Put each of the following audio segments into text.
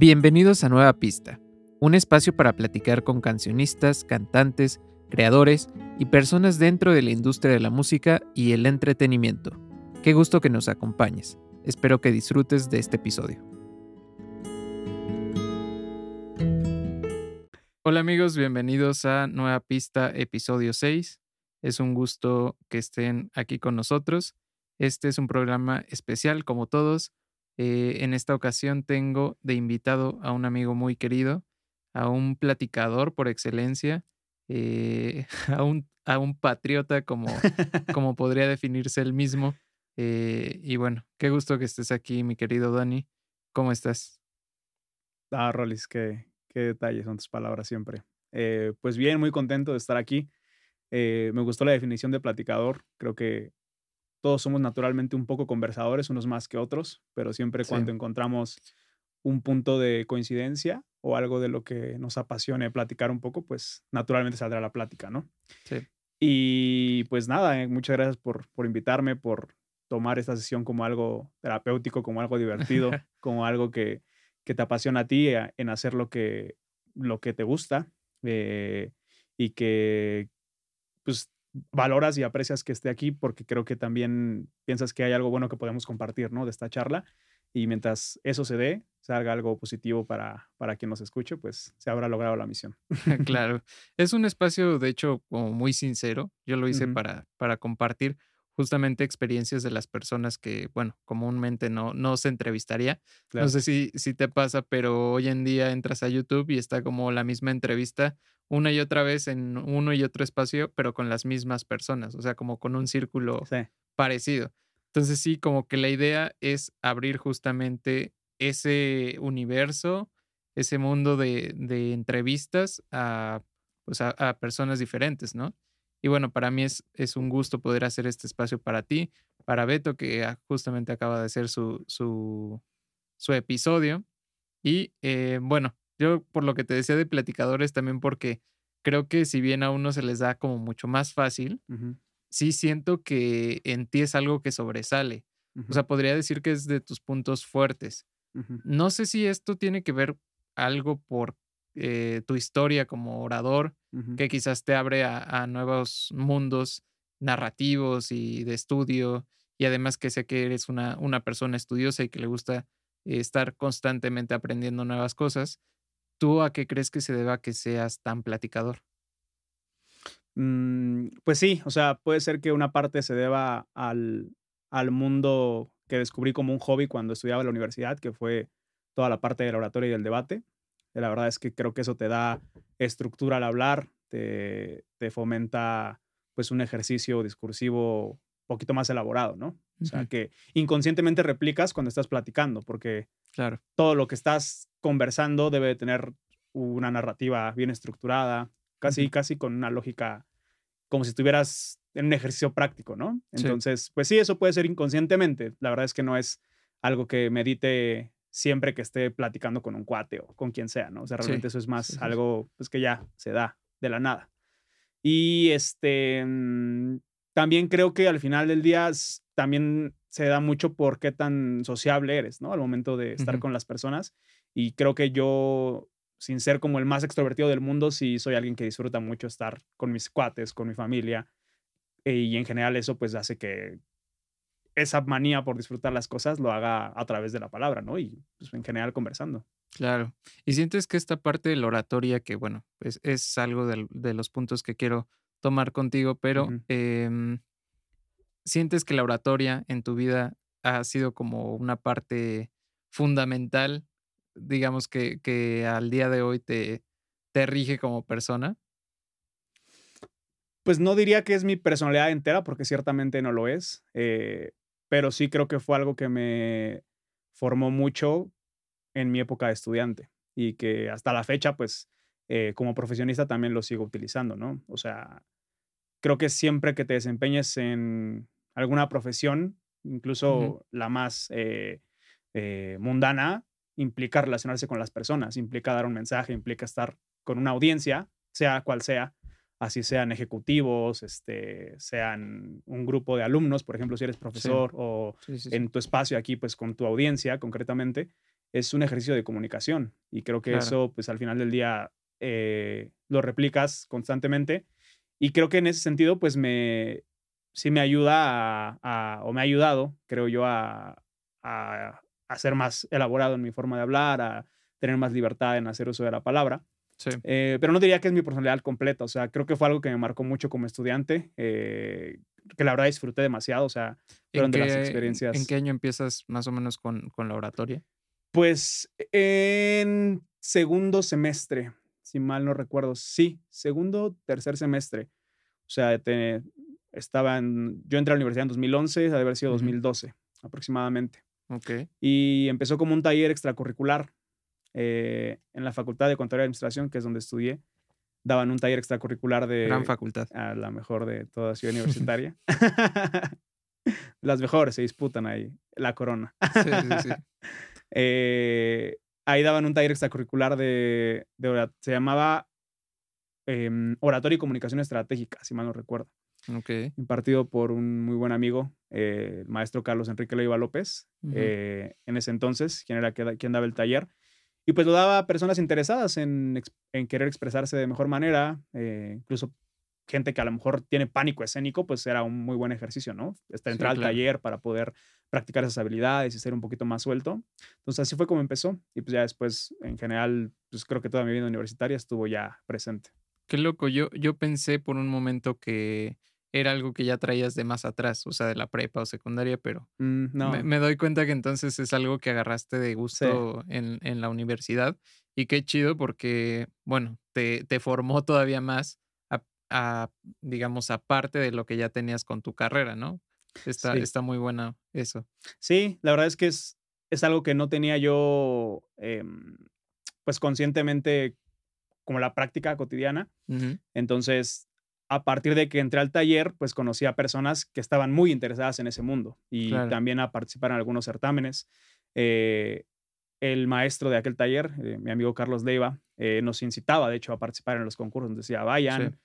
Bienvenidos a Nueva Pista, un espacio para platicar con cancionistas, cantantes, creadores y personas dentro de la industria de la música y el entretenimiento. Qué gusto que nos acompañes. Espero que disfrutes de este episodio. Hola amigos, bienvenidos a Nueva Pista, episodio 6. Es un gusto que estén aquí con nosotros. Este es un programa especial, como todos. Eh, en esta ocasión tengo de invitado a un amigo muy querido, a un platicador por excelencia, eh, a, un, a un patriota como, como podría definirse él mismo. Eh, y bueno, qué gusto que estés aquí, mi querido Dani. ¿Cómo estás? Ah, Rolis, qué, qué detalles son tus palabras siempre. pues bien, muy contento de estar aquí. me gustó la definición de platicador. Creo que todos somos naturalmente un poco conversadores, unos más que otros, pero siempre cuando encontramos un punto de coincidencia o algo de lo que nos apasione platicar un poco, pues naturalmente saldrá la plática, ¿no? Sí. Y pues nada, eh, muchas gracias por, por invitarme, por tomar esta sesión como algo terapéutico, como algo divertido, como algo que, que, te apasiona a ti eh, en hacer lo que, lo que te gusta eh, y que pues valoras y aprecias que esté aquí porque creo que también piensas que hay algo bueno que podemos compartir, ¿no? De esta charla. Y mientras eso se dé, salga algo positivo para, para quien nos escuche, pues se habrá logrado la misión. claro. Es un espacio, de hecho, como muy sincero. Yo lo hice para, para compartir justamente experiencias de las personas que, bueno, comúnmente no, no se entrevistaría. No sé si, si te pasa, pero hoy en día entras a YouTube y está como la misma entrevista una y otra vez en uno y otro espacio, pero con las mismas personas, o sea, como con un círculo parecido. Entonces sí, como que la idea es abrir justamente ese universo, ese mundo de, de entrevistas a, pues a, personas diferentes, ¿no? Y bueno, para mí es, es un gusto poder hacer este espacio para ti, para Beto, que justamente acaba de hacer su, su, su episodio. Y eh, bueno, yo por lo que te decía de platicadores, también porque creo que si bien a uno se les da como mucho más fácil, sí siento que en ti es algo que sobresale. O sea, podría decir que es de tus puntos fuertes. No sé si esto tiene que ver algo por eh, tu historia como orador, que quizás te abre a, nuevos mundos narrativos y de estudio, y además que sé que eres una, una persona estudiosa y que le gusta estar constantemente aprendiendo nuevas cosas. ¿Tú a qué crees que se deba que seas tan platicador? Mm, pues sí, o sea, puede ser que una parte se deba al, al mundo que descubrí como un hobby cuando estudiaba en la universidad, que fue toda la parte del oratorio y del debate. La verdad es que creo que eso te da estructura al hablar, te, te fomenta pues un ejercicio discursivo un poquito más elaborado, ¿no? O sea, que inconscientemente replicas cuando estás platicando, porque claro. todo lo que estás conversando debe tener una narrativa bien estructurada, casi, casi con una lógica, como si estuvieras en un ejercicio práctico, ¿no? Entonces, pues sí, eso puede ser inconscientemente. La verdad es que no es algo que medite siempre que esté platicando con un cuate o con quien sea, ¿no? O sea, realmente eso es más algo pues, que ya se da de la nada. Y este, mm, también creo que al final del día también se da mucho por qué tan sociable eres, ¿no? Al momento de estar con las personas. Y creo que yo, sin ser como el más extrovertido del mundo, sí soy alguien que disfruta mucho estar con mis cuates, con mi familia. Eh, y en general eso pues hace que esa manía por disfrutar las cosas lo haga a través de la palabra, ¿no? Y pues en general conversando. Claro. Y sientes que esta parte de la oratoria, que bueno, pues es algo de, los puntos que quiero tomar contigo, pero ¿Sientes que la oratoria en tu vida ha sido como una parte fundamental, digamos que, que al día de hoy te, te rige como persona? Pues no diría que es mi personalidad entera, porque ciertamente no lo es, eh, pero sí creo que fue algo que me formó mucho en mi época de estudiante y que hasta la fecha, pues eh, como profesionista también lo sigo utilizando, ¿no? O sea, creo que siempre que te desempeñes en alguna profesión, incluso la más eh, eh, mundana, implica relacionarse con las personas, implica dar un mensaje, implica estar con una audiencia, sea cual sea, así sean ejecutivos, este, sean un grupo de alumnos, por ejemplo, si eres profesor o en tu espacio aquí, pues con tu audiencia concretamente. es un ejercicio de comunicación y creo que eso, pues al final del día, eh, lo replicas constantemente y creo que en ese sentido, pues me, sí me ayuda a, o me ha ayudado, creo yo, a, a, a, ser más elaborado en mi forma de hablar, a tener más libertad en hacer uso de la palabra. Sí. Eh, pero no diría que es mi personalidad completa, o sea, creo que fue algo que me marcó mucho como estudiante, eh, que la verdad disfruté demasiado, o sea, fueron de las experiencias. ¿En qué año empiezas más o menos con, con la oratoria? Pues en segundo semestre, si mal no recuerdo, sí, segundo, tercer semestre. O sea, te, estaba en, yo entré a la universidad en 2011, debe haber sido 2012 aproximadamente. Ok. Y empezó como un taller extracurricular eh, en la Facultad de Contaduría y Administración, que es donde estudié. Daban un taller extracurricular de... Gran facultad. A la mejor de toda ciudad universitaria. Las mejores se disputan ahí, la corona. sí, sí, sí. Eh, ahí daban un taller extracurricular de, de se llamaba em, Oratoria y Comunicación Estratégica, si mal no recuerdo. Impartido por un muy buen amigo, eh, el maestro Carlos Enrique Leiva López, eh, en ese entonces, quien era quien daba el taller. Y pues lo daba a personas interesadas en, en querer expresarse de mejor manera, eh, incluso gente que a lo mejor tiene pánico escénico, pues era un muy buen ejercicio, ¿no? Estar, entrar al taller para poder practicar esas habilidades y ser un poquito más suelto. Entonces así fue como empezó y pues ya después, en general, pues creo que toda mi vida universitaria estuvo ya presente. Qué loco, yo, yo pensé por un momento que era algo que ya traías de más atrás, o sea, de la prepa o secundaria, pero mm, no. me, doy cuenta que entonces es algo que agarraste de gusto en, en, la universidad y qué chido porque, bueno, te, te formó todavía más, a, digamos, aparte de lo que ya tenías con tu carrera, ¿no? Está, está muy buena eso. Sí, la verdad es que es, es algo que no tenía yo, em, pues conscientemente como la práctica cotidiana. Entonces, a partir de que entré al taller, pues conocí a personas que estaban muy interesadas en ese mundo y también a participar en algunos certámenes. Eh, el maestro de aquel taller, eh, mi amigo Carlos Leiva, eh, nos incitaba, de hecho, a participar en los concursos. Nos decía, vayan,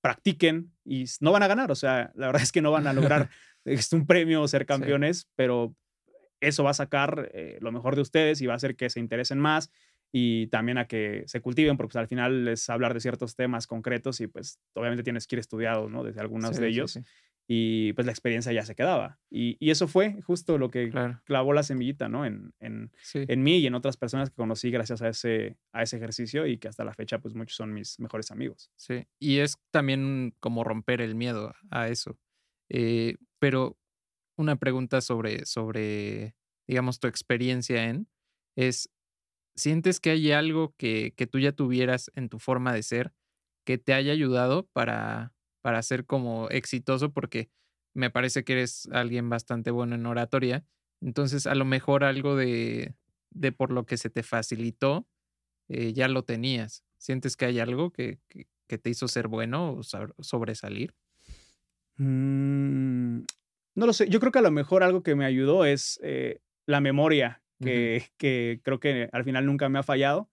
practiquen y no van a ganar. O sea, la verdad es que no van a lograr un premio o ser campeones, pero eso va a sacar lo mejor de ustedes y va a hacer que se interesen más y también a que se cultiven, porque pues, al final es hablar de ciertos temas concretos y pues obviamente tienes que ir estudiado, ¿no? Desde algunos de ellos. Y pues la experiencia ya se quedaba. Y, y eso fue justo lo que clavó la semillita, ¿no? En, en, en, mí y en otras personas que conocí gracias a ese, a ese ejercicio y que hasta la fecha pues muchos son mis mejores amigos. Sí, y es también como romper el miedo a eso. Eh, pero una pregunta sobre, sobre, digamos, tu experiencia en, es, ¿Sientes que hay algo que, que, tú ya tuvieras en tu forma de ser que te haya ayudado para, para ser como exitoso? Porque me parece que eres alguien bastante bueno en oratoria. Entonces, a lo mejor algo de, de por lo que se te facilitó, eh, ya lo tenías. ¿Sientes que hay algo que, que, te hizo ser bueno o sobresalir? Mm, no lo sé. Yo creo que a lo mejor algo que me ayudó es eh, la memoria que, creo que al final nunca me ha fallado.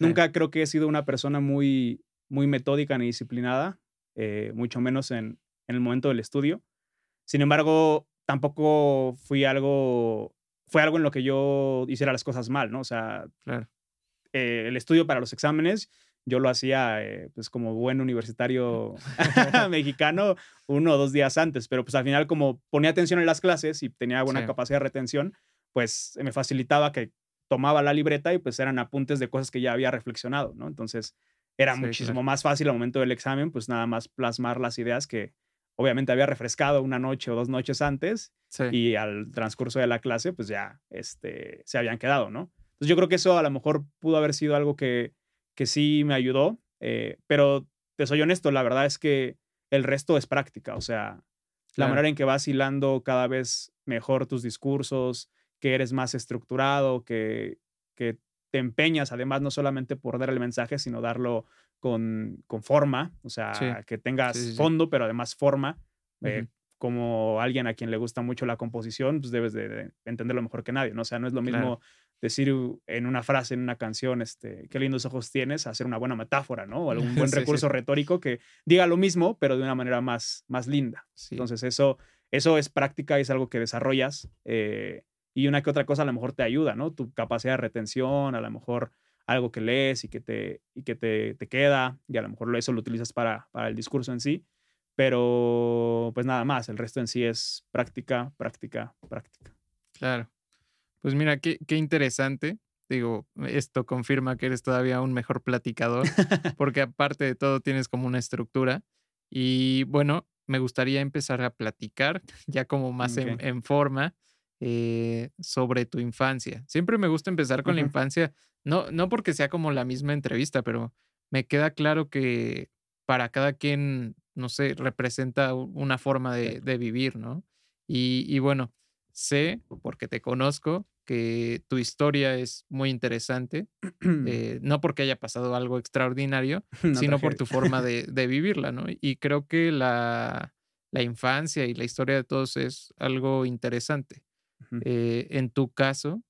Nunca creo que he sido una persona muy, muy metódica ni disciplinada, eh, mucho menos en, en, el momento del estudio. Sin embargo, tampoco fui algo, fue algo en lo que yo hiciera las cosas mal, ¿no? O sea, eh, el estudio para los exámenes, yo lo hacía eh, pues como buen universitario mexicano uno o dos días antes, pero pues al final como ponía atención en las clases y tenía buena capacidad de retención, pues me facilitaba que tomaba la libreta y pues eran apuntes de cosas que ya había reflexionado, ¿no? Entonces era muchísimo más fácil al momento del examen, pues nada más plasmar las ideas que obviamente había refrescado una noche o dos noches antes y al transcurso de la clase pues ya este, se habían quedado, ¿no? Entonces yo creo que eso a lo mejor pudo haber sido algo que, que sí me ayudó, eh, pero te soy honesto, la verdad es que el resto es práctica, o sea, la manera en que vas hilando cada vez mejor tus discursos, que eres más estructurado, que, que te empeñas además no solamente por dar el mensaje, sino darlo con, con forma, o sea, que tengas fondo, pero además forma. Eh, como alguien a quien le gusta mucho la composición, pues debes de, entenderlo mejor que nadie, ¿no? O sea, no es lo mismo decir en una frase, en una canción, este, qué lindos ojos tienes, hacer una buena metáfora, ¿no? O algún buen recurso retórico que diga lo mismo, pero de una manera más, más linda. Entonces, eso, eso es práctica es algo que desarrollas. Eh, y una que otra cosa a lo mejor te ayuda, ¿no? Tu capacidad de retención, a lo mejor algo que lees y que te, y que te, te queda, y a lo mejor eso lo utilizas para, para el discurso en sí, pero pues nada más, el resto en sí es práctica, práctica, práctica. Claro. Pues mira, qué, qué interesante. Digo, esto confirma que eres todavía un mejor platicador, porque aparte de todo tienes como una estructura. Y bueno, me gustaría empezar a platicar ya como más en, forma eh, sobre tu infancia. Siempre me gusta empezar con la infancia, no, no porque sea como la misma entrevista, pero me queda claro que para cada quien, no sé, representa una forma de, vivir, ¿no? Y, y bueno, sé, porque te conozco, que tu historia es muy interesante, eh, no porque haya pasado algo extraordinario, sino por tu forma de, vivirla, ¿no? Y creo que la, infancia y la historia de todos es algo interesante. Eh, en tu caso,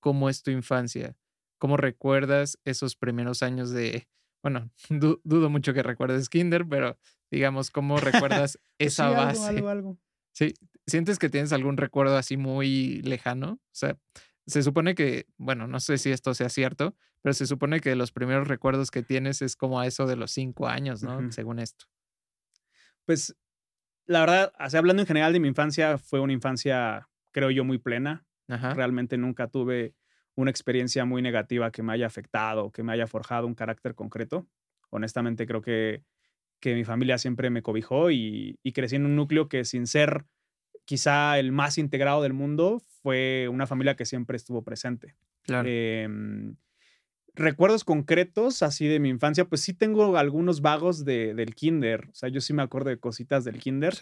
¿cómo es tu infancia? ¿Cómo recuerdas esos primeros años de, bueno, dudo mucho que recuerdes Kinder, pero digamos, ¿cómo recuerdas pues esa base? Algo, algo. Sí, ¿sientes que tienes algún recuerdo así muy lejano? O sea, se supone que, bueno, no sé si esto sea cierto, pero se supone que los primeros recuerdos que tienes es como a eso de los cinco años, ¿no? Según esto. Pues, la verdad, así hablando en general de mi infancia, fue una infancia, creo yo, muy plena. Realmente nunca tuve una experiencia muy negativa que me haya afectado, que me haya forjado un carácter concreto. Honestamente, creo que que mi familia siempre me cobijó y, crecí en un núcleo que sin ser quizá el más integrado del mundo, fue una familia que siempre estuvo presente. Em, recuerdos concretos así de mi infancia, pues sí tengo algunos vagos de, del kinder. O sea, yo sí me acuerdo de cositas del kinder,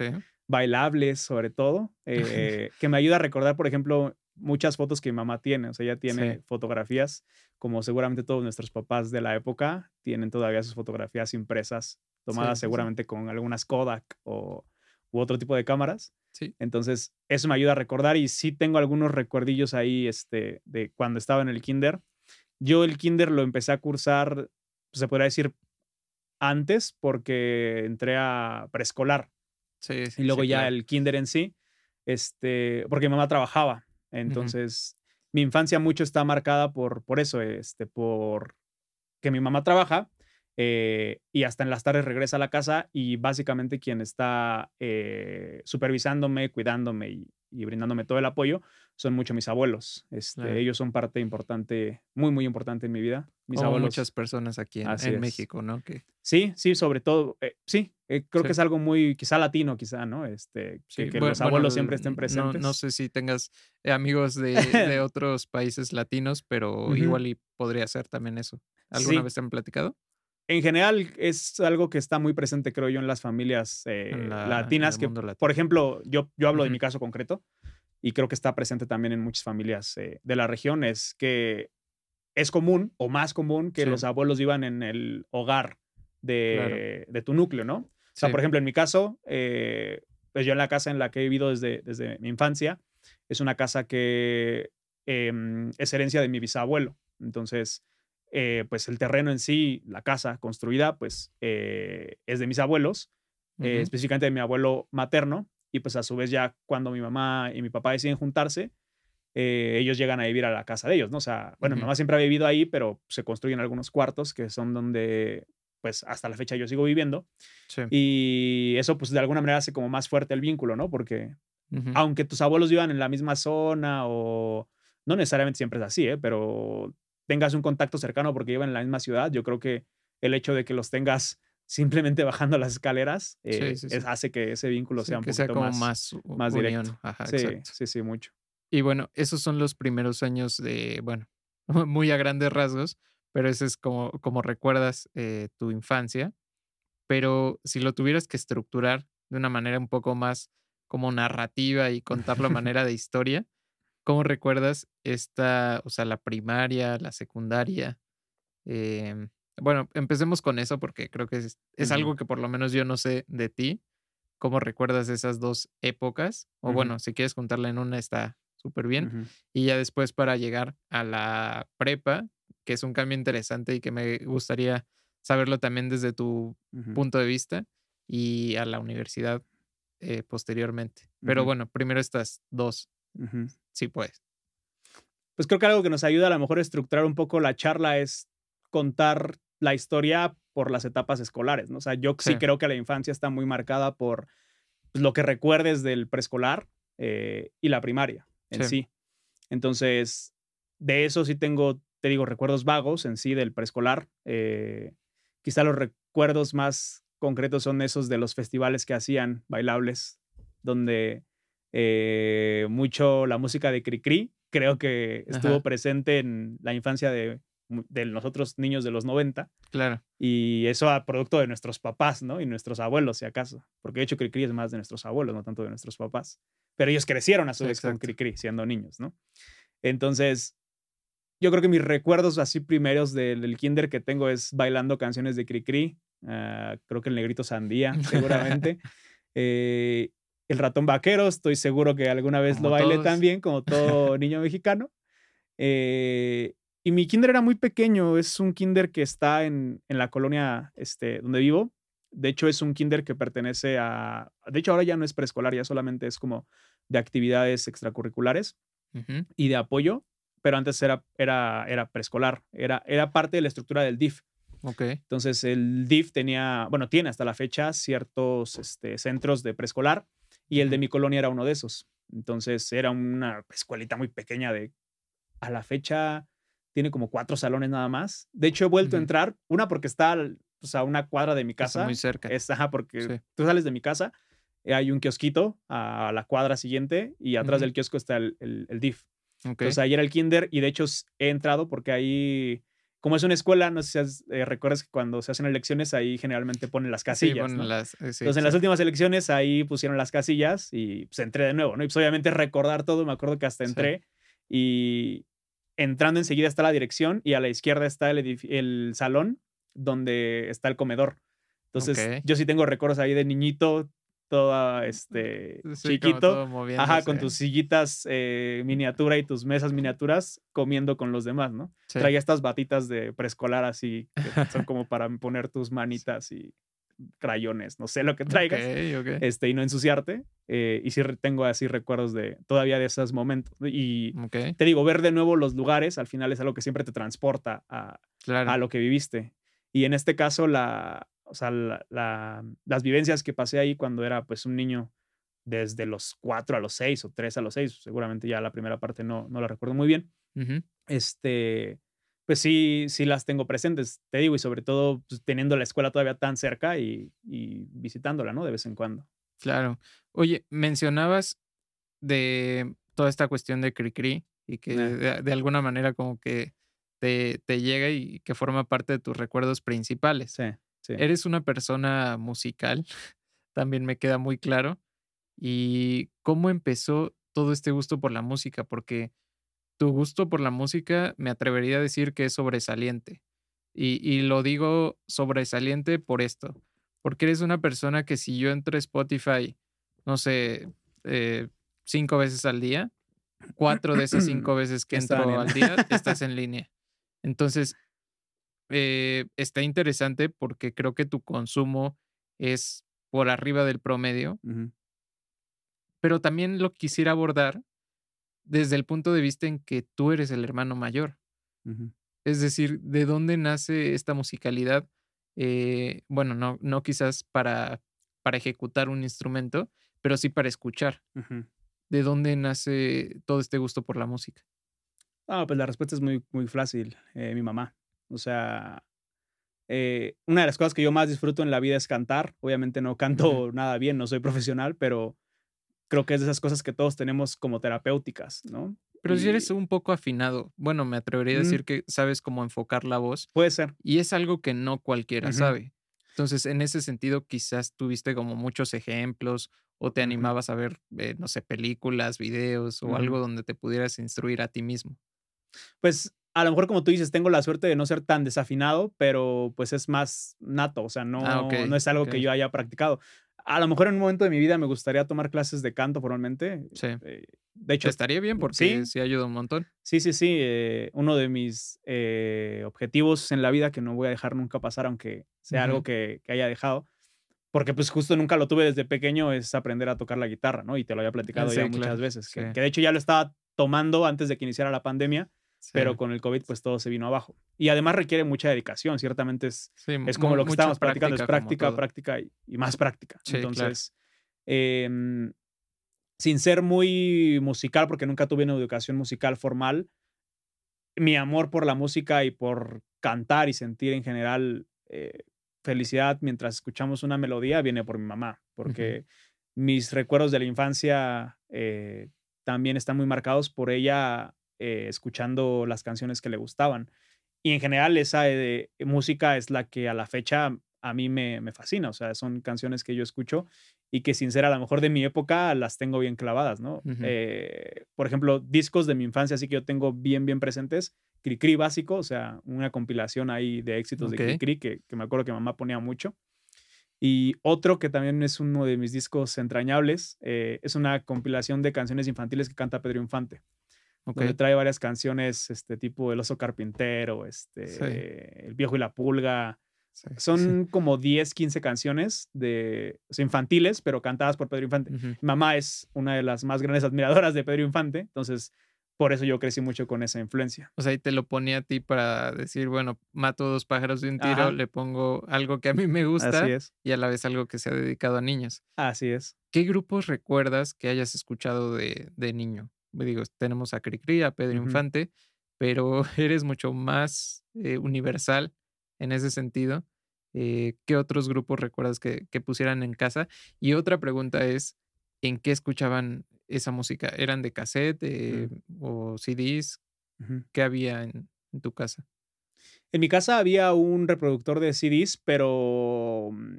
bailables sobre todo, eh, que me ayuda a recordar, por ejemplo, muchas fotos que mi mamá tiene. O sea, ella tiene fotografías, como seguramente todos nuestros papás de la época tienen todavía sus fotografías impresas tomadas seguramente con algunas Kodak o, u otro tipo de cámaras. Sí. Entonces, eso me ayuda a recordar y sí tengo algunos recuerdillos ahí este, de cuando estaba en el kinder. Yo el kinder lo empecé a cursar, se podría decir, antes porque entré a preescolar. Sí, sí, y luego ya el kinder en sí, este, porque mi mamá trabajaba. Entonces, mi infancia mucho está marcada por, por eso, este, por que mi mamá trabaja eh, y hasta en las tardes regresa a la casa y básicamente quien está eh, supervisándome, cuidándome y, brindándome todo el apoyo son mucho mis abuelos. Este, Ellos son parte importante, muy, muy importante en mi vida. Mis abuelos. muchas personas aquí en, México, ¿no? Que... Sí, sí, sobre todo, eh, sí, creo que es algo muy, quizá latino, quizá, ¿no? Este, que, los abuelos siempre estén presentes. No, sé si tengas amigos de, de, otros países latinos, pero igual y podría ser también eso. ¿Alguna vez te han platicado? En general es algo que está muy presente, creo yo, en las familias eh, latinas. Que, por ejemplo, yo, yo hablo de mi caso concreto y creo que está presente también en muchas familias eh, de la región, es que es común o más común que los abuelos vivan en el hogar de, tu núcleo, ¿no? O sea, por ejemplo, en mi caso, eh, pues yo en la casa en la que he vivido desde, desde mi infancia, es una casa que em, es herencia de mi bisabuelo. Entonces, eh, pues el terreno en sí, la casa construida, pues eh, es de mis abuelos, eh, específicamente de mi abuelo materno, y pues a su vez ya cuando mi mamá y mi papá deciden juntarse, ellos llegan a vivir a la casa de ellos, ¿no? O sea, bueno, mi mamá siempre ha vivido ahí, pero se construyen algunos cuartos que son donde, pues hasta la fecha yo sigo viviendo. Y eso pues de alguna manera hace como más fuerte el vínculo, ¿no? Porque aunque tus abuelos vivan en la misma zona o no necesariamente siempre es así, ¿eh? pero tengas un contacto cercano porque viven en la misma ciudad, yo creo que el hecho de que los tengas simplemente bajando las escaleras eh, hace que ese vínculo sea un poquito más, más, directo. sí, sí, sí, mucho. Y bueno, esos son los primeros años de, bueno, muy a grandes rasgos, pero ese es como, como recuerdas eh, tu infancia. Pero si lo tuvieras que estructurar de una manera un poco más como narrativa y contarlo a manera de historia, ¿Cómo recuerdas esta, o sea, la primaria, la secundaria? Em, bueno, empecemos con eso porque creo que es, algo que por lo menos yo no sé de ti. ¿Cómo recuerdas esas dos épocas? O bueno, si quieres contarla en una está súper bien. Y ya después para llegar a la prepa, que es un cambio interesante y que me gustaría saberlo también desde tu punto de vista y a la universidad eh, posteriormente. Pero bueno, primero estas dos Sí, pues. pues creo que algo que nos ayuda a lo mejor a estructurar un poco la charla es contar la historia por las etapas escolares, ¿no? O sea, yo sí, creo que la infancia está muy marcada por pues, lo que recuerdes del preescolar eh, y la primaria en sí. Entonces, de eso sí tengo, te digo, recuerdos vagos en sí del preescolar. Eh, quizá los recuerdos más concretos son esos de los festivales que hacían bailables, donde eh, mucho la música de Cricri creo que estuvo presente en la infancia de, de nosotros niños de los 90. Claro. Y eso a producto de nuestros papás, ¿no? Y nuestros abuelos, si acaso. Porque de hecho Cricri es más de nuestros abuelos, no tanto de nuestros papás. Pero ellos crecieron a su vez con Cricri, siendo niños, ¿no? Entonces, yo creo que mis recuerdos así primeros del, kinder que tengo es bailando canciones de Cricri. Uh, creo que el negrito sandía, seguramente. eh, el ratón vaquero, estoy seguro que alguna vez lo bailé también, como todo niño mexicano. Eh, y mi kinder era muy pequeño, es un kinder que está en, en, la colonia este, donde vivo. De hecho, es un kinder que pertenece a... De hecho, ahora ya no es preescolar, ya solamente es como de actividades extracurriculares y de apoyo, pero antes era, era, era preescolar, era, era parte de la estructura del DIF. Okay. Entonces, el DIF tenía, bueno, tiene hasta la fecha ciertos este, centros de preescolar y el de mi colonia era uno de esos. Entonces era una escuelita muy pequeña de, a la fecha, tiene como cuatro salones nada más. De hecho, he vuelto a entrar, una porque está a una cuadra de mi casa. muy cerca. Es, porque tú sales de mi casa, eh, hay un kiosquito a la cuadra siguiente y atrás del kiosco está el, el, DIF. Entonces ahí era el kinder y de hecho he entrado porque ahí como es una escuela, no sé si eh, recuerdas que cuando se hacen elecciones ahí generalmente ponen las casillas. las, eh, Entonces en las últimas elecciones ahí pusieron las casillas y pues entré de nuevo, ¿no? Y pues obviamente recordar todo, me acuerdo que hasta entré y entrando enseguida está la dirección y a la izquierda está el, el salón donde está el comedor. Entonces yo sí tengo recuerdos ahí de niñito toda este chiquito, ajá, con tus sillitas eh, miniatura y tus mesas miniaturas comiendo con los demás, ¿no? Traía estas batitas de preescolar así que son como para poner tus manitas y crayones, no sé lo que traigas, este y no ensuciarte. Eh, y sí tengo así recuerdos de todavía de esos momentos. Y te digo, ver de nuevo los lugares al final es algo que siempre te transporta a, a lo que viviste. Y en este caso la o sea, las vivencias que pasé ahí cuando era pues un niño desde los cuatro a los seis o tres a los seis, seguramente ya la primera parte no, no la recuerdo muy bien, este, pues sí, sí las tengo presentes, te digo, y sobre todo pues, teniendo la escuela todavía tan cerca y, visitándola, ¿no? De vez en cuando. Claro. Oye, mencionabas de toda esta cuestión de Cricri y que de, de, alguna manera como que te, te, llega y que forma parte de tus recuerdos principales. Sí. Eres una persona musical, también me queda muy claro. ¿Y cómo empezó todo este gusto por la música? Porque tu gusto por la música me atrevería a decir que es sobresaliente. Y, lo digo sobresaliente por esto, porque eres una persona que si yo entro a Spotify, no sé, eh, cinco veces al día, cuatro de esas cinco veces que entro al día, estás en línea. Entonces, eh, está interesante porque creo que tu consumo es por arriba del promedio, pero también lo quisiera abordar desde el punto de vista en que tú eres el hermano mayor. Es decir, ¿de dónde nace esta musicalidad? Eh, bueno, no, no quizás para, para ejecutar un instrumento, pero sí para escuchar. ¿De dónde nace todo este gusto por la música? Ah, pues la respuesta es muy, muy fácil. Eh, mi mamá. O sea, eh, una de las cosas que yo más disfruto en la vida es cantar. Obviamente no canto nada bien, no soy profesional, pero creo que es de esas cosas que todos tenemos como terapéuticas, ¿no? Pero si eres un poco afinado, bueno, me atrevería a decir que sabes cómo enfocar la voz. Puede ser. Y es algo que no cualquiera sabe. Entonces, en ese sentido, quizás tuviste como muchos ejemplos o te animabas a ver, eh, no sé, películas, videos o algo donde te pudieras instruir a ti mismo. Pues a lo mejor como tú dices, tengo la suerte de no ser tan desafinado, pero pues es más nato, o sea, no, ah, no es algo que yo haya practicado. A lo mejor en un momento de mi vida me gustaría tomar clases de canto formalmente. Sí. Eh, de hecho, estaría bien porque sí, ayuda un montón. Sí, sí, sí. Eh, uno de mis eh, objetivos en la vida que no voy a dejar nunca pasar, aunque sea algo que, haya dejado, porque pues justo nunca lo tuve desde pequeño, es aprender a tocar la guitarra, ¿no? Y te lo había platicado ya muchas veces, que, que, de hecho ya lo estaba tomando antes de que iniciara la pandemia, pero con el COVID pues todo se vino abajo. Y además requiere mucha dedicación, ciertamente es, es como lo que estábamos practicando, es práctica, práctica y, más práctica. Entonces, em, sin ser muy musical, porque nunca tuve una educación musical formal, mi amor por la música y por cantar y sentir en general eh, felicidad mientras escuchamos una melodía viene por mi mamá, porque mis recuerdos de la infancia eh, también están muy marcados por ella eh, escuchando las canciones que le gustaban. Y en general esa música es la que a la fecha a mí me, me, fascina, o sea, son canciones que yo escucho y que sin ser a lo mejor de mi época las tengo bien clavadas, ¿no? por ejemplo, discos de mi infancia, así que yo tengo bien, bien presentes Cricri básico, o sea, una compilación ahí de éxitos de Cricri que, que me acuerdo que mamá ponía mucho. Y otro que también es uno de mis discos entrañables, eh, es una compilación de canciones infantiles que canta Pedro Infante. Okay. Donde trae varias canciones, este tipo El oso carpintero, este, El viejo y la pulga. Son como 10, 15 canciones de, infantiles, pero cantadas por Pedro Infante. Mamá es una de las más grandes admiradoras de Pedro Infante, entonces por eso yo crecí mucho con esa influencia. O sea, y te lo ponía a ti para decir, bueno, mato dos pájaros de un tiro, le pongo algo que a mí me gusta y a la vez algo que se ha dedicado a niños. Así es. ¿Qué grupos recuerdas que hayas escuchado de, de niño? Digo, tenemos a Cricri, a Pedro Infante, pero eres mucho más eh, universal en ese sentido. Eh, ¿Qué otros grupos recuerdas que, que pusieran en casa? Y otra pregunta es, ¿en qué escuchaban esa música? ¿Eran de cassette eh, o CDs? ¿Qué había en, tu casa? En mi casa había un reproductor de CDs, pero mm,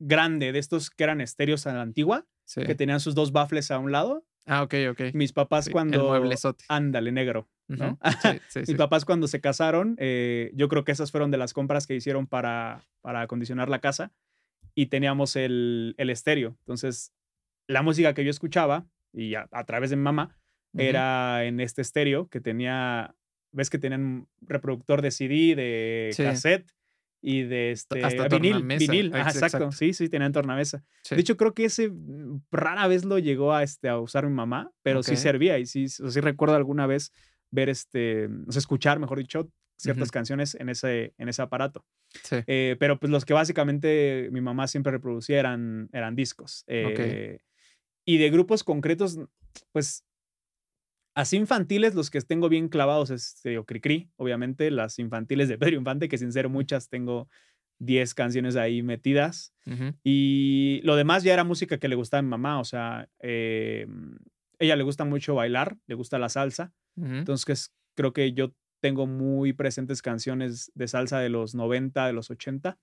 grande, de estos que eran estéreos a la antigua, que tenían sus dos baffles a un lado. Ah, ok, ok. Mis papás cuando... El Ándale, negro. ¿no? Mis papás cuando se casaron, eh, yo creo que esas fueron de las compras que hicieron para, para acondicionar la casa y teníamos el, el estéreo. Entonces, la música que yo escuchaba y a, través de mi mamá, era en este estéreo que tenía, ves que tenían reproductor de CD, de cassette y de este Hasta vinil, vinil. exacto. sí, sí, tenían tornamesa. De hecho, creo que ese mm, rara vez lo llegó a, este, a usar mi mamá, pero sí servía y sí, sí recuerdo alguna vez ver este, o sea, escuchar, mejor dicho, ciertas canciones en ese, en ese aparato. Eh, pero pues los que básicamente mi mamá siempre reproducía eran, eran discos. Eh, y de grupos concretos, pues así infantiles, los que tengo bien clavados es eh, Cricri, obviamente, las infantiles de Pedro Infante, que sin ser muchas tengo 10 canciones ahí metidas. Y lo demás ya era música que le gustaba a mi mamá, o sea, eh, ella le gusta mucho bailar, le gusta la salsa. Entonces creo que yo tengo muy presentes canciones de salsa de los 90, de los 80,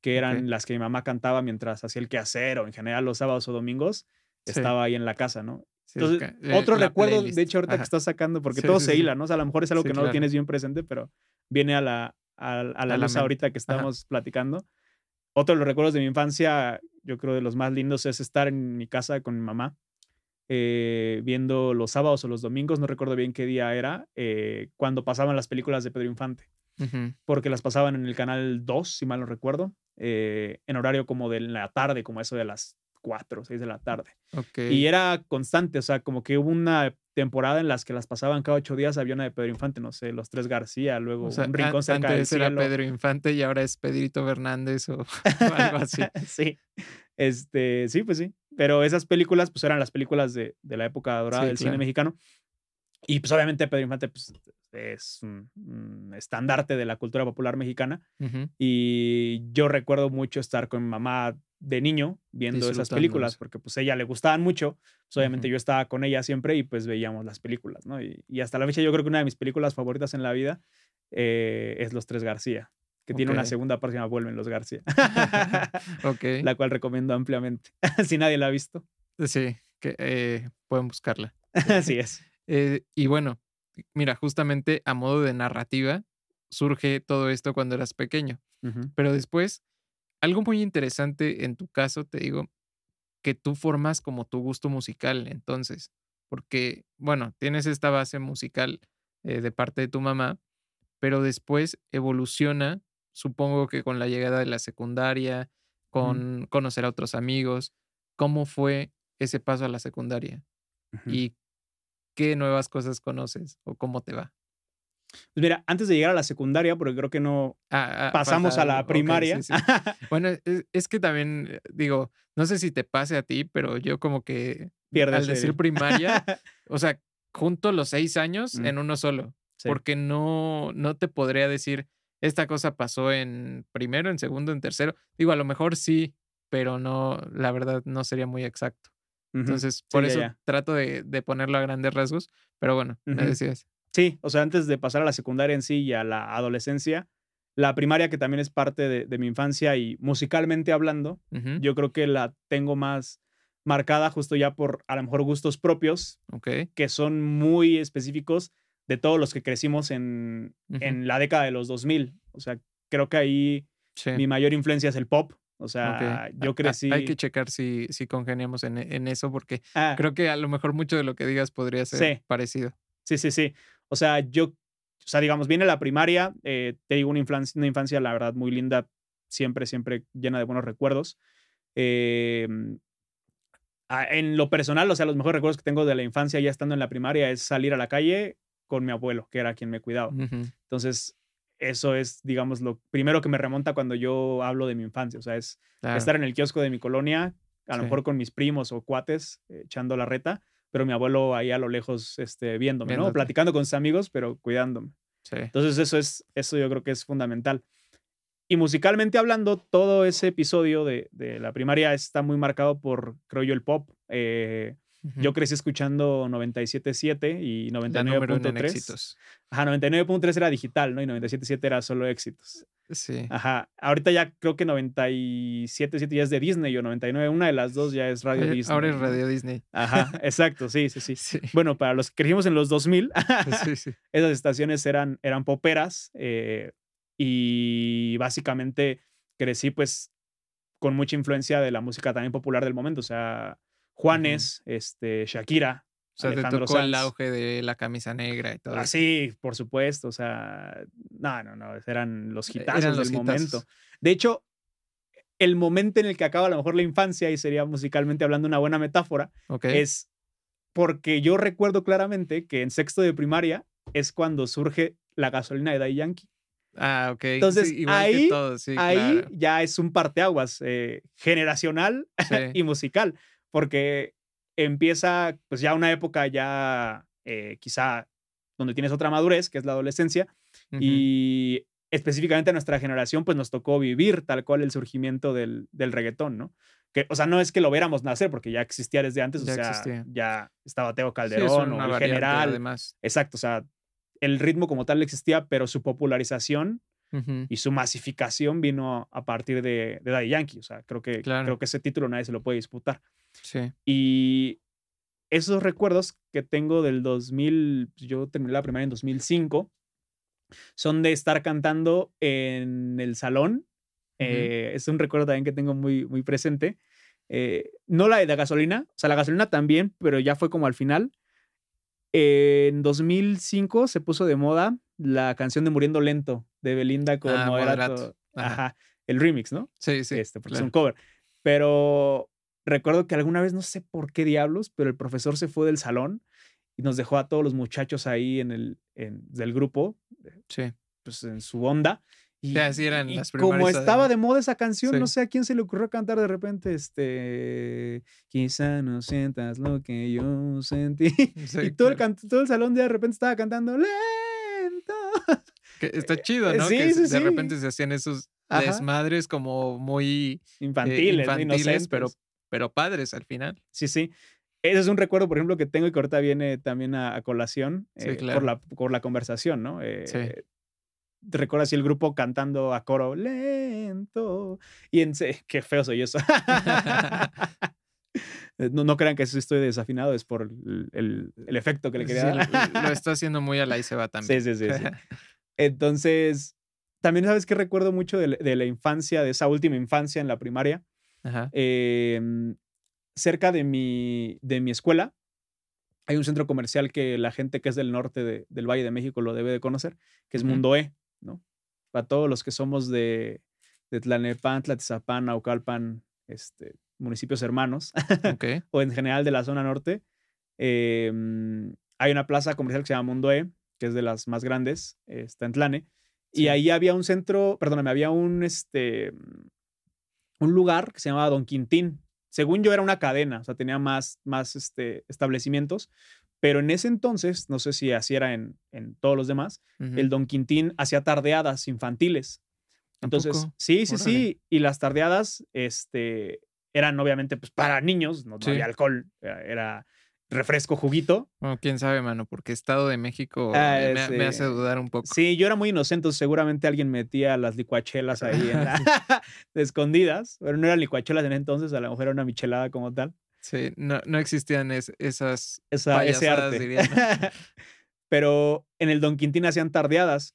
que eran las que mi mamá cantaba mientras hacía el quehacer o en general los sábados o domingos estaba ahí en la casa, ¿no? Entonces, eh, otro recuerdo, de hecho, ahorita que estás sacando, porque todo se hila, ¿no? O sea, a lo mejor es algo que no lo tienes bien presente, pero viene a la, a, la luz ahorita que estamos platicando. Otro de los recuerdos de mi infancia, yo creo de los más lindos, es estar en mi casa con mi mamá, eh, viendo los sábados o los domingos, no recuerdo bien qué día era, eh, cuando pasaban las películas de Pedro Infante. Porque las pasaban en el canal 2, si mal no recuerdo, en horario como de la tarde, como eso de las 4 o 6 de la tarde. Y era constante, o sea, como que hubo una temporada en las que las pasaban cada ocho días, había una de Pedro Infante, no sé, Los Tres García, luego un rincón cerca antes era Pedro Infante y ahora es Pedrito Fernández o, algo así. sí, este, sí, pues sí. Pero esas películas, pues eran las películas de, de la época dorada del cine mexicano. Y pues obviamente Pedro Infante pues, es un, estandarte de la cultura popular mexicana. Y yo recuerdo mucho estar con mi mamá de niño viendo esas películas, porque pues a ella le gustaban mucho, pues obviamente yo estaba con ella siempre y pues veíamos las películas, ¿no? Y, hasta la fecha yo creo que una de mis películas favoritas en la vida eh, es Los Tres García, que tiene una segunda parte que Vuelven los García, okay. la cual recomiendo ampliamente, si nadie la ha visto. Sí, que eh, pueden buscarla. Así es. Eh, y bueno, mira, justamente a modo de narrativa surge todo esto cuando eras pequeño, pero después algo muy interesante en tu caso, te digo, que tú formas como tu gusto musical, entonces, porque, bueno, tienes esta base musical eh, de parte de tu mamá, pero después evoluciona, supongo que con la llegada de la secundaria, con conocer a otros amigos, ¿cómo fue ese paso a la secundaria? Y qué nuevas cosas conoces o cómo te va. Pues mira, antes de llegar a la secundaria, porque creo que no ah, ah, pasamos a la primaria. bueno, es, que también, eh, digo, no sé si te pase a ti, pero yo como que al decir primaria, o sea, junto los seis años mm. en uno solo, porque no, no te podría decir, esta cosa pasó en primero, en segundo, en tercero. Digo, a lo mejor sí, pero no, la verdad no sería muy exacto. Entonces, por eso trato de, ponerlo a grandes rasgos, pero bueno, me decías. Sí, o sea, antes de pasar a la secundaria en sí y a la adolescencia, la primaria, que también es parte de, mi infancia y musicalmente hablando, yo creo que la tengo más marcada justo ya por a lo mejor gustos propios, que son muy específicos de todos los que crecimos en, en la década de los 2000. O sea, creo que ahí mi mayor influencia es el pop. O sea, yo crecí. Hay que checar si, si congeniamos en, en eso, porque ah. creo que a lo mejor mucho de lo que digas podría ser parecido. Sí, sí, sí. O sea, yo, o sea, digamos, viene la primaria, eh, te digo, una infancia, una infancia, la verdad, muy linda, siempre, siempre llena de buenos recuerdos. Em, en lo personal, o sea, los mejores recuerdos que tengo de la infancia ya estando en la primaria es salir a la calle con mi abuelo, que era quien me cuidaba. Entonces, eso es, digamos, lo primero que me remonta cuando yo hablo de mi infancia. O sea, es estar en el kiosco de mi colonia, a lo mejor con mis primos o cuates, echando la reta pero mi abuelo ahí a lo lejos este, viéndome, ¿no? Platicando con sus amigos, pero cuidándome. Entonces eso es, eso yo creo que es fundamental. Y musicalmente hablando, todo ese episodio de, de la primaria está muy marcado por, creo yo, el pop. Eh, yo crecí escuchando 97.7 y 99.3. Ajá, 99.3 era digital, ¿no? Y 97.7 era solo éxitos. Sí. Ajá. Ahorita ya creo que 97.7 ya es de Disney o 99. Una de las dos ya es Radio Disney. Ahora es Radio Disney. Ajá, exacto, sí, sí, sí, Bueno, para los que crecimos en los 2000, esas estaciones eran, eran poperas eh, y básicamente crecí pues con mucha influencia de la música también popular del momento. O sea, Juanes, este, Shakira. O sea, te tocó el auge de la camisa negra y todo. Ah, sí, por supuesto. O sea, no, no, no. Eran los e, hitazos del momento. De hecho, el momento en el que acaba a lo mejor la infancia, y sería musicalmente hablando una buena metáfora, es porque yo recuerdo claramente que en sexto de primaria es cuando surge la gasolina de Day Yankee. Ah, ok. Entonces, ahí, ahí ya es un parteaguas eh, generacional y musical porque empieza pues ya una época ya eh, quizá donde tienes otra madurez, que es la adolescencia, y específicamente a nuestra generación pues nos tocó vivir tal cual el surgimiento del, del reggaetón, ¿no? Que, o sea, no es que lo viéramos nacer porque ya existía desde antes, o sea, ya estaba Teo Calderón o el general. Además. Exacto, o sea, el ritmo como tal existía, pero su popularización y su masificación vino a partir de, de Daddy Yankee. O sea, creo que, creo que ese título nadie se lo puede disputar. Sí. Y esos recuerdos que tengo del 2000, pues, yo terminé la primaria en 2005, son de estar cantando en el salón. Eh, es un recuerdo también que tengo muy, muy presente. Eh, no la de la gasolina, o sea, la gasolina también, pero ya fue como al final. en 2005 se puso de moda la canción de Muriendo Lento de Belinda con ah, Moderato. Ajá. El remix, ¿no? Sí, sí. Este, porque es un cover. Pero recuerdo que alguna vez, no sé por qué diablos, pero el profesor se fue del salón y nos dejó a todos los muchachos ahí en el en, del grupo, eh, sí. pues en su onda. Y, así eran las como estaba de moda esa canción, no sé a quién se le ocurrió cantar de repente, este, quizá no sientas lo que yo sentí. y todo el, todo el salón de repente estaba cantando lento. Que está chido, ¿no? Sí, que sí, de repente se hacían esos desmadres como muy eh, infantiles, infantiles pero pero padres al final. Sí, sí. Ese es un recuerdo, por ejemplo, que tengo y que ahorita viene también a, colación eh, por, la, por la conversación, ¿no? Eh, sí. ¿Te recuerdas el grupo cantando a coro lento? Y en qué feo soy eso. no, no crean que estoy desafinado, es por el, el, efecto que le quería dar. lo, está haciendo muy a la y se va también. Sí, sí, sí. Entonces, también sabes que recuerdo mucho de, de, la infancia, de esa última infancia en la primaria. Em, cerca de mi, de mi escuela hay un centro comercial que la gente que es del norte del Valle de México lo debe de conocer, que es Mundo E, ¿no? Para todos los que somos de, de Tlanepantla, Tizapán, Naucalpan, este, municipios hermanos, o en general de la zona norte, em, hay una plaza comercial que se llama Mundo E, que es de las más grandes, está en Tlane. Y ahí había un centro, perdóname, había un, este, un lugar que se llamaba Don Quintín. Según yo era una cadena, o sea, tenía más, más este, establecimientos, pero en ese entonces, no sé si así era en, en todos los demás, el Don Quintín hacía tardeadas infantiles. Entonces, sí, sí, sí. Y las tardeadas este, eran obviamente pues, para niños, no, había alcohol, era, refresco, juguito. Bueno, quién sabe, mano, porque Estado de México ah, me, hace dudar un poco. Sí, yo era muy inocente, seguramente alguien metía las licuachelas ahí en escondidas, pero no eran licuachelas en entonces, a lo mejor era una michelada como tal. Sí, no, no existían esas Esa, ese arte. pero en el Don Quintín hacían tardeadas.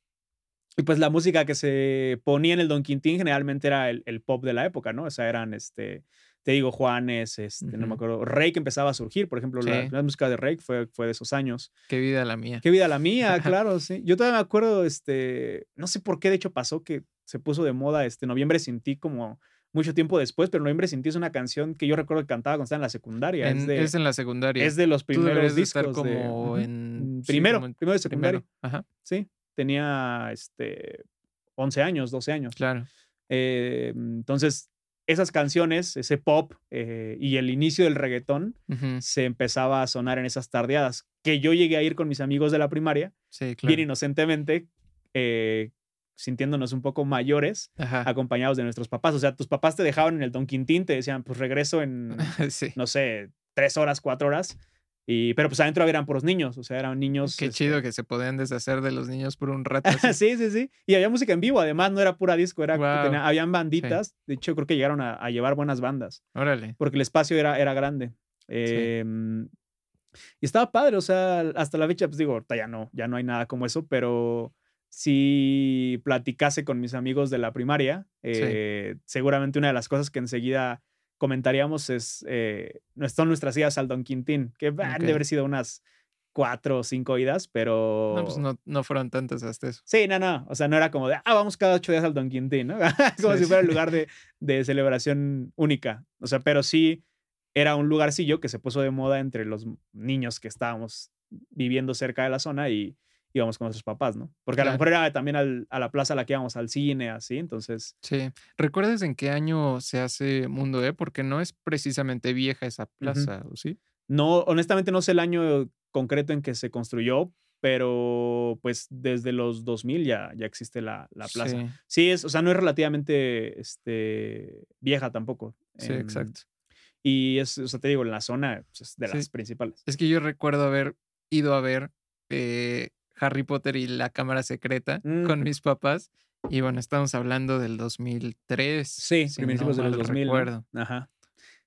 Y pues la música que se ponía en el Don Quintín generalmente era el, el pop de la época, ¿no? O sea, eran este te digo, Juanes, este, no me acuerdo, Rey que empezaba a surgir, por ejemplo, la, música de Rey fue, fue de esos años. Qué vida la mía. Qué vida la mía, claro, sí. Yo todavía me acuerdo, este, no sé por qué de hecho pasó que se puso de moda este Noviembre sin ti como mucho tiempo después, pero Noviembre sin ti es una canción que yo recuerdo que cantaba cuando estaba en la secundaria. es, en la secundaria. Es de los primeros discos. como en... Mm, primero, primero de secundaria. Ajá. Sí, tenía este 11 años, 12 años. Claro. Eh, entonces, esas canciones, ese pop eh, y el inicio del reggaetón se empezaba a sonar en esas tardeadas. Que yo llegué a ir con mis amigos de la primaria, bien inocentemente, eh, sintiéndonos un poco mayores, acompañados de nuestros papás. O sea, tus papás te dejaban en el Don Quintín, te decían, pues regreso en, no sé, tres horas, cuatro horas. Y, pero pues adentro eran puros niños, o sea, eran niños. Qué chido este que se podían deshacer de los niños por un rato. sí, sí, sí. Y había música en vivo, además, no era pura disco, era habían banditas. De hecho, creo que llegaron a, llevar buenas bandas. Órale. Porque el espacio era, era grande. Em, y estaba padre, o sea, hasta la fecha, pues digo, ahorita ya no, ya no hay nada como eso, pero si platicase con mis amigos de la primaria, eh, seguramente una de las cosas que enseguida comentaríamos es, eh, son nuestras idas al Don Quintín, que van de haber sido unas cuatro o cinco idas, pero... No, pues no, no, fueron tantas hasta eso. Sí, no, no, o sea, no era como de, ah, vamos cada ocho días al Don Quintín, ¿no? como si fuera el lugar de, de celebración única, o sea, pero sí era un lugarcillo que se puso de moda entre los niños que estábamos viviendo cerca de la zona y, íbamos con nuestros papás, ¿no? Porque a lo mejor era también a la plaza a la que íbamos al cine, así, entonces. Sí. ¿Recuerdas en qué año se hace Mundo E? Porque no es precisamente vieja esa plaza, ¿o sí? No, honestamente no sé el año concreto en que se construyó, pero pues desde los 2000 ya, ya existe la, la plaza. Sí. es, o sea, no es relativamente este, vieja tampoco. Sí, exacto. Y es, o sea, te digo, en la zona pues, es de las principales. Es que yo recuerdo haber ido a ver eh, Harry Potter y la cámara secreta con mm. mis papás. Y bueno, estamos hablando del 2003. Sí, si principios de los 2000. Recuerdo. Ajá.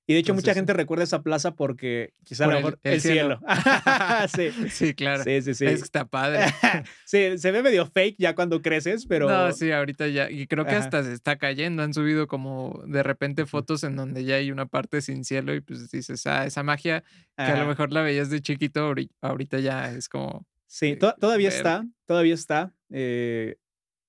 Y de hecho, mucha gente recuerda esa plaza porque quizá a lo mejor el, cielo. sí. sí, claro. Sí, sí, sí. Es que está padre. sí, se ve medio fake ya cuando creces, pero. No, sí, ahorita ya. Y creo que hasta se está cayendo. Han subido como de repente fotos en donde ya hay una parte sin cielo y pues dices, ah, esa magia que a lo mejor la veías de chiquito, ahorita ya es como Sí, todavía está, todavía está. Eh,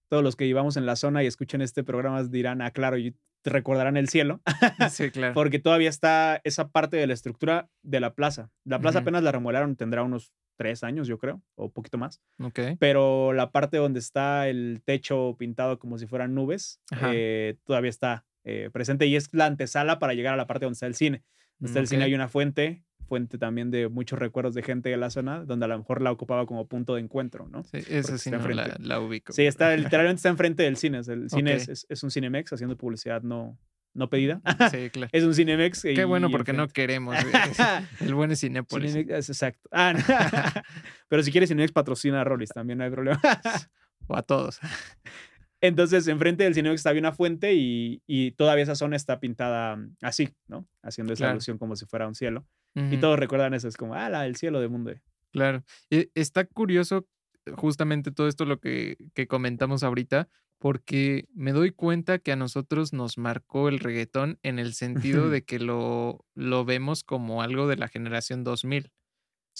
todos los que llevamos en la zona y escuchen este programa dirán, ah, claro, y te recordarán el cielo. sí, claro. Porque todavía está esa parte de la estructura de la plaza. La plaza apenas la remodelaron, tendrá unos tres años, yo creo, o poquito más. Ok. Pero la parte donde está el techo pintado como si fueran nubes, eh, todavía está eh, presente y es la antesala para llegar a la parte donde está el cine. Donde está el cine hay una fuente fuente también de muchos recuerdos de gente de la zona, donde a lo mejor la ocupaba como punto de encuentro, ¿no? Sí, esa sí no la, ubico. Sí, está, literalmente está enfrente del cine. El cine es, es, un Cinemex haciendo publicidad no, no pedida. Sí, claro. es un Cinemex. Qué bueno, porque no queremos. el buen es Cinépolis. exacto. Ah, Pero si quieres Cinemex, patrocina a Rollis, también no hay problema. o a todos. Entonces, enfrente del Cinemex estaba una fuente y, y, todavía esa zona está pintada así, ¿no? Haciendo esa alusión como si fuera un cielo. Y todos recuerdan eso, es como, ah, el cielo de mundo. Claro. E, está curioso justamente todo esto lo que, que comentamos ahorita, porque me doy cuenta que a nosotros nos marcó el reggaetón en el sentido de que lo, lo vemos como algo de la generación 2000.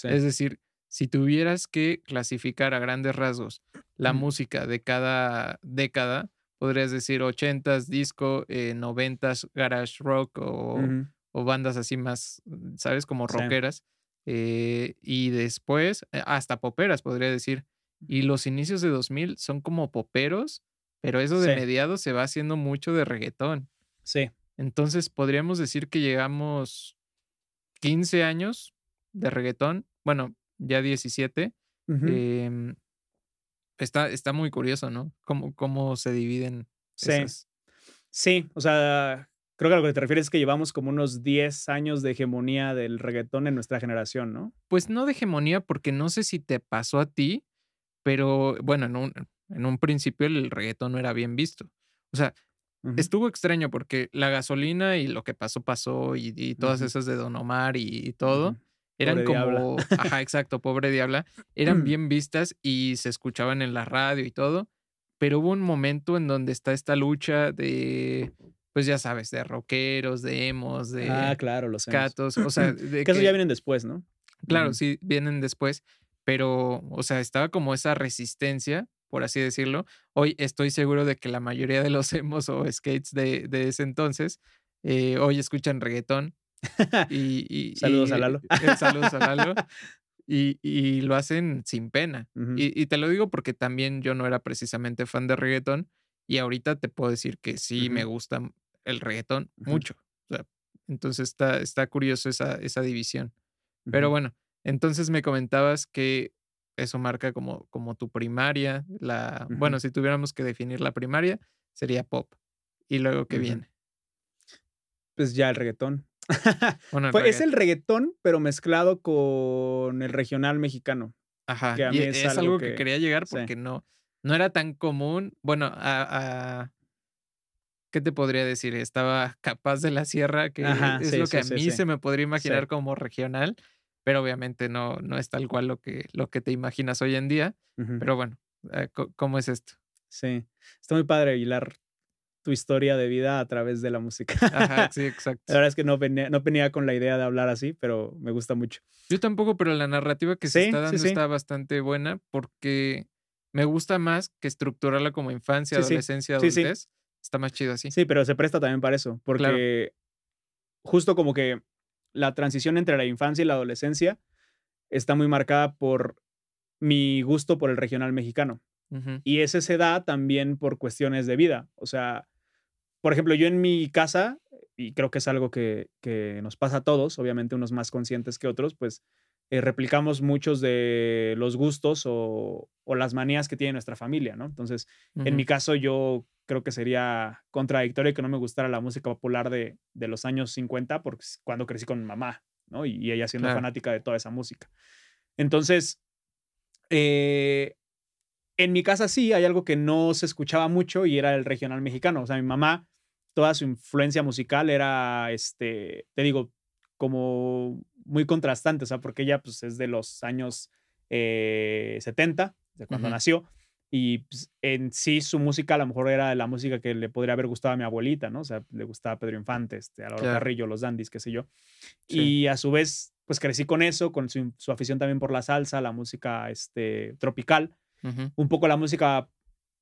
Es decir, si tuvieras que clasificar a grandes rasgos la música de cada década, podrías decir 80s disco, eh, 90s garage rock o, o bandas así más, ¿sabes? Como rockeras. eh, y después, eh, hasta poperas, podría decir. Y los inicios de 2000 son como poperos, pero eso de mediados se va haciendo mucho de reggaetón. Sí. Entonces podríamos decir que llegamos 15 años de reggaetón, bueno, ya 17. Em, está, está muy curioso, ¿no? Cómo, cómo se dividen. Sí. Sí, o sea, creo que a lo que te refieres es que llevamos como unos 10 años de hegemonía del reggaetón en nuestra generación, ¿no? Pues no de hegemonía, porque no sé si te pasó a ti, pero bueno, en un, en un principio el reggaetón no era bien visto. O sea, estuvo extraño porque la gasolina y lo que pasó, pasó, y, todas esas de Don Omar y, todo, eran como, ajá, exacto, pobre diabla, eran bien vistas y se escuchaban en la radio y todo, pero hubo un momento en donde está esta lucha de, pues ya sabes, de rockeros, de emos, de ah, claro, los gatos, o sea, de que, eso ya vienen después, ¿no? Claro, sí, vienen después, pero, o sea, estaba como esa resistencia, por así decirlo. Hoy estoy seguro de que la mayoría de los emos o skates de, de ese entonces eh, hoy escuchan reggaetón. Y, saludos a Lalo. Eh, saludos a Lalo. Y, lo hacen sin pena. y, te lo digo porque también yo no era precisamente fan de reggaetón y ahorita te puedo decir que sí me gusta el reggaetón mucho. entonces está, está curioso esa, esa división. Pero bueno, entonces me comentabas que eso marca como, como tu primaria. La, Bueno, si tuviéramos que definir la primaria, sería pop. ¿Y luego qué viene? Pues ya el reggaetón. Es el reggaetón, pero mezclado con el regional mexicano. Ajá. y es, algo, que, quería llegar porque no, no era tan común. Bueno, a, ¿qué te podría decir? Estaba Capaz de la Sierra, que es lo que a mí se me podría imaginar como regional pero obviamente no, no es tal cual lo que, lo que te imaginas hoy en día. Pero bueno, eh, ¿cómo es esto? Sí, está muy padre hilar tu historia de vida a través de la música. Ajá, sí, exacto. La verdad es que no venía, no venía con la idea de hablar así, pero me gusta mucho. Yo tampoco, pero la narrativa que se está dando está bastante buena porque me gusta más que estructurarla como infancia, adolescencia, adultez. Está más chido así. Sí, pero se presta también para eso, porque justo como que la transición entre la infancia y la adolescencia está muy marcada por mi gusto por el regional mexicano. Y ese se da también por cuestiones de vida. O sea, por ejemplo, yo en mi casa, y creo que es algo que, nos pasa a todos, obviamente unos más conscientes que otros, pues eh, replicamos muchos de los gustos o, las manías que tiene nuestra familia, ¿no? Entonces, en mi caso, yo creo que sería contradictorio que no me gustara la música popular de, los años 50, porque cuando crecí con mi mamá, ¿no? Y, ella siendo fanática de toda esa música. Entonces, eh, en mi casa sí hay algo que no se escuchaba mucho y era el regional mexicano. O sea, mi mamá, toda su influencia musical era, este, te digo, como muy contrastante, o sea, porque ella pues es de los años 70, eh, de cuando nació. Y pues, en sí su música a lo mejor era la música que le podría haber gustado a mi abuelita, ¿no? O sea, le gustaba Pedro Infante, este, a Laura Carrillo, los Dandys, qué sé yo. Y a su vez, pues crecí con eso, con su, afición también por la salsa, la música este, tropical, un poco la música,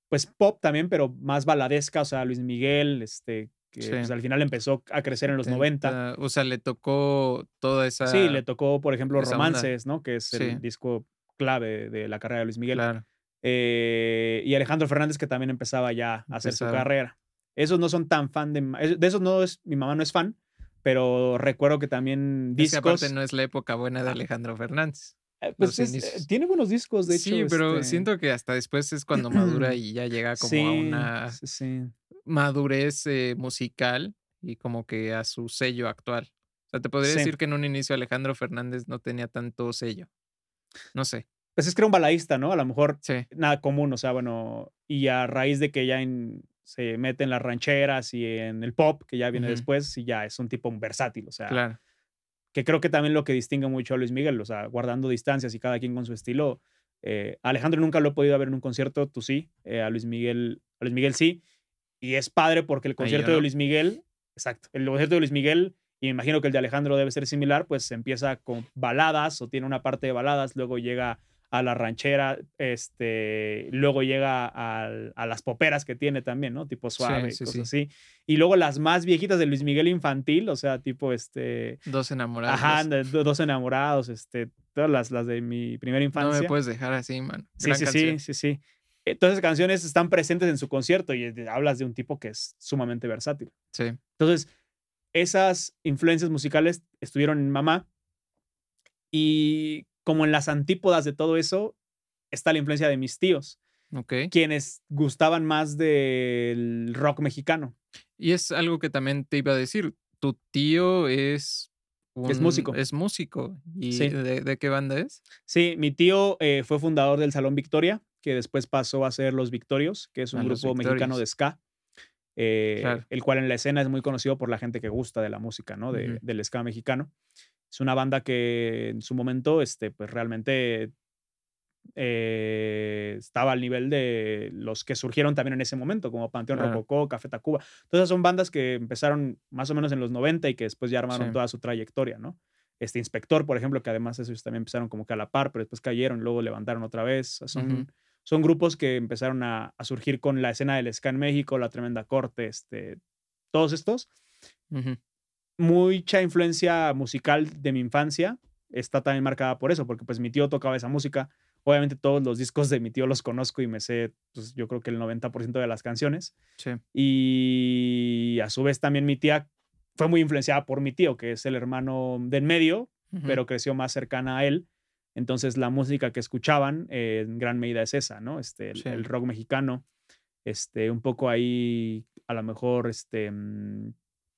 pues pop también, pero más baladesca, o sea, Luis Miguel, este, que pues, al final empezó a crecer en los 90. O sea, le tocó toda esa... Sí, le tocó, por ejemplo, Romances, ¿no? Que es el disco clave de la carrera de Luis Miguel. Claro. Eh, y Alejandro Fernández, que también empezaba ya a hacer su carrera. Esos no son tan fan de... De esos no es... Mi mamá no es fan, pero recuerdo que también discos... Es aparte no es la época buena de Alejandro Fernández. Eh, pues eh, tiene buenos discos, de hecho. Sí, pero este siento que hasta después es cuando madura y ya llega como a una madurez musical y como que a su sello actual. O sea, te podría decir que en un inicio Alejandro Fernández no tenía tanto sello. No sé pues es que era un balaísta, ¿no? A lo mejor nada común, o sea, bueno, y a raíz de que ya se mete en las rancheras y en el pop, que ya viene después, y ya es un tipo versátil, o sea, claro. que creo que también lo que distingue mucho a Luis Miguel, o sea, guardando distancias y cada quien con su estilo. Eh, Alejandro nunca lo he podido ver en un concierto, tú sí, eh, a Luis Miguel, a Luis Miguel sí, y es padre porque el concierto de Luis Miguel, exacto, el concierto de Luis Miguel y me imagino que el de Alejandro debe ser similar, pues empieza con baladas o tiene una parte de baladas, luego llega a la ranchera, este, luego llega a, las poperas que tiene también, ¿no? Tipo suave, cosas así. Y luego las más viejitas de Luis Miguel infantil, o sea, tipo este... Dos enamorados. Ajá, dos enamorados, este, todas las, las de mi primera infancia. No me puedes dejar así, man. Sí, sí, sí, sí, sí. Eh, todas esas canciones están presentes en su concierto y hablas de un tipo que es sumamente versátil. Sí. Entonces, esas influencias musicales estuvieron en mamá y como en las antípodas de todo eso está la influencia de mis tíos. Quienes gustaban más del rock mexicano. Y es algo que también te iba a decir. Tu tío es. es músico. Es músico. ¿Y de, qué banda es? Sí, mi tío eh, fue fundador del Salón Victoria, que después pasó a ser Los Victorios, que es un grupo mexicano de ska. Eh, el cual en la escena es muy conocido por la gente que gusta de la música, ¿no? Del ska mexicano. Es una banda que en su momento, este, pues realmente eh, estaba al nivel de los que surgieron también en ese momento, como Panteón Rococó, Café Tacuba. Todas son bandas que empezaron más o menos en los 90 y que después ya armaron toda su trayectoria, ¿no? Este Inspector, por ejemplo, que además esos también empezaron como que a la par, pero después cayeron, luego levantaron otra vez. Son, son grupos que empezaron a, surgir con la escena del ska en México, La Tremenda Corte, este, todos estos mucha influencia musical de mi infancia está también marcada por eso, porque pues mi tío tocaba esa música. Obviamente todos los discos de mi tío los conozco y me sé, pues yo creo que el 90% de las canciones. Sí. Y a su vez también mi tía fue muy influenciada por mi tío, que es el hermano del medio, pero creció más cercana a él. Entonces la música que escuchaban en gran medida es esa, ¿no? Este, el, rock mexicano, este, un poco ahí a lo mejor, este, mm,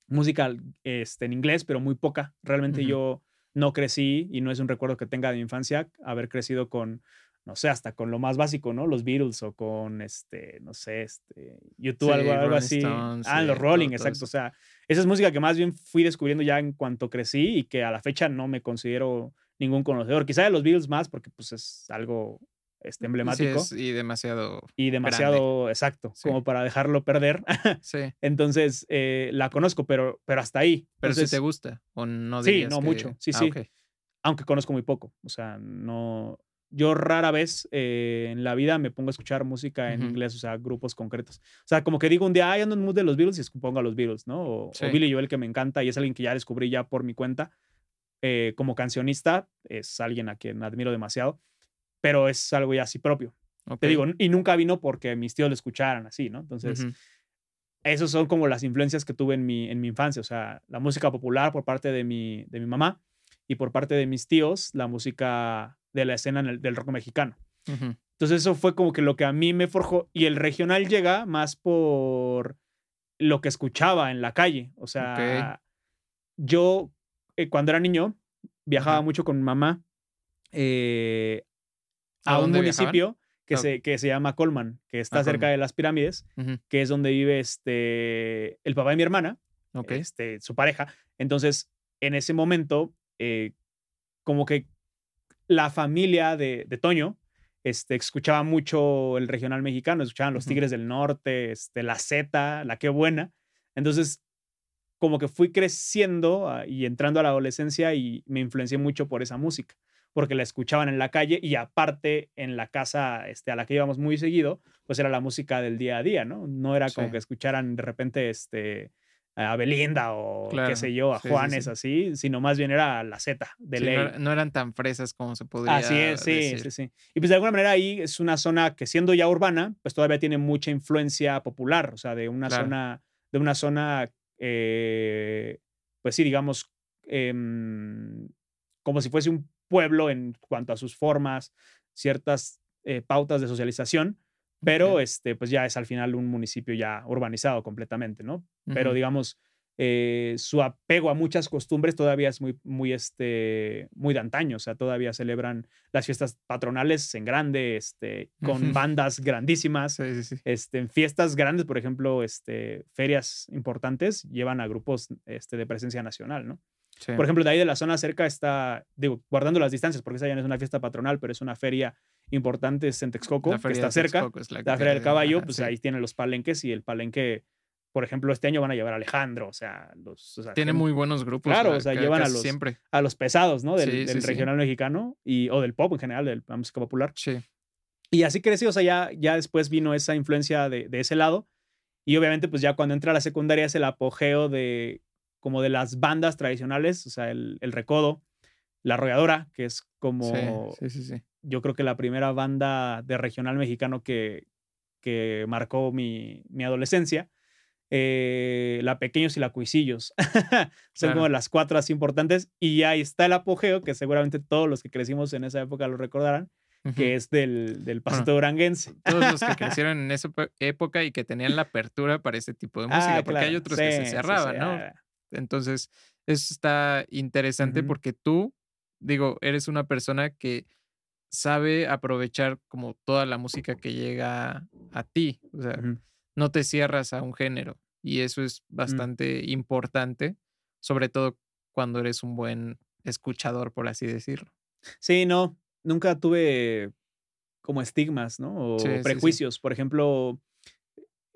música este, en inglés, pero muy poca. Realmente yo no crecí y no es un recuerdo que tenga de mi infancia haber crecido con, no sé, hasta con lo más básico, ¿no? Los Beatles o con, este, no sé, este, YouTube, algo, algo así. ah, los Rolling, exacto. O sea, esa es música que más bien fui descubriendo ya en cuanto crecí y que a la fecha no me considero ningún conocedor. Quizá de los Beatles más porque pues es algo este, emblemático. y demasiado. Y demasiado, exacto, como para dejarlo perder. sí. Entonces, eh, la conozco, pero, pero hasta ahí. Pero si te gusta, o no Sí, no mucho, sí, ah, sí. Aunque conozco muy poco, o sea, no... Yo rara vez eh, en la vida me pongo a escuchar música en inglés, o sea, grupos concretos. O sea, como que digo un día, ay, ando en mood de los Beatles y pongo a los Beatles, ¿no? O, Billy Joel que me encanta y es alguien que ya descubrí ya por mi cuenta. Eh, como cancionista, es alguien a quien admiro demasiado pero es algo ya así propio. Te digo, y nunca vino porque mis tíos lo escucharan así, ¿no? Entonces, uh esos son como las influencias que tuve en mi, en mi infancia, o sea, la música popular por parte de mi, de mi mamá y por parte de mis tíos, la música de la escena del rock mexicano. Entonces, eso fue como que lo que a mí me forjó y el regional llega más por lo que escuchaba en la calle, o sea, yo eh, cuando era niño viajaba mucho con mi mamá eh, a, un municipio que, se, que se llama Colman, que está cerca de las pirámides, que es donde vive este, el papá de mi hermana, este, su pareja. Entonces, en ese momento, eh, como que la familia de, de, Toño este, escuchaba mucho el regional mexicano, escuchaban los Tigres del Norte, este, la Z, la Qué Buena. Entonces, como que fui creciendo ah, y entrando a la adolescencia y me influencié mucho por esa música porque la escuchaban en la calle y aparte en la casa este, a la que íbamos muy seguido, pues era la música del día a día, ¿no? No era como que escucharan de repente este, a Belinda o qué sé yo, a Juanes así, sino más bien era la Z de ley. No, eran tan fresas como se podría Así es, sí, sí, sí. Y pues de alguna manera ahí es una zona que siendo ya urbana, pues todavía tiene mucha influencia popular, o sea, de una zona, de una zona, eh, pues sí, digamos, em, como si fuese un pueblo en cuanto a sus formas, ciertas eh, pautas de socialización, pero este, pues ya es al final un municipio ya urbanizado completamente, ¿no? Pero digamos, eh, su apego a muchas costumbres todavía es muy, muy, este, muy de antaño, o sea, todavía celebran las fiestas patronales en grande, este, con bandas grandísimas, Este, en fiestas grandes, por ejemplo, este, ferias importantes, llevan a grupos este, de presencia nacional, ¿no? Por ejemplo, de ahí de la zona cerca está, digo, guardando las distancias, porque esa ya no es una fiesta patronal, pero es una feria importante, es en Texcoco, que está cerca. la, Feria del Caballo, pues ahí tienen los palenques y el palenque, por ejemplo, este año van a llevar a Alejandro, o sea, los... Tiene muy buenos grupos. Claro, o sea, llevan a los, siempre. a los pesados, ¿no? Del, regional mexicano y, o del pop en general, de la música popular. Sí. Y así creció, o sea, ya, ya después vino esa influencia de, de, ese lado. Y obviamente, pues ya cuando entra a la secundaria es el apogeo de como de las bandas tradicionales, o sea, el, el recodo, la arrolladora, que es como... Sí, sí, sí, Yo creo que la primera banda de regional mexicano que, que marcó mi, mi adolescencia. Eh, la Pequeños y la Cuisillos. Son como las cuatro así importantes. Y ahí está el apogeo, que seguramente todos los que crecimos en esa época lo recordarán, que es del, del pasito duranguense. Todos los que crecieron en esa época y que tenían la apertura para ese tipo de música, ah, porque hay otros que se cerraban, ¿no? Ah. Entonces, eso está interesante porque tú, digo, eres una persona que sabe aprovechar como toda la música que llega a ti. O sea, no te cierras a un género. Y eso es mm. bastante importante, sobre todo cuando eres un buen escuchador, por así decirlo. Sí, no, nunca tuve como estigmas, ¿no? O prejuicios. Por ejemplo,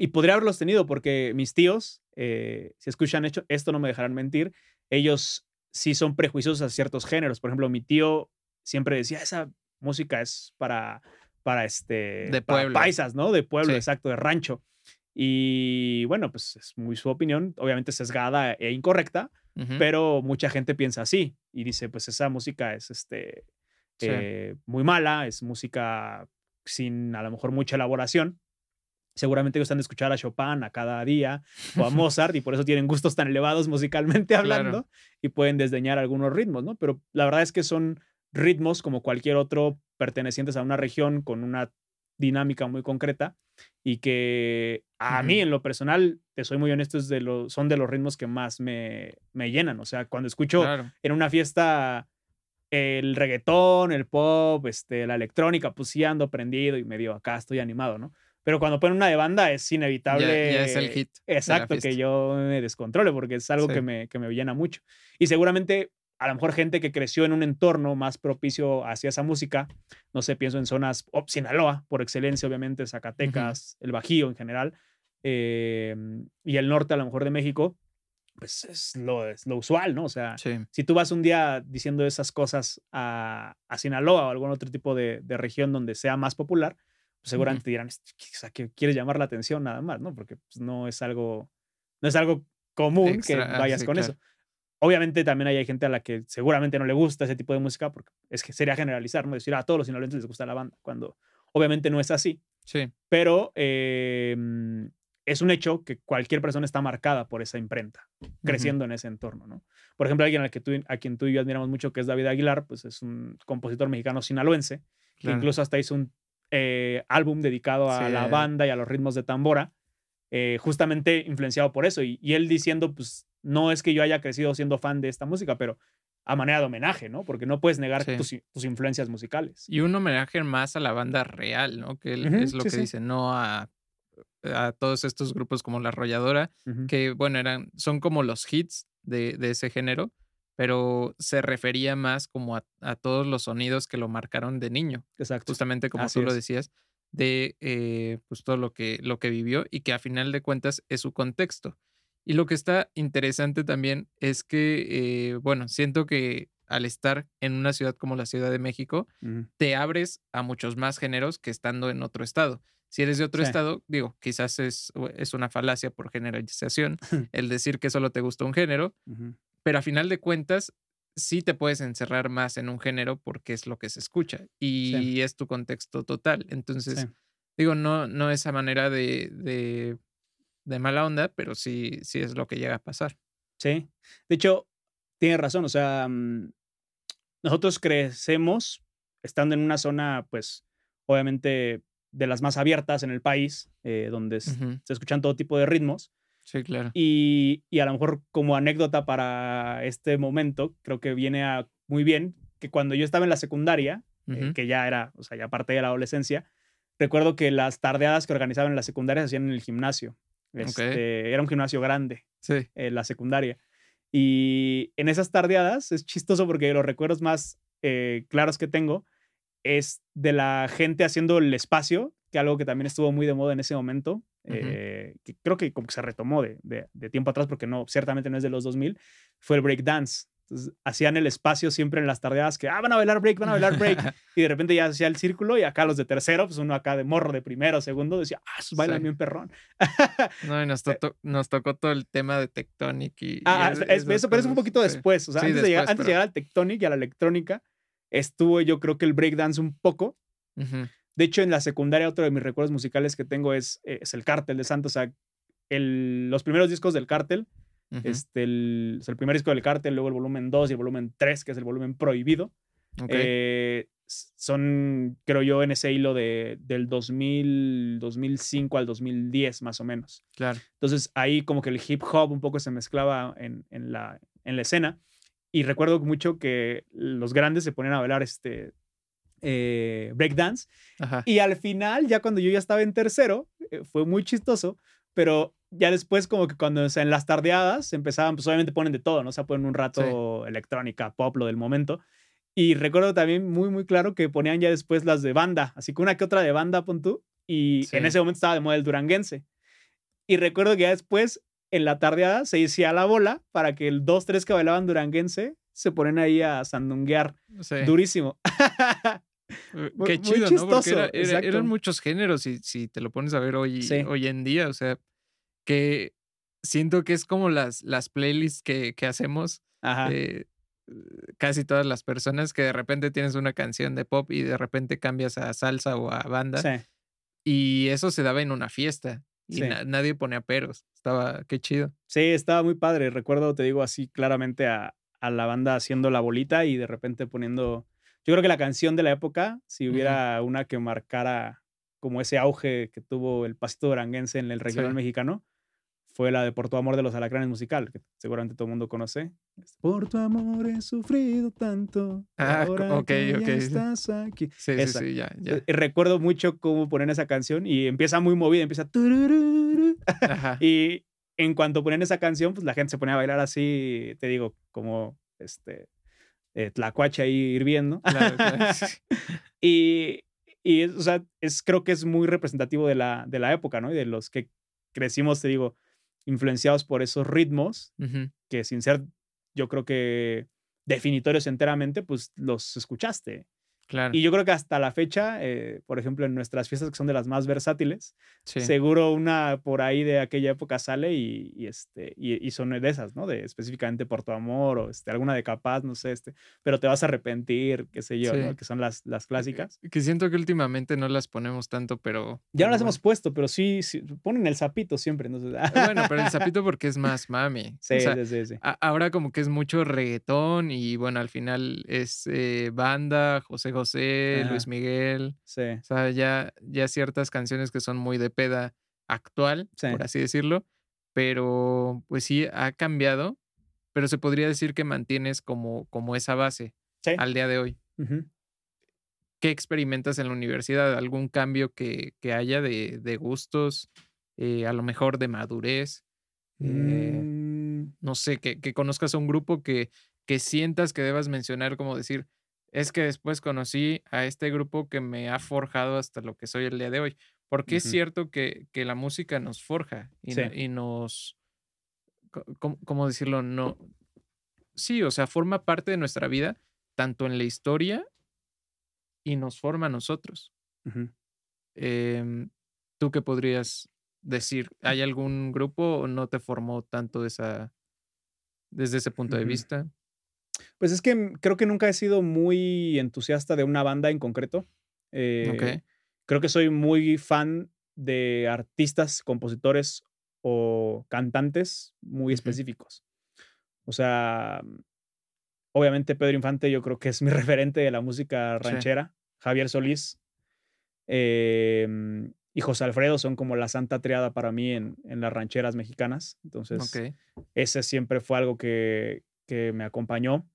y podría haberlos tenido porque mis tíos, eh, si escuchan hecho, esto no me dejarán mentir, ellos sí son prejuiciosos a ciertos géneros. Por ejemplo, mi tío siempre decía, esa música es para, para este, de pueblo. paisas, ¿no? De pueblo, exacto, de rancho. Y bueno, pues es muy su opinión, obviamente sesgada e incorrecta, pero mucha gente piensa así y dice, pues esa música es este, eh, muy mala, es música sin a lo mejor mucha elaboración. Seguramente están de escuchar a Chopin a cada día o a Mozart y por eso tienen gustos tan elevados musicalmente hablando y pueden desdeñar algunos ritmos, ¿no? Pero la verdad es que son ritmos como cualquier otro pertenecientes a una región con una dinámica muy concreta y que a mí en lo personal, te soy muy honesto, es de lo, son de los ritmos que más me, me llenan. O sea, cuando escucho en una fiesta el reggaetón, el pop, este, la electrónica, pues sí ando prendido y medio acá estoy animado, ¿no? Pero cuando ponen una de banda es inevitable. Ya, es el hit. Exacto, que yo me descontrole porque es algo que, me, que me llena mucho. Y seguramente a lo mejor gente que creció en un entorno más propicio hacia esa música, no sé, pienso en zonas, oh, Sinaloa, por excelencia, obviamente, Zacatecas, el Bajío en general, em, y el norte a lo mejor de México, pues es lo, es lo usual, ¿no? O sea, si tú vas un día diciendo esas cosas a, a Sinaloa o algún otro tipo de, de, región donde sea más popular, seguramente te dirán, que quieres llamar la atención nada más, ¿no? Porque pues, no es algo, no es algo común que ah, vayas con eso. Obviamente también hay gente a la que seguramente no le gusta ese tipo de música porque es que sería generalizar, ¿no? Decir, a todos los sinaloenses les gusta la banda, cuando obviamente no es así. Sí. Pero em, es un hecho que cualquier persona está marcada por esa imprenta, creciendo en ese entorno, ¿no? Por ejemplo, alguien a, que tú, a quien tú y yo admiramos mucho, que es David Aguilar, pues es un compositor mexicano sinaloense, que incluso hasta hizo un eh, álbum dedicado a la banda y a los ritmos de tambora, eh, justamente influenciado por eso. Y, y, él diciendo, pues no es que yo haya crecido siendo fan de esta música, pero a manera de homenaje, ¿no? Porque no puedes negar tus, influencias musicales. Y un homenaje más a la banda real, ¿no? Que es lo que dice, no a, a, todos estos grupos como La Arrolladora, que, bueno, eran, son como los hits de, de, ese género, pero se refería más como a, a, todos los sonidos que lo marcaron de niño. Exacto. Justamente como tú lo decías, de eh, pues todo lo que, lo que vivió y que a final de cuentas es su contexto. Y lo que está interesante también es que, eh, bueno, siento que al estar en una ciudad como la Ciudad de México, te abres a muchos más géneros que estando en otro estado. Si eres de otro estado, digo, quizás es, es, una falacia por generalización el decir que solo te gusta un género, pero a final de cuentas, sí te puedes encerrar más en un género porque es lo que se escucha y es tu contexto total. Entonces, digo, no, no esa manera de de mala onda, pero sí, sí es lo que llega a pasar. Sí. De hecho, tiene razón. O sea, mm, nosotros crecemos estando en una zona, pues, obviamente de las más abiertas en el país, eh, donde se escuchan todo tipo de ritmos. Sí, claro. Y, y, a lo mejor como anécdota para este momento, creo que viene a, muy bien que cuando yo estaba en la secundaria, eh, que ya era, o sea, ya parte de la adolescencia, recuerdo que las tardeadas que organizaban en la secundaria se hacían en el gimnasio. Este, era un gimnasio grande, sí. en la secundaria. Y en esas tardeadas es chistoso porque los recuerdos más eh, claros que tengo es de la gente haciendo el espacio, que algo que también estuvo muy de moda en ese momento, eh, que creo que como que se retomó de, de, tiempo atrás, porque no, ciertamente no es de los 2000, fue el breakdance. Entonces, hacían el espacio siempre en las tardeadas que, ah, van a bailar break, van a bailar break. y de repente ya hacía el círculo y acá los de tercero, pues uno acá de morro de primero, segundo, decía, ah, esos bailan bien perrón. no, y nos, eh nos, tocó todo el tema de Tectonic y... Ah, eso, pero es un poquito después. O sea, antes, de llegar, antes de llegar al Tectonic y a la electrónica, estuvo yo creo que el breakdance un poco. De hecho, en la secundaria, otro de mis recuerdos musicales que tengo es, es el Cártel de Santos. O sea, el, los primeros discos del Cártel este, el, el, primer disco del cártel, luego el volumen 2 y el volumen 3, que es el volumen prohibido. Eh, son, creo yo, en ese hilo de, del 2000, 2005 al 2010, más o menos. Claro. Entonces ahí como que el hip hop un poco se mezclaba en, en, la, en la escena. Y recuerdo mucho que los grandes se ponían a bailar este eh, breakdance. Y al final, ya cuando yo ya estaba en tercero, eh, fue muy chistoso, pero ya después como que cuando o en las tardeadas empezaban, pues obviamente ponen de todo, ¿no? O sea, ponen un rato electrónica, pop, lo del momento. Y recuerdo también muy, muy claro que ponían ya después las de banda, así que una que otra de banda, pon tú. Y en ese momento estaba de moda el duranguense. Y recuerdo que ya después, en la tardeada, se hacía la bola para que el dos, tres que bailaban duranguense se ponen ahí a sandunguear. Durísimo. Qué chido, ¿no? Porque eran muchos géneros y si te lo pones a ver hoy, hoy en día, o sea, que siento que es como las, las playlists que, que hacemos. Eh, casi todas las personas que de repente tienes una canción de pop y de repente cambias a salsa o a banda. Sí. Y eso se daba en una fiesta y nadie ponía peros. Estaba, qué chido. Sí, estaba muy padre. Recuerdo, te digo así claramente a, a la banda haciendo la bolita y de repente poniendo. Yo creo que la canción de la época, si hubiera una que marcara como ese auge que tuvo el pasito duranguense en el regional mexicano, fue la de Por tu amor de los alacranes musical, que seguramente todo el mundo conoce. Por tu amor he sufrido tanto. Ah, ok, que ok. estás aquí. Sí, sí, sí, ya, ya. Eh, recuerdo mucho cómo ponen esa canción y empieza muy movida, empieza. Ajá. y en cuanto ponen esa canción, pues la gente se pone a bailar así, te digo, como este. Eh, tlacuache ahí hirviendo. Claro, claro. y, y o sea, es, creo que es muy representativo de la, de la época, ¿no? Y de los que crecimos, te digo, influenciados por esos ritmos que sin ser, yo creo que definitorios enteramente, pues los escuchaste. Y yo creo que hasta la fecha, eh, por ejemplo, en nuestras fiestas que son de las más versátiles, seguro una por ahí de aquella época sale y, este, y, son de esas, ¿no? De específicamente por tu amor o este, alguna de capaz, no sé, este, pero te vas a arrepentir, qué sé yo, ¿no? Que son las, las clásicas. Que siento que últimamente no las ponemos tanto, pero... Ya no las hemos puesto, pero sí, ponen el sapito siempre, ¿no? bueno, pero el sapito porque es más mami. Sí, sí, sí, ahora como que es mucho reggaetón y bueno, al final es eh, banda, José José José, Luis Miguel. Sí. O sea, ya, ya ciertas canciones que son muy de peda actual, por así decirlo. Pero pues sí, ha cambiado. Pero se podría decir que mantienes como, como esa base al día de hoy. ¿Qué experimentas en la universidad? ¿Algún cambio que, que haya de, de gustos? Eh, a lo mejor de madurez. Eh, mm. no sé, que, que, conozcas a un grupo que, que sientas que debas mencionar, como decir, es que después conocí a este grupo que me ha forjado hasta lo que soy el día de hoy. Porque es cierto que, que, la música nos forja y, y nos, ¿cómo, decirlo? No, sí, o sea, forma parte de nuestra vida, tanto en la historia y nos forma a nosotros. Em, ¿Tú qué podrías decir? ¿Hay algún grupo o no te formó tanto esa, desde ese punto de vista? Pues es que creo que nunca he sido muy entusiasta de una banda en concreto. Eh, creo que soy muy fan de artistas, compositores o cantantes muy específicos. O sea, obviamente Pedro Infante yo creo que es mi referente de la música ranchera. Javier Solís em, y José Alfredo son como la santa triada para mí en, las rancheras mexicanas. Entonces, ese siempre fue algo que, que me acompañó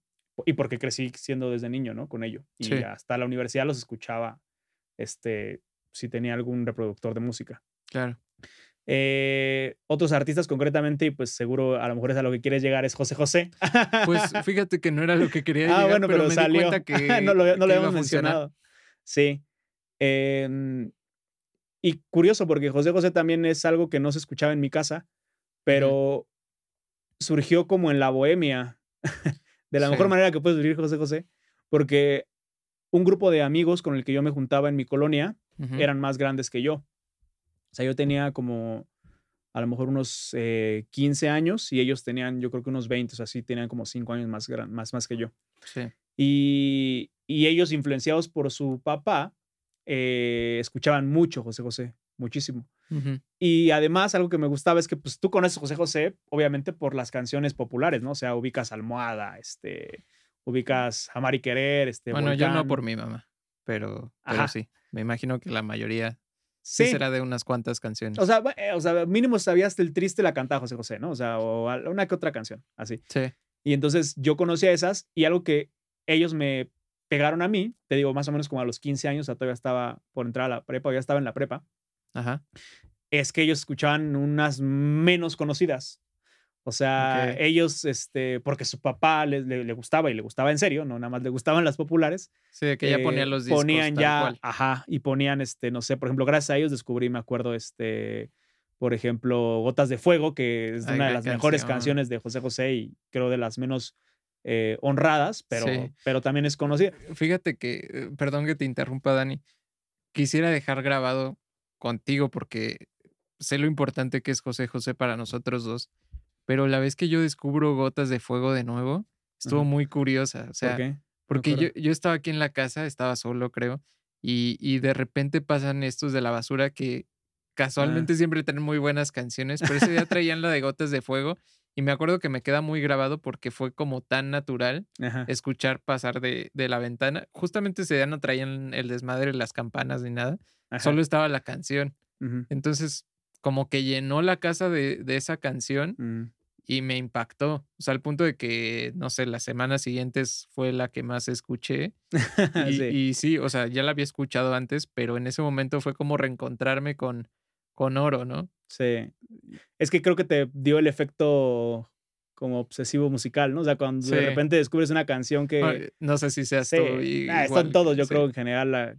y porque crecí siendo desde niño, ¿no? Con ello. Y hasta la universidad los escuchaba, este, si tenía algún reproductor de música. Claro. Eh, otros artistas concretamente, y pues seguro a lo mejor es a lo que quieres llegar, es José José. Pues fíjate que no era lo que quería ah, bueno, pero, me salió. Di que, no lo, no lo habíamos mencionado. Sí. Em, Y curioso, porque José José también es algo que no se escuchaba en mi casa, pero surgió como en la bohemia, de la mejor manera que puede surgir José José, porque un grupo de amigos con el que yo me juntaba en mi colonia eran más grandes que yo. O sea, yo tenía como a lo mejor unos 15 eh, años y ellos tenían, yo creo que unos 20, o sea, sí tenían como 5 años más, más, más que yo. Sí. Y, y ellos, influenciados por su papá, eh, escuchaban mucho José José, muchísimo. Y además, algo que me gustaba es que pues, tú conoces José José, obviamente, por las canciones populares, ¿no? O sea, ubicas Almohada, este, ubicas Amar y Querer, este. Bueno, yo no por mi mamá, pero, pero sí. Me imagino que la mayoría Sí. será de unas cuantas canciones. O sea, eh, o sea, mínimo sabías el triste la cantaba José José, ¿no? O sea, o una que otra canción, así. Sí. Y entonces yo conocía esas y algo que ellos me pegaron a mí, te digo, más o menos como a los 15 años, o sea, todavía estaba por entrar a la prepa, ya estaba en la prepa. Ajá. Es que ellos escuchaban unas menos conocidas. O sea, ellos, este, porque su papá le, le, gustaba y le gustaba en serio, no nada más le gustaban las populares. Sí, que ya ponían eh, los discos. Ponían ya, ajá, y ponían, este, no sé, por ejemplo, gracias a ellos descubrí, me acuerdo, este, por ejemplo, Gotas de Fuego, que es una de las mejores canciones de José José y creo de las menos eh, honradas, pero, pero también es conocida. Fíjate que, eh, perdón que te interrumpa, Dani, quisiera dejar grabado contigo porque sé lo importante que es José José para nosotros dos pero la vez que yo descubro Gotas de Fuego de nuevo, estuvo muy curiosa. O sea, porque yo, yo, estaba aquí en la casa, estaba solo, creo, y, y de repente pasan estos de la basura que ah. casualmente siempre tienen muy buenas canciones, pero ese día traían la de Gotas de Fuego. Y me acuerdo que me queda muy grabado porque fue como tan natural escuchar pasar de, de, la ventana. Justamente ese día no traían el desmadre, las campanas ni nada. Solo estaba la canción. Entonces, como que llenó la casa de, de esa canción mm y me impactó. O sea, al punto de que, no sé, las semanas siguientes fue la que más escuché. Y sí. o sea, ya la había escuchado antes, pero en ese momento fue como reencontrarme con, con oro, ¿no? Sí. Es que creo que te dio el efecto como obsesivo musical, ¿no? O sea, cuando de repente descubres una canción que... No, sé si seas sí. tú. Ah, están todos, yo creo, en general, la,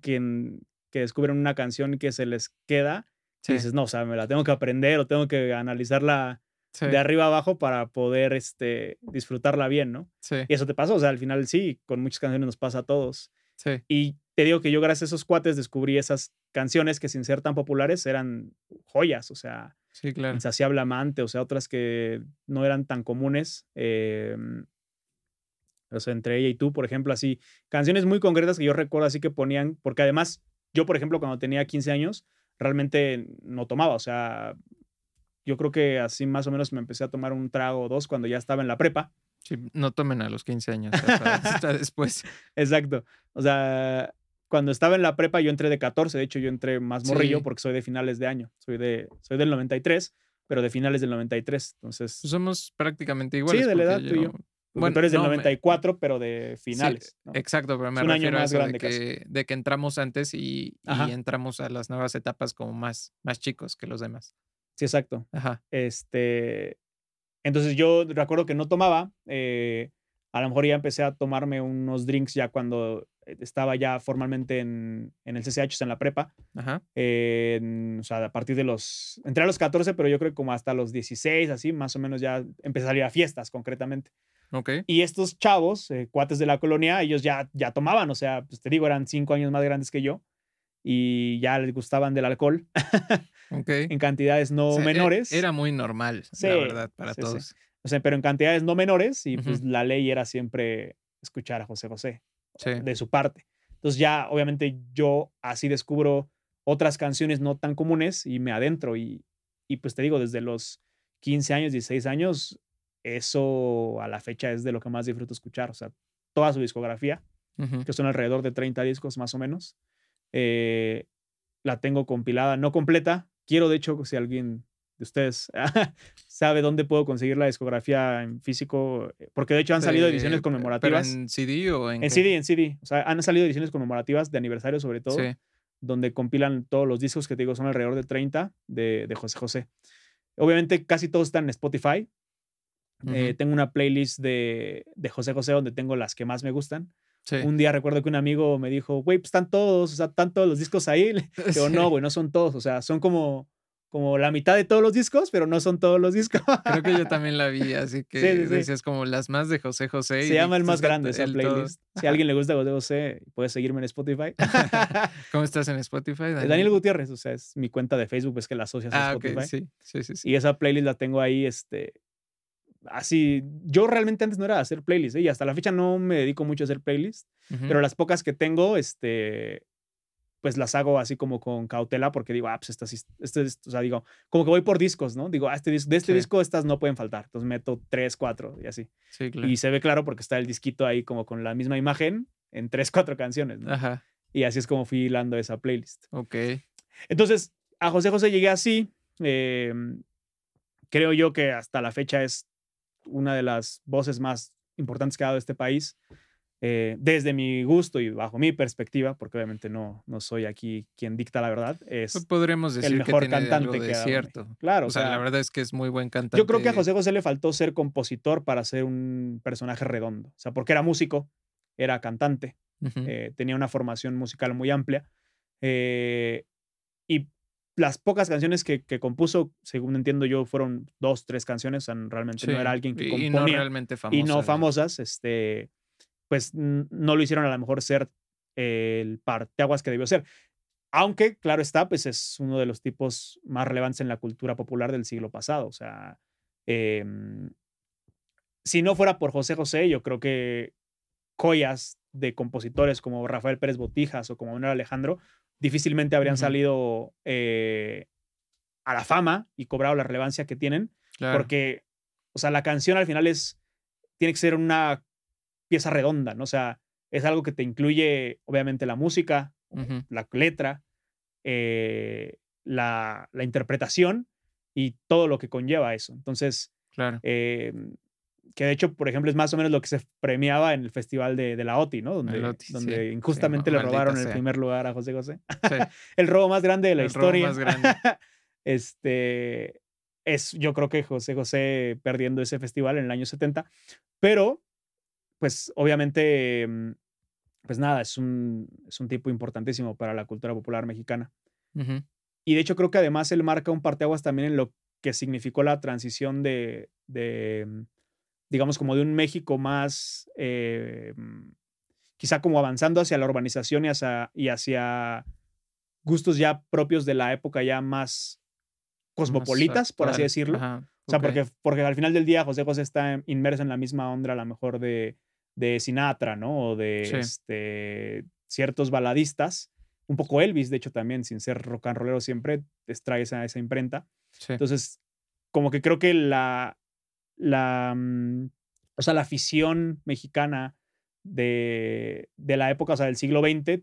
quien, que descubren una canción que se les queda, y dices, no, o sea, me la tengo que aprender o tengo que analizarla de arriba abajo para poder este, disfrutarla bien, ¿no? Sí. Y eso te pasó, o sea, al final sí, con muchas canciones nos pasa a todos. Sí. Y te digo que yo gracias a esos cuates descubrí esas canciones que sin ser tan populares eran joyas, o sea, sí, claro. Insaciable Amante, o sea, otras que no eran tan comunes. Em, o sea, entre ella y tú, por ejemplo, así, canciones muy concretas que yo recuerdo así que ponían, porque además yo, por ejemplo, cuando tenía 15 años, realmente no tomaba, o sea, yo creo que así más o menos me empecé a tomar un trago o dos cuando ya estaba en la prepa. Sí, no tomen a los 15 años, hasta, después. Exacto. O sea, cuando estaba en la prepa yo entré de 14, de hecho yo entré más morrillo porque soy de finales de año, soy, de, soy del 93, pero de finales del 93, entonces... Pues somos prácticamente iguales. Sí, de la edad tú y yo. Bueno, tú eres del 94, pero de finales. Exacto, pero me refiero a eso de que, de que, entramos antes y, y, entramos a las nuevas etapas como más, más chicos que los demás. Sí, exacto. Ajá. Este, entonces yo recuerdo que no tomaba. Eh, a lo mejor ya empecé a tomarme unos drinks ya cuando eh, estaba ya formalmente en, en el CCH, en la prepa. Ajá. o sea, a partir de los. Entré a los 14, pero yo creo que como hasta los 16, así, más o menos ya empecé a salir a fiestas concretamente. Ok. Y estos chavos, eh, cuates de la colonia, ellos ya, ya tomaban, o sea, pues te digo, eran cinco años más grandes que yo y ya les gustaban del alcohol. En cantidades no e, menores. Era muy normal, la verdad, para todos. O sea, pero en cantidades no menores y pues la ley era siempre escuchar a José José de su parte. Entonces ya obviamente yo así descubro otras canciones no tan comunes y me adentro y, y pues te digo, desde los 15 años, 16 años, eso a la fecha es de lo que más disfruto escuchar. O sea, toda su discografía, que son alrededor de 30 discos más o menos. Eh, la tengo compilada, no completa. Quiero, de hecho, si alguien de ustedes sabe dónde puedo conseguir la discografía en físico, eh, porque de hecho han salido ediciones conmemorativas. ¿Pero en CD o en.? En CD, en CD. O sea, han salido ediciones conmemorativas de aniversario, sobre todo, donde compilan todos los discos que te digo son alrededor de 30 de, de José José. Obviamente, casi todos están en Spotify. Eh, tengo una playlist de, de José José donde tengo las que más me gustan Un día recuerdo que un amigo me dijo, güey, pues están todos, o sea, están todos los discos ahí. Digo, no, güey, no son todos, o sea, son como como la mitad de todos los discos, pero no son todos los discos. Creo que yo también la vi, así que decías como las más de José José. Se llama el más grande esa playlist. Si a alguien le gusta José José, puedes seguirme en Spotify. ¿Cómo estás en Spotify? Daniel? Gutiérrez, o sea, es mi cuenta de Facebook, es que la asocias a ah, Spotify. sí, sí, sí, Y esa playlist la tengo ahí, este, así, yo realmente antes no era de hacer playlists, ¿eh? y hasta la fecha no me dedico mucho a hacer playlists, pero las pocas que tengo, este, pues las hago así como con cautela porque digo, ah, pues estas, este, o sea, digo, como que voy por discos, ¿no? Digo, ah, este, de este disco estas no pueden faltar. Entonces meto tres, cuatro y así. Sí, claro. Y se ve claro porque está el disquito ahí como con la misma imagen en tres, cuatro canciones, ¿no? Ajá. Y así es como fui hilando esa playlist. Ok. Entonces, a José José llegué así. Em, creo yo que hasta la fecha es una de las voces más importantes que ha dado este país. Eh, desde mi gusto y bajo mi perspectiva, porque obviamente no, no soy aquí quien dicta la verdad, es pues podremos decir el mejor cantante que cierto. Claro, o, sea, la verdad es que es muy buen cantante. Yo creo que a José José le faltó ser compositor para ser un personaje redondo, o sea, porque era músico, era cantante, eh, tenía una formación musical muy amplia eh, y las pocas canciones que, compuso, según entiendo yo, fueron dos, tres canciones, realmente no era alguien que componía. Y no realmente famosas. Y no famosas, este pues no lo hicieron a lo mejor ser el parteaguas que debió ser. Aunque, claro está, pues es uno de los tipos más relevantes en la cultura popular del siglo pasado. O sea, em, si no fuera por José José, yo creo que joyas de compositores como Rafael Pérez Botijas o como Manuel Alejandro difícilmente habrían salido eh, a la fama y cobrado la relevancia que tienen. Porque, o sea, la canción al final es, tiene que ser una pieza redonda, ¿no? O sea, es algo que te incluye, obviamente, la música, la letra, eh, la, interpretación y todo lo que conlleva eso. Entonces, claro. Em, que de hecho, por ejemplo, es más o menos lo que se premiaba en el festival de, la OTI, ¿no? Donde, donde injustamente le robaron el primer lugar a José José. el robo más grande de la historia. Robo más grande. este es, yo creo que José José perdiendo ese festival en el año 70, pero pues obviamente, mm, pues nada, es un, es un tipo importantísimo para la cultura popular mexicana. Y de hecho creo que además él marca un parteaguas también en lo que significó la transición de, de mm, digamos, como de un México más, eh, mm, quizá como avanzando hacia la urbanización y hacia, y hacia gustos ya propios de la época ya más cosmopolitas, por así decirlo. o sea, porque, porque al final del día José José está inmerso en la misma onda a lo mejor de, de Sinatra, ¿no? O de este, ciertos baladistas. Un poco Elvis, de hecho, también, sin ser rock and rollero, siempre trae esa, esa imprenta. Entonces, como que creo que la, la, mm, o sea, la afición mexicana de, de la época, o sea, del siglo XX,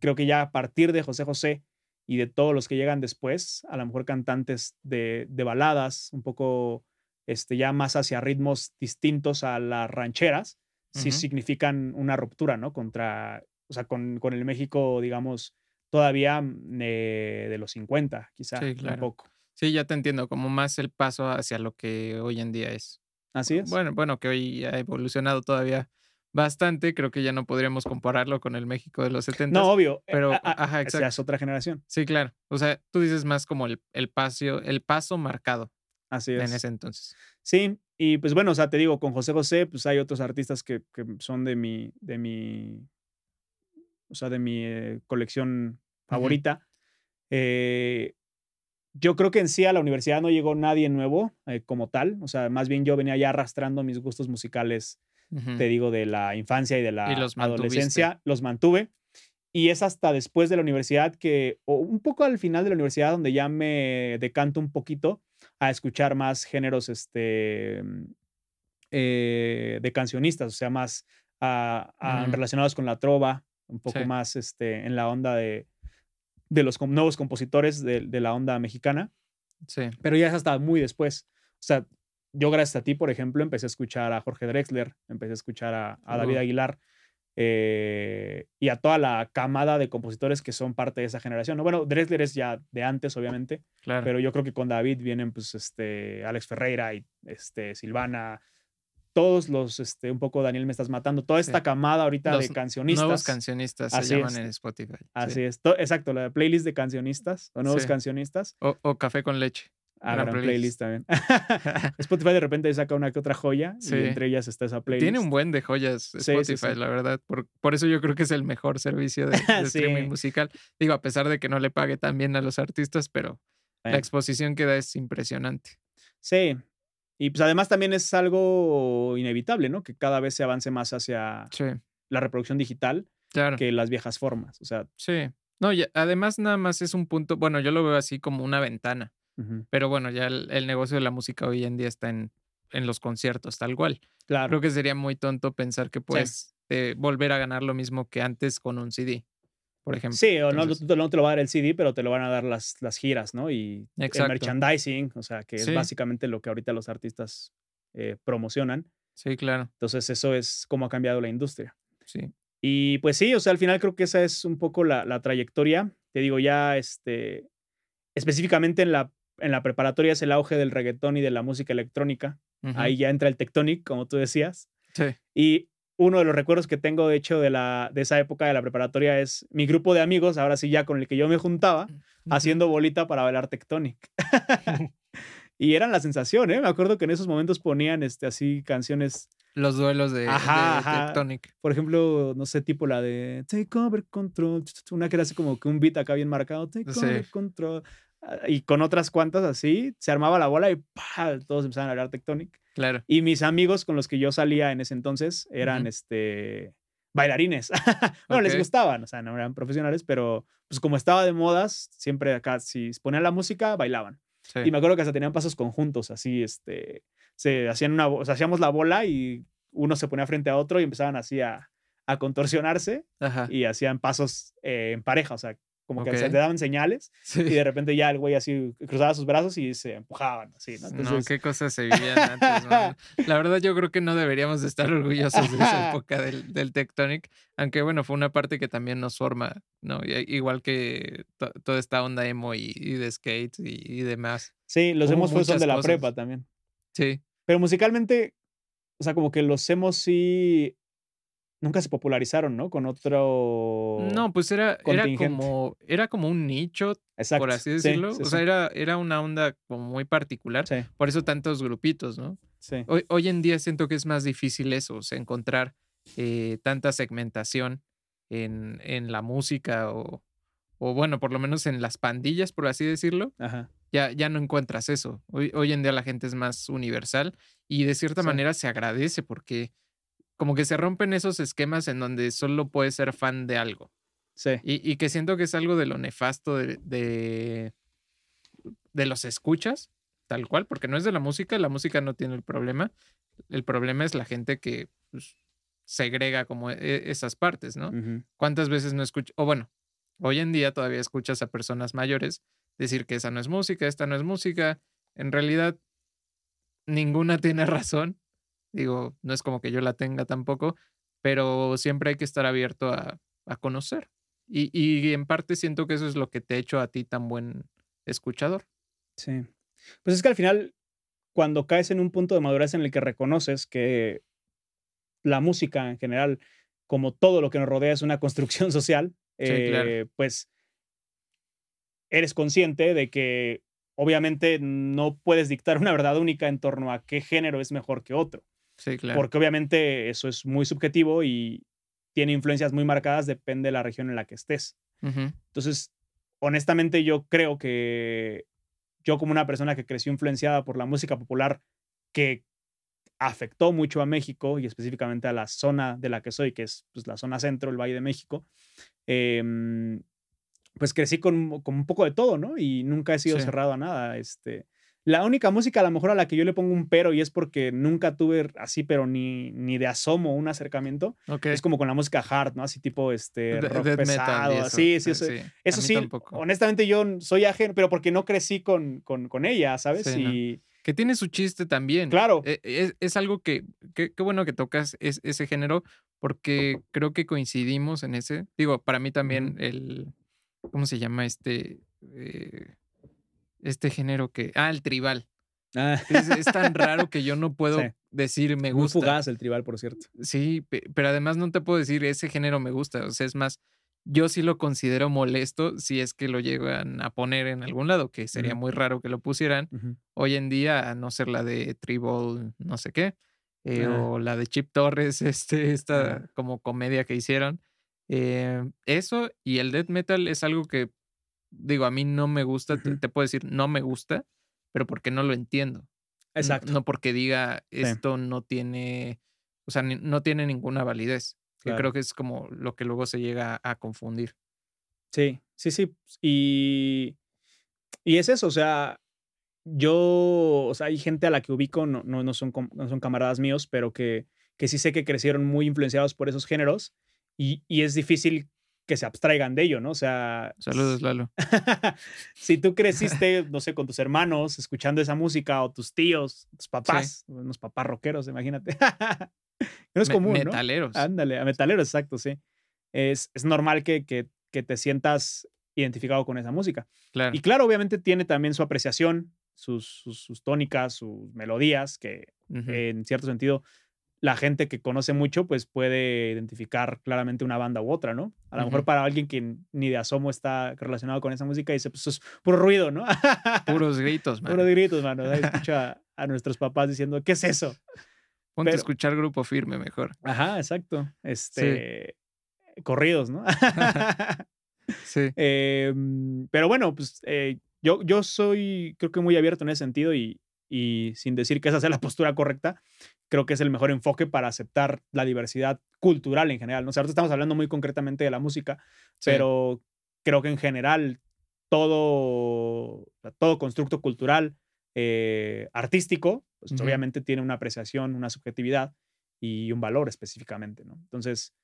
creo que ya a partir de José José y de todos los que llegan después, a lo mejor cantantes de, de baladas, un poco este, ya más hacia ritmos distintos a las rancheras, sí significan una ruptura, ¿no? Contra, o sea, con, con el México, digamos, todavía mm, eh, de los 50, quizá, sí, un poco. Sí, ya te entiendo, como más el paso hacia lo que hoy en día es. Así es. Bueno, bueno, que hoy ha evolucionado todavía bastante, creo que ya no podríamos compararlo con el México de los 70. No, obvio. Eh, pero, ajá, exacto. es otra generación. Sí, claro. O sea, tú dices más como el, el, paso, el paso marcado. Así es. En ese entonces. Sí, y pues bueno, o sea, te digo, con José José, pues hay otros artistas que, son de mi, de mi, o sea, de mi eh, colección favorita. Eh, yo creo que en sí a la universidad no llegó nadie nuevo eh, como tal, o sea, más bien yo venía ya arrastrando mis gustos musicales, te digo, de la infancia y de la adolescencia, los mantuve. Y es hasta después de la universidad que, o un poco al final de la universidad, donde ya me decanto un poquito a escuchar más géneros este, mm, eh, de cancionistas, o sea, más relacionados con la trova, un poco más este, en la onda de, de los nuevos compositores de, la onda mexicana. Sí. Pero ya es hasta muy después. O sea, yo gracias a ti, por ejemplo, empecé a escuchar a Jorge Drexler, empecé a escuchar a, David Aguilar. Eh, y a toda la camada de compositores que son parte de esa generación. Bueno, Dressler es ya de antes, obviamente, pero yo creo que con David vienen pues este, Alex Ferreira y este, Silvana, todos los, este, un poco Daniel me estás matando, toda esta camada ahorita de cancionistas. Nuevos cancionistas se llaman en Spotify. Así es, exacto, la playlist de cancionistas o nuevos cancionistas. O, café con leche. Ah, gran playlist. también. Spotify de repente saca una que otra joya y entre ellas está esa playlist. Tiene un buen de joyas Spotify, la verdad. Por, por, eso yo creo que es el mejor servicio de, streaming musical. Digo, a pesar de que no le pague tan bien a los artistas, pero la exposición que da es impresionante. Sí, y pues además también es algo inevitable, ¿no? Que cada vez se avance más hacia la reproducción digital que las viejas formas. O sea. Sí. No, y además nada más es un punto, bueno, yo lo veo así como una ventana. Pero bueno, ya el, negocio de la música hoy en día está en, en los conciertos, tal cual. Claro. Creo que sería muy tonto pensar que puedes eh, volver a ganar lo mismo que antes con un CD por ejemplo. Sí, o no, no, te lo va a dar el CD, pero te lo van a dar las, las giras, ¿no? Y el merchandising, o sea, que es básicamente lo que ahorita los artistas eh, promocionan. Sí, claro. Entonces, eso es cómo ha cambiado la industria. Sí. Y pues sí, o sea, al final creo que esa es un poco la, la trayectoria. Te digo, ya este, específicamente en la, en la preparatoria es el auge del reggaetón y de la música electrónica. Ahí ya entra el Tectonic, como tú decías. Sí. Y uno de los recuerdos que tengo, de hecho, de, la, de esa época de la preparatoria es mi grupo de amigos, ahora sí ya con el que yo me juntaba, haciendo bolita para bailar Tectonic. y eran la sensación, ¿eh? Me acuerdo que en esos momentos ponían este, así canciones. Los duelos de, Tectonic. Por ejemplo, no sé, tipo la de Take Over Control, una que era así como que un beat acá bien marcado, Take Over Control. Ah, y con otras cuantas así, se armaba la bola y todos empezaban a hablar Tectonic. Claro. Y mis amigos con los que yo salía en ese entonces eran este bailarines. bueno, les gustaban, o sea, no eran profesionales, pero pues como estaba de modas, siempre acá, si ponían la música, bailaban. Y me acuerdo que hasta tenían pasos conjuntos, así, este, se hacían una, o sea, hacíamos la bola y uno se ponía frente a otro y empezaban así a, a contorsionarse y hacían pasos eh, en pareja, o sea, como que se le daban señales y de repente ya el güey así cruzaba sus brazos y se empujaban, así, ¿no? no, qué cosas se vivían antes, La verdad yo creo que no deberíamos de estar orgullosos de esa época del, del Tectonic, aunque bueno, fue una parte que también nos forma, ¿no? Igual que toda esta onda emo y, de skate y, demás. Sí, los emos fue son de la prepa también. Sí. Pero musicalmente, o sea, como que los emos sí nunca se popularizaron, ¿no? Con otro. No, pues era, era como era como un nicho, por así decirlo. o sea, era, era una onda como muy particular. Por eso tantos grupitos, ¿no? Sí. Hoy, hoy, en día siento que es más difícil eso, o sea, encontrar eh, tanta segmentación en, en la música o, o, bueno, por lo menos en las pandillas, por así decirlo. Ajá. Ya, ya no encuentras eso. Hoy, hoy en día la gente es más universal y de cierta manera se agradece porque como que se rompen esos esquemas en donde solo puedes ser fan de algo. Sí. Y, que siento que es algo de lo nefasto de, de, los escuchas, tal cual, porque no es de la música, la música no tiene el problema. El problema es la gente que pues, segrega como e, esas partes, ¿no? ¿Cuántas veces no escucho? O bueno, hoy en día todavía escuchas a personas mayores decir que esa no es música, esta no es música. En realidad, ninguna tiene razón Digo, no es como que yo la tenga tampoco, pero siempre hay que estar abierto a, conocer. Y, y, en parte siento que eso es lo que te ha hecho a ti tan buen escuchador. Sí. Pues es que al final, cuando caes en un punto de madurez en el que reconoces que la música en general, como todo lo que nos rodea, es una construcción social, eh, pues eres consciente de que obviamente no puedes dictar una verdad única en torno a qué género es mejor que otro. Sí, claro. Porque obviamente eso es muy subjetivo y tiene influencias muy marcadas, depende de la región en la que estés. Entonces, honestamente yo creo que yo como una persona que creció influenciada por la música popular, que afectó mucho a México y específicamente a la zona de la que soy, que es pues, la zona centro, el Valle de México, em, pues crecí con, con, un poco de todo, ¿no? Y nunca he sido cerrado a nada. Este, la única música a lo mejor a la que yo le pongo un pero y es porque nunca tuve así, pero ni, ni de asomo un acercamiento. Es como con la música hard, ¿no? Así tipo este rock pesado. Sí, sí, eso, sí. Eso sí honestamente yo soy ajeno, pero porque no crecí con, con, ella, ¿sabes? y... Que tiene su chiste también. Claro. E, es, algo que, qué bueno que tocas ese género, porque creo que coincidimos en ese. Digo, para mí también el, ¿cómo se llama este? Eh, este género que. Ah, el tribal. Ah. Es, tan raro que yo no puedo decir me gusta. Muy fugaz el tribal, por cierto. Sí, pero además no te puedo decir ese género me gusta. O sea, es más, yo sí lo considero molesto si es que lo llegan a poner en algún lado, que sería muy raro que lo pusieran. Hoy en día, a no ser la de Tribal, no sé qué, eh, ah. o la de Chip Torres, este, esta como comedia que hicieron. Eh, eso y el death metal es algo que, digo, a mí no me gusta, te, puedo decir, no me gusta, pero porque no lo entiendo. Exacto. No, porque diga esto no tiene, o sea, no tiene ninguna validez. Que creo que es como lo que luego se llega a confundir. Sí, sí, sí. Y, y es eso, o sea, yo, o sea, hay gente a la que ubico, no, no, no, son, no son camaradas míos, pero que, que sí sé que crecieron muy influenciados por esos géneros y, y es difícil que se abstraigan de ello, ¿no? O sea... Saludos, Lalo. si tú creciste, no sé, con tus hermanos, escuchando esa música, o tus tíos, tus papás, unos papás rockeros, imagínate. no es común, metaleros. Ándale, a metaleros, exacto, sí. Es, es normal que, que, que, te sientas identificado con esa música. Claro. Y claro, obviamente tiene también su apreciación, sus, sus, tónicas, sus melodías, que en cierto sentido la gente que conoce mucho, pues puede identificar claramente una banda u otra, ¿no? A lo mejor para alguien que ni de asomo está relacionado con esa música, dice, pues es puro ruido, ¿no? Puros gritos, mano. Puros gritos, mano. Escucha a, nuestros papás diciendo, ¿qué es eso? Ponte a escuchar grupo firme mejor. Ajá, exacto. Este, corridos, ¿no? sí. Em, pero bueno, pues eh, yo, yo soy, creo que muy abierto en ese sentido y, y sin decir que esa sea la postura correcta, creo que es el mejor enfoque para aceptar la diversidad cultural en general. ¿no? O sea, ahorita estamos hablando muy concretamente de la música, pero creo que en general todo, todo constructo cultural eh, artístico, pues obviamente tiene una apreciación, una subjetividad y un valor específicamente, ¿no? Entonces,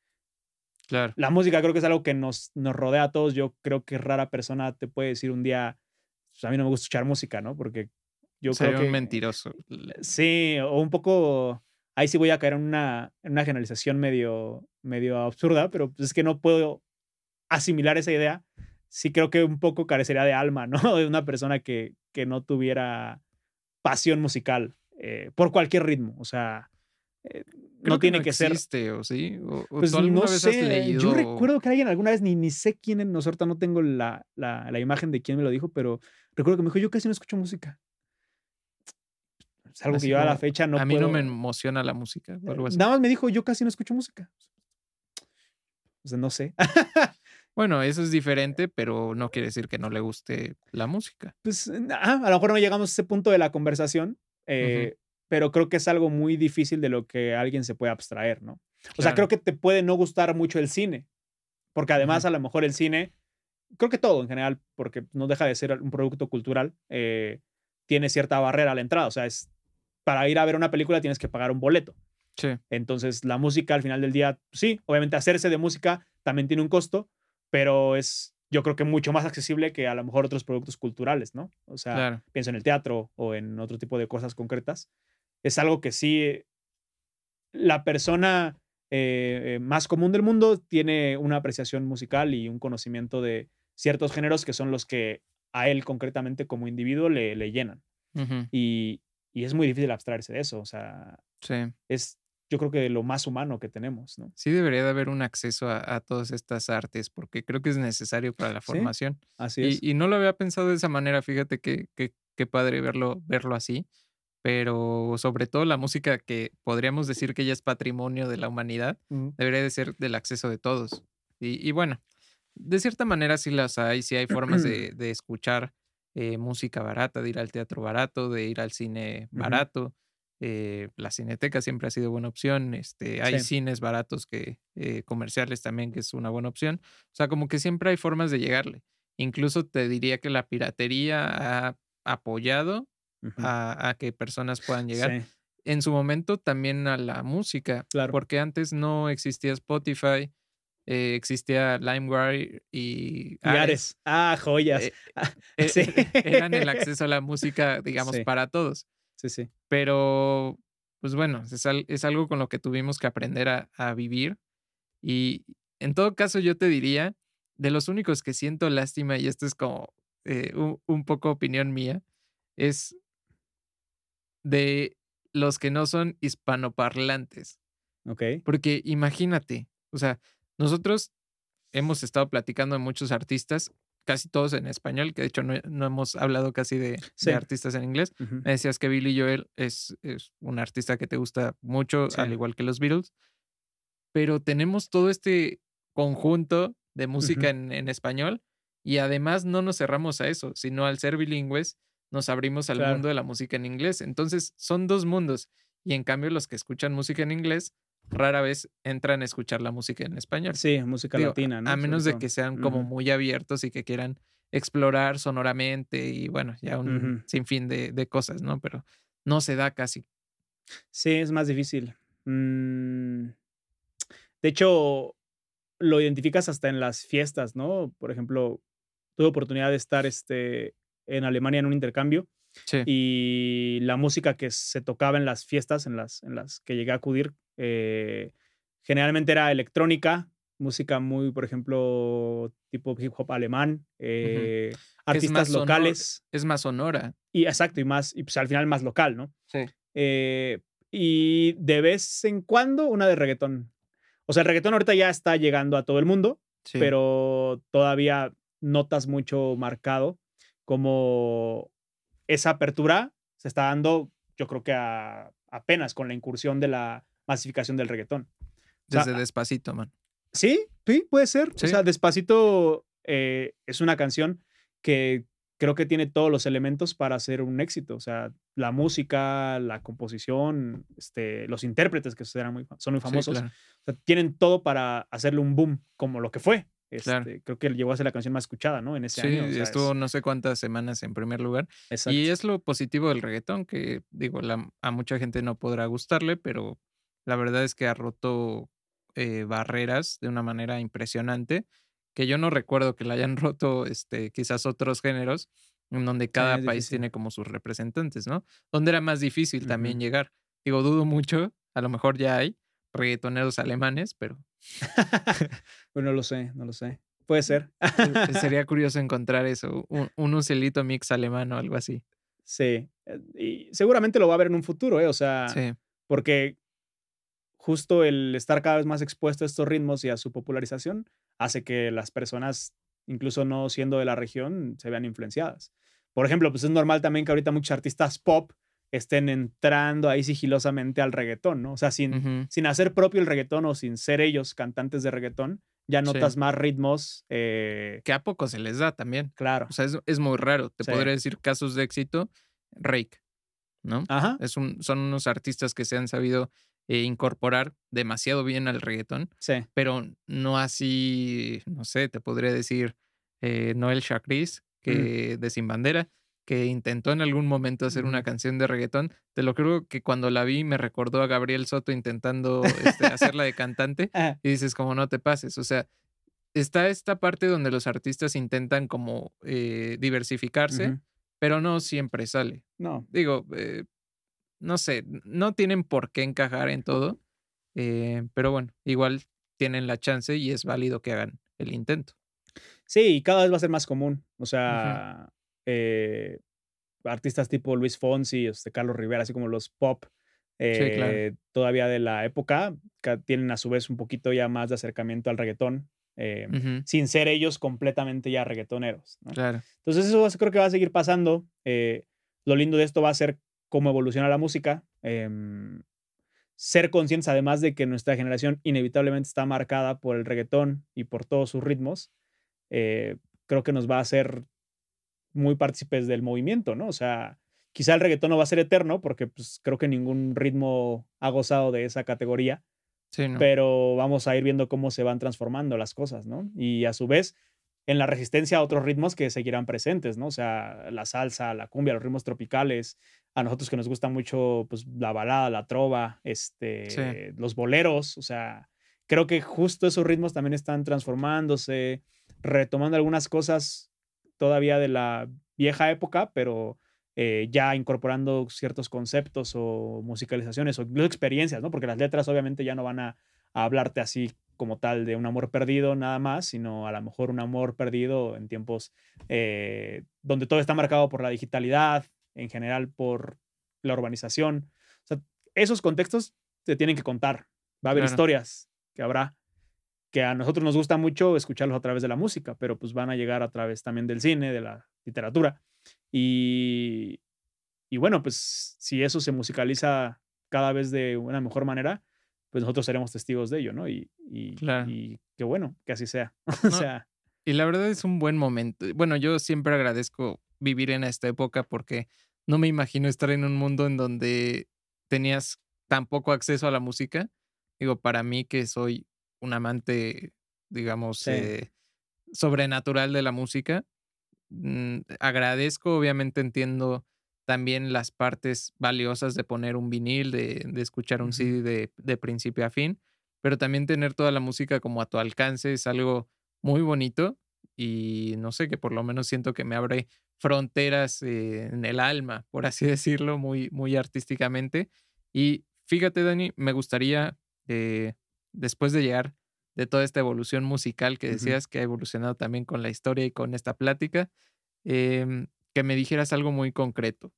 claro. la música creo que es algo que nos, nos rodea a todos. Yo creo que rara persona te puede decir un día, pues, a mí no me gusta escuchar música, ¿no? Porque yo creo que, un mentiroso. Sí, o un poco. Ahí sí voy a caer en una, en una generalización medio, medio absurda, pero pues es que no puedo asimilar esa idea. Sí creo que un poco carecería de alma, ¿no? De una persona que, que no tuviera pasión musical eh, por cualquier ritmo. O sea, eh, no tiene que, ser. ¿o sí? ¿O, pues no sé. Yo recuerdo que alguien alguna vez, ni, ni sé quién, no, ahorita no tengo la, la, la, imagen de quién me lo dijo, pero recuerdo que me dijo: Yo casi no escucho música. Es algo que yo a la fecha no A mí no me emociona la música. Nada más me dijo, yo casi no escucho música. O sea, no sé. bueno, eso es diferente, pero no quiere decir que no le guste la música. Pues a lo mejor no llegamos a ese punto de la conversación, eh, pero creo que es algo muy difícil de lo que alguien se puede abstraer, ¿no? O sea, creo que te puede no gustar mucho el cine, porque además a lo mejor el cine, creo que todo en general, porque no deja de ser un producto cultural, eh, tiene cierta barrera a la entrada. O sea, es para ir a ver una película tienes que pagar un boleto. Sí. Entonces, la música al final del día, sí, obviamente hacerse de música también tiene un costo, pero es yo creo que mucho más accesible que a lo mejor otros productos culturales, ¿no? O sea, pienso en el teatro o en otro tipo de cosas concretas. Es algo que sí la persona eh, más común del mundo tiene una apreciación musical y un conocimiento de ciertos géneros que son los que a él concretamente como individuo le, le llenan. y, y es muy difícil abstraerse de eso. O sea, es yo creo que lo más humano que tenemos, ¿no? Sí, debería de haber un acceso a, todas estas artes, porque creo que es necesario para la formación. así es. Y, no lo había pensado de esa manera, fíjate que, qué padre verlo, verlo así. Pero sobre todo la música que podríamos decir que ya es patrimonio de la humanidad, debería de ser del acceso de todos. Y, bueno, de cierta manera sí las hay, sí hay formas de, de escuchar eh, música barata, de ir al teatro barato, de ir al cine barato. Eh, la cineteca siempre ha sido buena opción. Este, hay cines baratos que eh, comerciales también, que es una buena opción. O sea, como que siempre hay formas de llegarle. Incluso te diría que la piratería ha apoyado a, que personas puedan llegar. En su momento también a la música, porque antes no existía Spotify, eh, existía LimeWire y Ares. Ah, joyas. Eh, ah, eh, sí. eran el acceso a la música, digamos, para todos. Sí, sí. Pero, pues bueno, es, algo con lo que tuvimos que aprender a, vivir. Y en todo caso, yo te diría, de los únicos que siento lástima, y esto es como un, poco opinión mía, es de los que no son hispanoparlantes. Ok. Porque imagínate, o sea, nosotros hemos estado platicando de muchos artistas, casi todos en español, que de hecho no, hemos hablado casi de, artistas en inglés. Me decías que Billy Joel es, es, un artista que te gusta mucho, al igual que los Beatles, pero tenemos todo este conjunto de música en, en, español y además no nos cerramos a eso, sino al ser bilingües nos abrimos al mundo de la música en inglés. Entonces son dos mundos y en cambio los que escuchan música en inglés rara vez entran a escuchar la música en español. Sí, música latina, ¿no? A menos de que sean como muy abiertos y que quieran explorar sonoramente y bueno, ya un sinfín de, cosas, ¿no? Pero no se da casi. Sí, es más difícil. Mm, de hecho, lo identificas hasta en las fiestas, ¿no? Por ejemplo, tuve oportunidad de estar este, en Alemania en un intercambio y la música que se tocaba en las fiestas en las, en las que llegué a acudir, eh, generalmente era electrónica, música muy, por ejemplo, tipo hip hop alemán, eh, artistas locales. es más sonora. Y exacto, y más, y pues al final más local, ¿no? Sí. Eh, y de vez en cuando una de reggaetón. O sea, el reggaetón ahorita ya está llegando a todo el mundo, pero todavía notas mucho marcado como esa apertura se está dando, yo creo que apenas con la incursión de la masificación del reggaetón. Desde Despacito, man. Sí, sí, puede ser. O sea, Despacito eh, es una canción que creo que tiene todos los elementos para ser un éxito. O sea, la música, la composición, este, los intérpretes que son muy, son muy famosos, tienen todo para hacerle un boom como lo que fue. Este, creo que llegó a ser la canción más escuchada, ¿no? En ese año. Sí, estuvo no sé cuántas semanas en primer lugar. Y es lo positivo del reggaetón, que digo, a mucha gente no podrá gustarle, pero la verdad es que ha roto eh, barreras de una manera impresionante, que yo no recuerdo que la hayan roto este, quizás otros géneros, en donde cada país tiene como sus representantes, ¿no? Donde era más difícil también llegar. Digo, dudo mucho, a lo mejor ya hay, reggaetoneros alemanes, pero... pues no lo sé, no lo sé. Puede ser. Sería curioso encontrar eso, un, un ucelito mix alemán o algo así. Sí, eh, y seguramente lo va a ver en un futuro, ¿eh? O sea, porque justo el estar cada vez más expuesto a estos ritmos y a su popularización hace que las personas, incluso no siendo de la región, se vean influenciadas. Por ejemplo, pues es normal también que ahorita muchos artistas pop estén entrando ahí sigilosamente al reggaetón, ¿no? O sea, sin, sin hacer propio el reggaetón o sin ser ellos cantantes de reggaetón, ya notas más ritmos. Eh que a poco se les da también. Claro. O sea, es, muy raro. Te podría decir casos de éxito, Rake, ¿no? Ajá. Es un, son unos artistas que se han sabido eh, incorporar demasiado bien al reggaetón. Sí. Pero no así, no sé, te podría decir eh, Noel Chacris, mm. que de Sin Bandera que intentó en algún momento hacer una canción de reggaetón. Te lo creo que cuando la vi me recordó a Gabriel Soto intentando este, hacerla de cantante y dices como no te pases. O sea, está esta parte donde los artistas intentan como eh, diversificarse, pero no siempre sale. No. Digo, eh, no sé, no tienen por qué encajar en todo, eh, pero bueno, igual tienen la chance y es válido que hagan el intento. Sí, cada vez va a ser más común. O sea, eh, artistas tipo Luis Fonsi, este, Carlos Rivera, así como los pop eh, todavía de la época, que tienen a su vez un poquito ya más de acercamiento al reggaetón, eh, sin ser ellos completamente ya reggaetoneros. Entonces eso creo que va a seguir pasando. lo lindo de esto va a ser cómo evoluciona la música. Em, ser conscientes además de que nuestra generación inevitablemente está marcada por el reggaetón y por todos sus ritmos, creo que nos va a hacer muy partícipes del movimiento, ¿no? O sea, quizá el reggaetón no va a ser eterno porque pues, creo que ningún ritmo ha gozado de esa categoría. Sí, ¿no? Pero vamos a ir viendo cómo se van transformando las cosas, ¿no? Y a su vez, en la resistencia a otros ritmos que seguirán presentes, ¿no? O sea, la salsa, la cumbia, los ritmos tropicales, a nosotros que nos gusta mucho pues, la balada, la trova, este, los boleros, o sea, creo que justo esos ritmos también están transformándose, retomando algunas cosas todavía de la vieja época, pero eh, ya incorporando ciertos conceptos o musicalizaciones o experiencias, ¿no? Porque las letras obviamente ya no van a, hablarte así como tal de un amor perdido nada más, sino a lo mejor un amor perdido en tiempos eh, donde todo está marcado por la digitalidad, en general por la urbanización. O sea, esos contextos se tienen que contar. Va a haber historias que habrá que a nosotros nos gusta mucho escucharlos a través de la música, pero pues van a llegar a través también del cine, de la literatura. Y, y bueno, pues si eso se musicaliza cada vez de una mejor manera, pues nosotros seremos testigos de ello, ¿no? Y, y, y qué bueno que así sea. o sea. Y la verdad es un buen momento. Bueno, yo siempre agradezco vivir en esta época porque no me imagino estar en un mundo en donde tenías tan poco acceso a la música. Digo, para mí que soy un amante, digamos, eh, sobrenatural de la música, mm, agradezco, obviamente entiendo también las partes valiosas de poner un vinil, de, escuchar un CD de, de, principio a fin, pero también tener toda la música como a tu alcance es algo muy bonito y no sé, que por lo menos siento que me abre fronteras eh, en el alma, por así decirlo, muy, muy artísticamente. Y fíjate, Dani, me gustaría, eh, después de llegar de toda esta evolución musical que decías, que ha evolucionado también con la historia y con esta plática, em, que me dijeras algo muy concreto.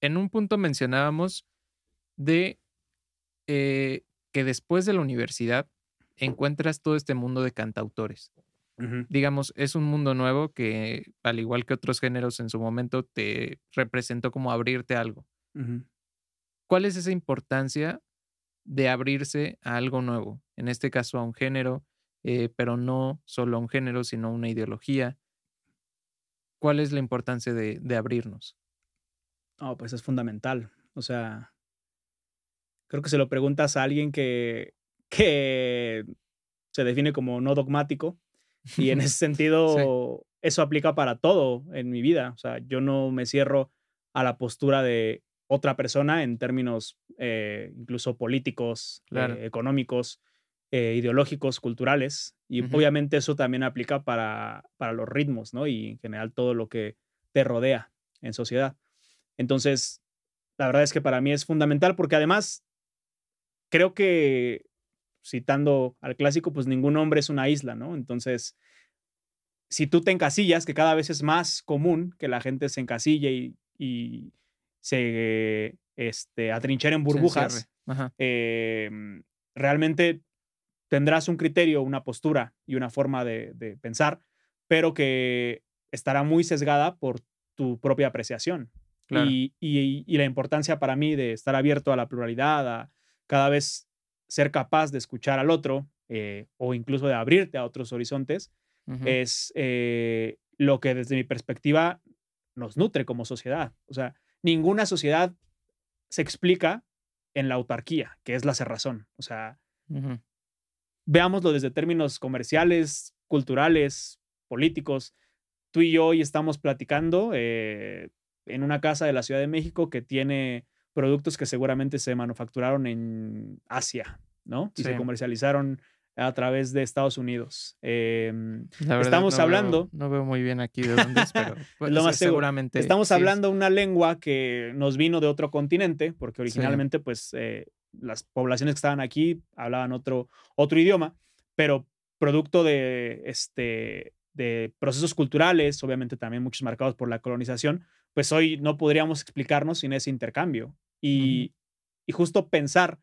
En un punto mencionábamos de eh, que después de la universidad encuentras todo este mundo de cantautores. Digamos, es un mundo nuevo que, al igual que otros géneros en su momento, te representó como abrirte a algo. ¿Cuál es esa importancia de abrirse a algo nuevo? En este caso, a un género, eh, pero no solo a un género, sino a una ideología. ¿Cuál es la importancia de, de abrirnos? Oh, pues es fundamental. O sea, creo que se lo preguntas a alguien que, que se define como no dogmático, y en ese sentido, eso aplica para todo en mi vida. O sea, yo no me cierro a la postura de otra persona en términos eh, incluso políticos, eh, económicos, eh, ideológicos, culturales. Y obviamente eso también aplica para, para los ritmos, ¿no? Y en general todo lo que te rodea en sociedad. Entonces, la verdad es que para mí es fundamental porque además creo que citando al clásico, pues ningún hombre es una isla, ¿no? Entonces, si tú te encasillas, que cada vez es más común que la gente se encasille y, se este, en burbujas, em, realmente tendrás un criterio, una postura y una forma de, pensar, pero que estará muy sesgada por tu propia apreciación. Y, y, la importancia para mí de estar abierto a la pluralidad, a cada vez ser capaz de escuchar al otro eh, o incluso de abrirte a otros horizontes, es eh, lo que desde mi perspectiva nos nutre como sociedad. O sea, ninguna sociedad se explica en la autarquía, que es la cerrazón. O sea, veámoslo desde términos comerciales, culturales, políticos. Tú y yo hoy estamos platicando eh, en una casa de la Ciudad de México que tiene productos que seguramente se manufacturaron en Asia, ¿no? Y se comercializaron a través de Estados Unidos. Em, estamos hablando. no veo muy bien aquí de dónde es, pero pues, lo más seguramente. Estamos hablando una lengua que nos vino de otro continente, porque originalmente, pues, eh, las poblaciones que estaban aquí hablaban otro, otro idioma, pero producto de, este, de procesos culturales, obviamente también muchos marcados por la colonización, pues hoy no podríamos explicarnos sin ese intercambio. Y, justo pensar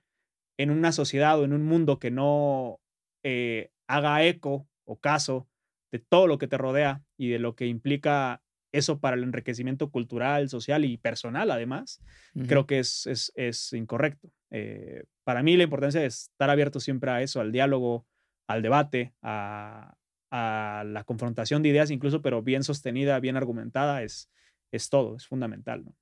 en una sociedad o en un mundo que no eh, haga eco o caso de todo lo que te rodea y de lo que implica eso para el enriquecimiento cultural, social y personal, además, creo que es, es, incorrecto. Eh, para mí la importancia de estar abierto siempre a eso, al diálogo, al debate, a, la confrontación de ideas, incluso, pero bien sostenida, bien argumentada, es, es todo, es fundamental. ¿no?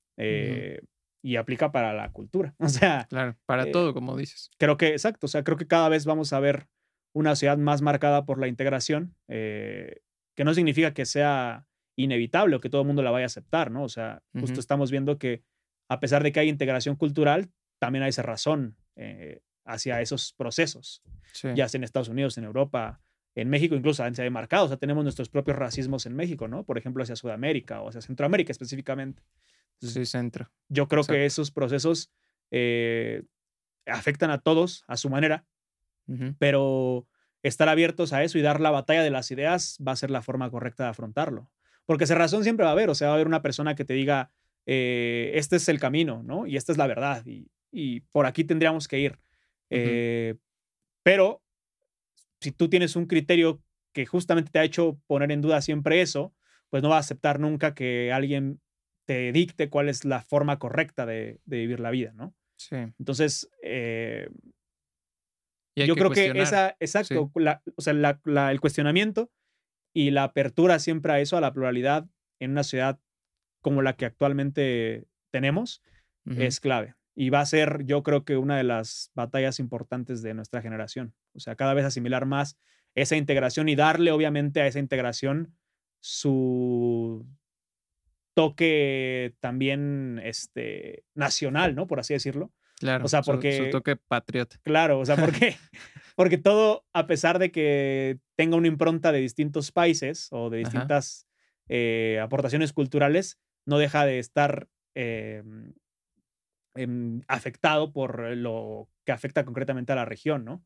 y aplica para la cultura. O sea. Claro, para eh, todo, como dices. Creo que, exacto. O sea, creo que cada vez vamos a ver una sociedad más marcada por la integración, eh, que no significa que sea inevitable o que todo el mundo la vaya a aceptar, ¿no? O sea, justo estamos viendo que a pesar de que hay integración cultural, también hay esa razón eh, hacia esos procesos, ya sea en Estados Unidos, en Europa, en México incluso se ha marcado, o sea, tenemos nuestros propios racismos en México, ¿no? Por ejemplo, hacia Sudamérica o hacia Centroamérica específicamente. Sí, centro. Yo creo que esos procesos eh, afectan a todos a su manera, pero estar abiertos a eso y dar la batalla de las ideas va a ser la forma correcta de afrontarlo. Porque esa razón siempre va a haber, o sea, va a haber una persona que te diga, eh, este es el camino, ¿no? Y esta es la verdad y, por aquí tendríamos que ir. Eh, pero si tú tienes un criterio que justamente te ha hecho poner en duda siempre eso, pues no vas a aceptar nunca que alguien te dicte cuál es la forma correcta de, vivir la vida, ¿no? Sí. Entonces, eh, yo creo que esa, exacto, o sea, el cuestionamiento y la apertura siempre a eso, a la pluralidad en una ciudad como la que actualmente tenemos, es clave. Y va a ser, yo creo que una de las batallas importantes de nuestra generación. O sea, cada vez asimilar más esa integración y darle, obviamente, a esa integración su toque también este, nacional, ¿no? Por así decirlo. Claro, o sea, porque, su, toque patriota. Claro, o sea, porque, porque todo, a pesar de que tenga una impronta de distintos países o de distintas eh, aportaciones culturales, no deja de estar em, em, afectado por lo que afecta concretamente a la región, ¿no?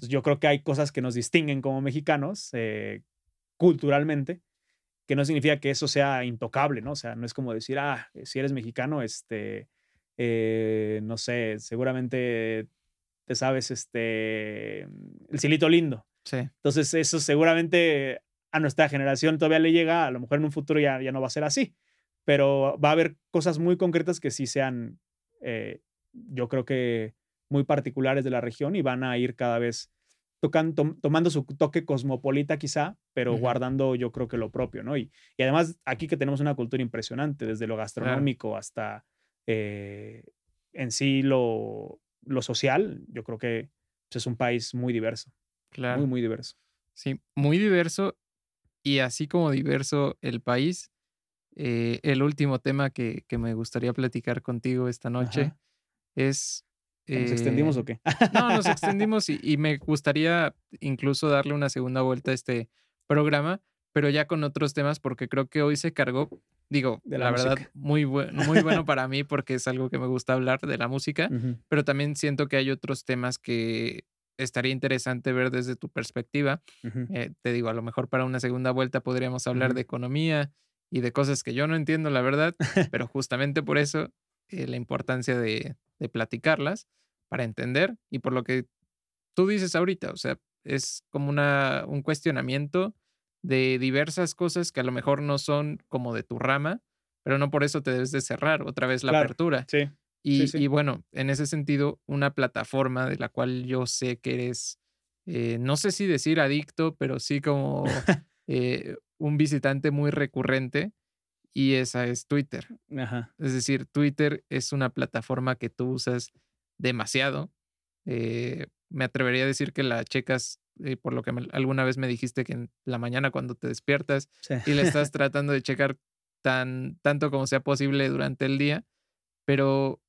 yo creo que hay cosas que nos distinguen como mexicanos eh, culturalmente, que no significa que eso sea intocable, ¿no? O sea, no es como decir, ah, si eres mexicano, este, eh, no sé, seguramente te sabes, este, el cilito lindo. Sí. Entonces, eso seguramente a nuestra generación todavía le llega, a lo mejor en un futuro ya, ya no va a ser así pero va a haber cosas muy concretas que sí sean, eh, yo creo que muy particulares de la región y van a ir cada vez tocando, tomando su toque cosmopolita quizá, pero guardando yo creo que lo propio, ¿no? Y, y, además aquí que tenemos una cultura impresionante, desde lo gastronómico hasta eh, en sí lo, lo, social, yo creo que pues, es un país muy diverso. Claro. Muy, muy diverso. Sí, muy diverso. Y así como diverso el país, eh, el último tema que, me gustaría platicar contigo esta noche es... ¿Nos extendimos o eh, qué? no, nos extendimos y, me gustaría incluso darle una segunda vuelta a este programa, pero ya con otros temas porque creo que hoy se cargó, digo, la, verdad, muy, muy bueno para mí porque es algo que me gusta hablar de la música, pero también siento que hay otros temas que estaría interesante ver desde tu perspectiva. Eh, te digo, a lo mejor para una segunda vuelta podríamos hablar de economía, y de cosas que yo no entiendo, la verdad, pero justamente por eso eh, la importancia de, de, platicarlas para entender y por lo que tú dices ahorita, o sea, es como una, un cuestionamiento de diversas cosas que a lo mejor no son como de tu rama, pero no por eso te debes de cerrar otra vez la apertura. Sí. Y, y, bueno, en ese sentido, una plataforma de la cual yo sé que eres, eh, no sé si decir adicto, pero sí como eh, un visitante muy recurrente y esa es Twitter. Es decir, Twitter es una plataforma que tú usas demasiado. Eh, me atrevería a decir que la checas, eh, por lo que alguna vez me dijiste que en la mañana cuando te despiertas y la estás tratando de checar tan, tanto como sea posible durante el día, pero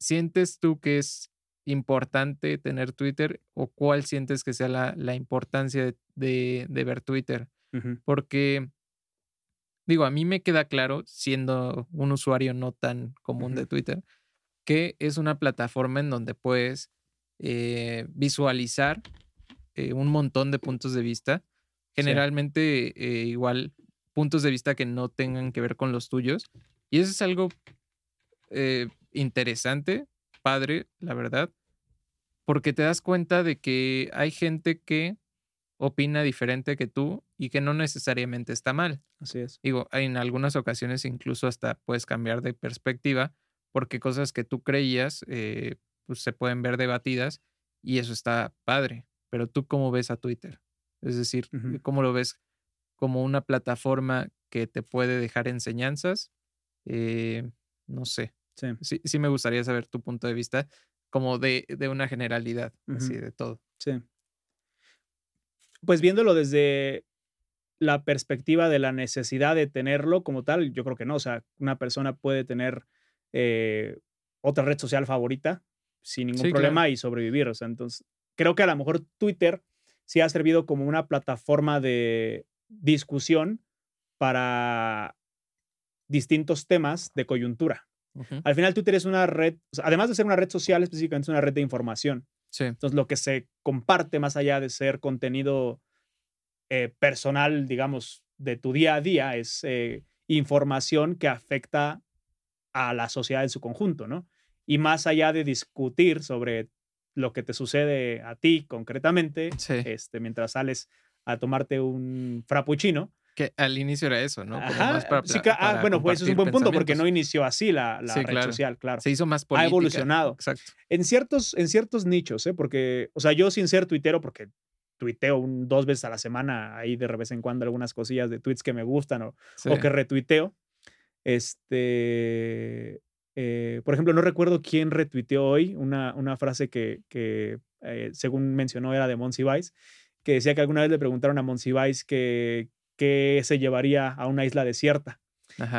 ¿sientes tú que es importante tener Twitter o cuál sientes que sea la, importancia de, de ver Twitter? Porque, digo, a mí me queda claro, siendo un usuario no tan común de Twitter, que es una plataforma en donde puedes eh, visualizar eh, un montón de puntos de vista. Generalmente, eh, igual, puntos de vista que no tengan que ver con los tuyos. Y eso es algo interesante, padre, la verdad, porque te das cuenta de que hay gente que opina diferente que tú y que no necesariamente está mal. Así es. Digo, en algunas ocasiones incluso hasta puedes cambiar de perspectiva porque cosas que tú creías eh, pues se pueden ver debatidas y eso está padre. Pero tú cómo ves a Twitter? Es decir, ¿cómo lo ves como una plataforma que te puede dejar enseñanzas? Eh, no sé. Sí. sí. me gustaría saber tu punto de vista como de, de una generalidad, así de todo. Sí pues viéndolo desde la perspectiva de la necesidad de tenerlo como tal, yo creo que no. O sea, una persona puede tener eh, otra red social favorita sin ningún problema y sobrevivir. O sea, entonces, creo que a lo mejor Twitter sí ha servido como una plataforma de discusión para distintos temas de coyuntura. Al final, Twitter es una red, además de ser una red social, específicamente es una red de información. Entonces, lo que se comparte más allá de ser contenido eh, personal, digamos, de tu día a día, es eh, información que afecta a la sociedad en su conjunto, ¿no? Y más allá de discutir sobre lo que te sucede a ti concretamente, este, mientras sales a tomarte un frappuccino. Que al inicio era eso, ¿no? ah, bueno, pues eso es un buen punto porque no inició así la, la red social, claro. Se hizo más política. Ha evolucionado. Exacto. En ciertos, en ciertos nichos, ¿eh? Porque, o sea, yo sin ser tuitero, porque tuiteo un, dos veces a la semana, ahí de vez en cuando algunas cosillas de tweets que me gustan o, o que retuiteo. Este, eh, por ejemplo, no recuerdo quién retuiteó hoy una, una frase que, que eh, según mencionó, era de Monsiváis, que decía que alguna vez le preguntaron a Monsiváis que, que se llevaría a una isla desierta.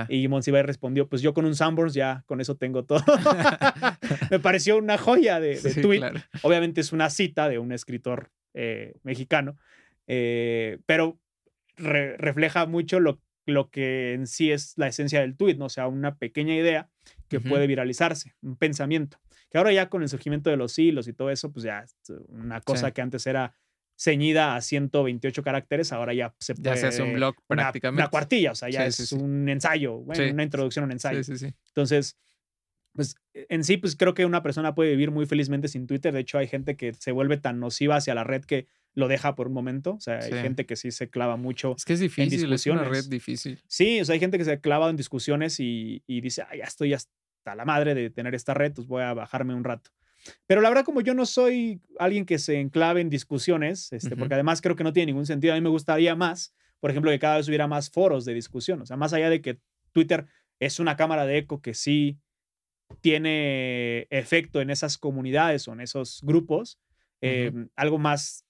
Y Monsiváis respondió, pues yo con un Sanborns ya con eso tengo todo. Me pareció una joya de, de tweet. Obviamente es una cita de un escritor eh, mexicano, pero refleja mucho lo, lo que en sí es la esencia del tweet, ¿no? O sea, una pequeña idea que puede viralizarse, un pensamiento. Que ahora ya con el surgimiento de los hilos y todo eso, pues ya una cosa que antes era ceñida a 128 caracteres, ahora ya se puede... Ya se hace un blog prácticamente. Una, cuartilla, o sea, ya es un ensayo, una introducción a un ensayo. Entonces, pues en sí, pues creo que una persona puede vivir muy felizmente sin Twitter. De hecho, hay gente que se vuelve tan nociva hacia la red que lo deja por un momento. O sea, hay gente que sí se clava mucho. Es que es difícil, es una red difícil. Sí, o sea, hay gente que se clava en discusiones y, dice, ah, ya estoy hasta la madre de tener esta red, pues voy a bajarme un rato. Pero la verdad, como yo no soy alguien que se enclave en discusiones, este, porque además creo que no tiene ningún sentido, a mí me gustaría más, por ejemplo, que cada vez hubiera más foros de discusión. O sea, más allá de que Twitter es una cámara de eco que sí tiene efecto en esas comunidades o en esos grupos, em, algo más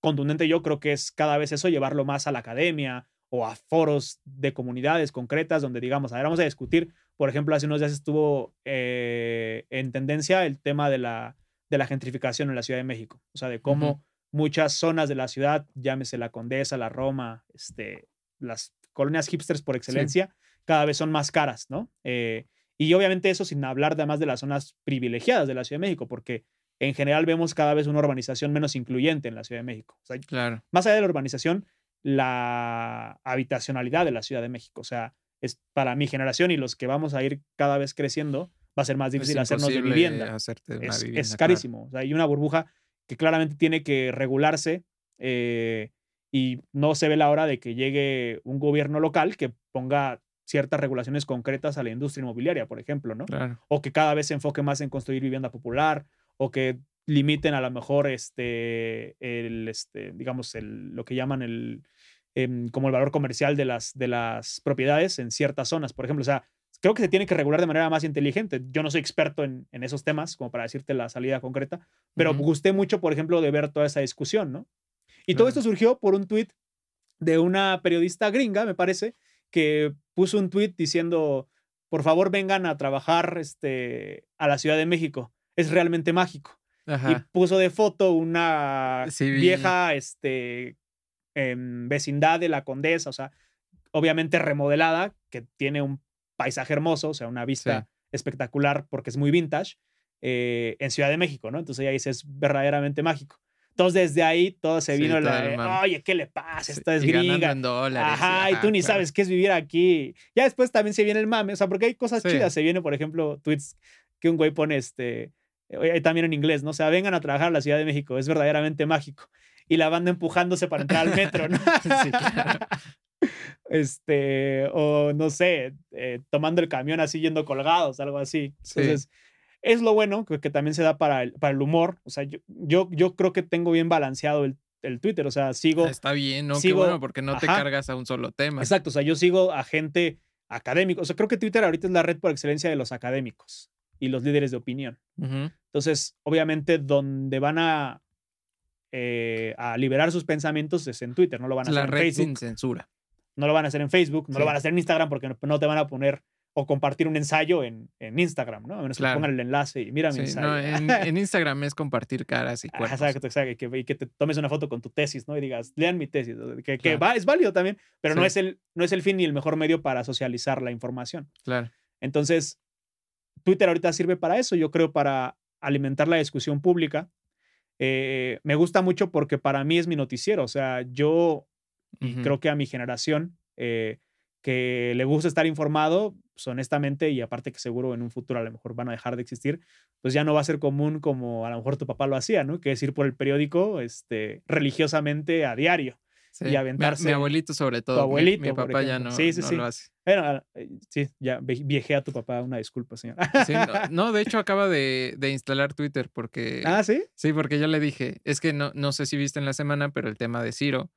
contundente yo creo que es cada vez eso, llevarlo más a la academia o a foros de comunidades concretas donde digamos, a ver, vamos a discutir, por ejemplo, hace unos días estuvo eh, en tendencia el tema de la, de la gentrificación en la Ciudad de México, o sea, de cómo muchas zonas de la ciudad, llámese la Condesa, la Roma, este, las colonias hipsters por excelencia, cada vez son más caras, ¿no? Eh, y obviamente eso sin hablar además de las zonas privilegiadas de la Ciudad de México, porque en general vemos cada vez una urbanización menos incluyente en la Ciudad de México. claro. Más allá de la urbanización, la habitacionalidad de la Ciudad de México. O sea, es para mi generación y los que vamos a ir cada vez creciendo, va a ser más difícil hacernos de vivienda. es, carísimo. O sea, hay una burbuja que claramente tiene que regularse eh, y no se ve la hora de que llegue un gobierno local que ponga ciertas regulaciones concretas a la industria inmobiliaria, por ejemplo, ¿no? O que cada vez se enfoque más en construir vivienda popular o que limiten a lo mejor este, el, este, digamos, el, lo que llaman el, em, como el valor comercial de las, de las propiedades en ciertas zonas, por ejemplo. O sea, creo que se tiene que regular de manera más inteligente. Yo no soy experto en, en esos temas, como para decirte la salida concreta, pero gusté mucho, por ejemplo, de ver toda esa discusión, ¿no? Y todo esto surgió por un tuit de una periodista gringa, me parece, que puso un tuit diciendo, por favor vengan a trabajar este, a la Ciudad de México es realmente mágico. Y puso de foto una vieja este, vecindad de la Condesa, o sea, obviamente remodelada, que tiene un paisaje hermoso, o sea, una vista espectacular porque es muy vintage, eh, en Ciudad de México, ¿no? Entonces ella dice, es verdaderamente mágico. Entonces desde ahí todo se vino la oye, ¿qué le pasa? Esta es gringa. Ajá, y tú ni sabes qué es vivir aquí. Ya después también se viene el mame, o sea, porque hay cosas chidas. Se viene, por ejemplo, tweets que un güey pone este eh, también en inglés, ¿no? O sea, vengan a trabajar a la Ciudad de México, es verdaderamente mágico. Y la banda empujándose para entrar al metro, ¿no? sí, Este, o no sé, eh, tomando el camión así yendo colgados, algo así. Entonces, es lo bueno que, que, también se da para el, para el humor. O sea, yo, yo, yo creo que tengo bien balanceado el, el Twitter, o sea, sigo... Está bien, ¿no? Qué bueno, porque no te cargas a un solo tema. Exacto, o sea, yo sigo a gente académica, o sea, creo que Twitter ahorita es la red por excelencia de los académicos y los líderes de opinión. Entonces, obviamente, donde van a, eh, a liberar sus pensamientos es en Twitter, no lo van a hacer en Facebook. Sin censura. No lo van a hacer en Facebook, no lo van a hacer en Instagram porque no, te van a poner o compartir un ensayo en, en Instagram, ¿no? A menos que pongan el enlace y mira mi ensayo. en, Instagram es compartir caras y cuerpos. Exacto, exacto. Y que, que, te tomes una foto con tu tesis, ¿no? Y digas, lean mi tesis. Que, que va, es válido también, pero no, es el, no es el fin ni el mejor medio para socializar la información. Claro. Entonces, Twitter ahorita sirve para eso, yo creo, para alimentar la discusión pública. Eh, me gusta mucho porque para mí es mi noticiero, o sea, yo creo que a mi generación, eh, que le gusta estar informado, pues honestamente, y aparte que seguro en un futuro a lo mejor van a dejar de existir, pues ya no va a ser común como a lo mejor tu papá lo hacía, ¿no? Que es ir por el periódico este, religiosamente a diario. Y aventarse. Mi, abuelito sobre todo. Tu abuelito. Mi, papá ya no, sí, sí, no sí. lo hace. Bueno, eh, sí, ya viejé a tu papá, una disculpa, señor. no, de hecho acaba de, de, instalar Twitter porque... Ah, ¿sí? Sí, porque yo le dije, es que no, no sé si viste en la semana, pero el tema de Ciro,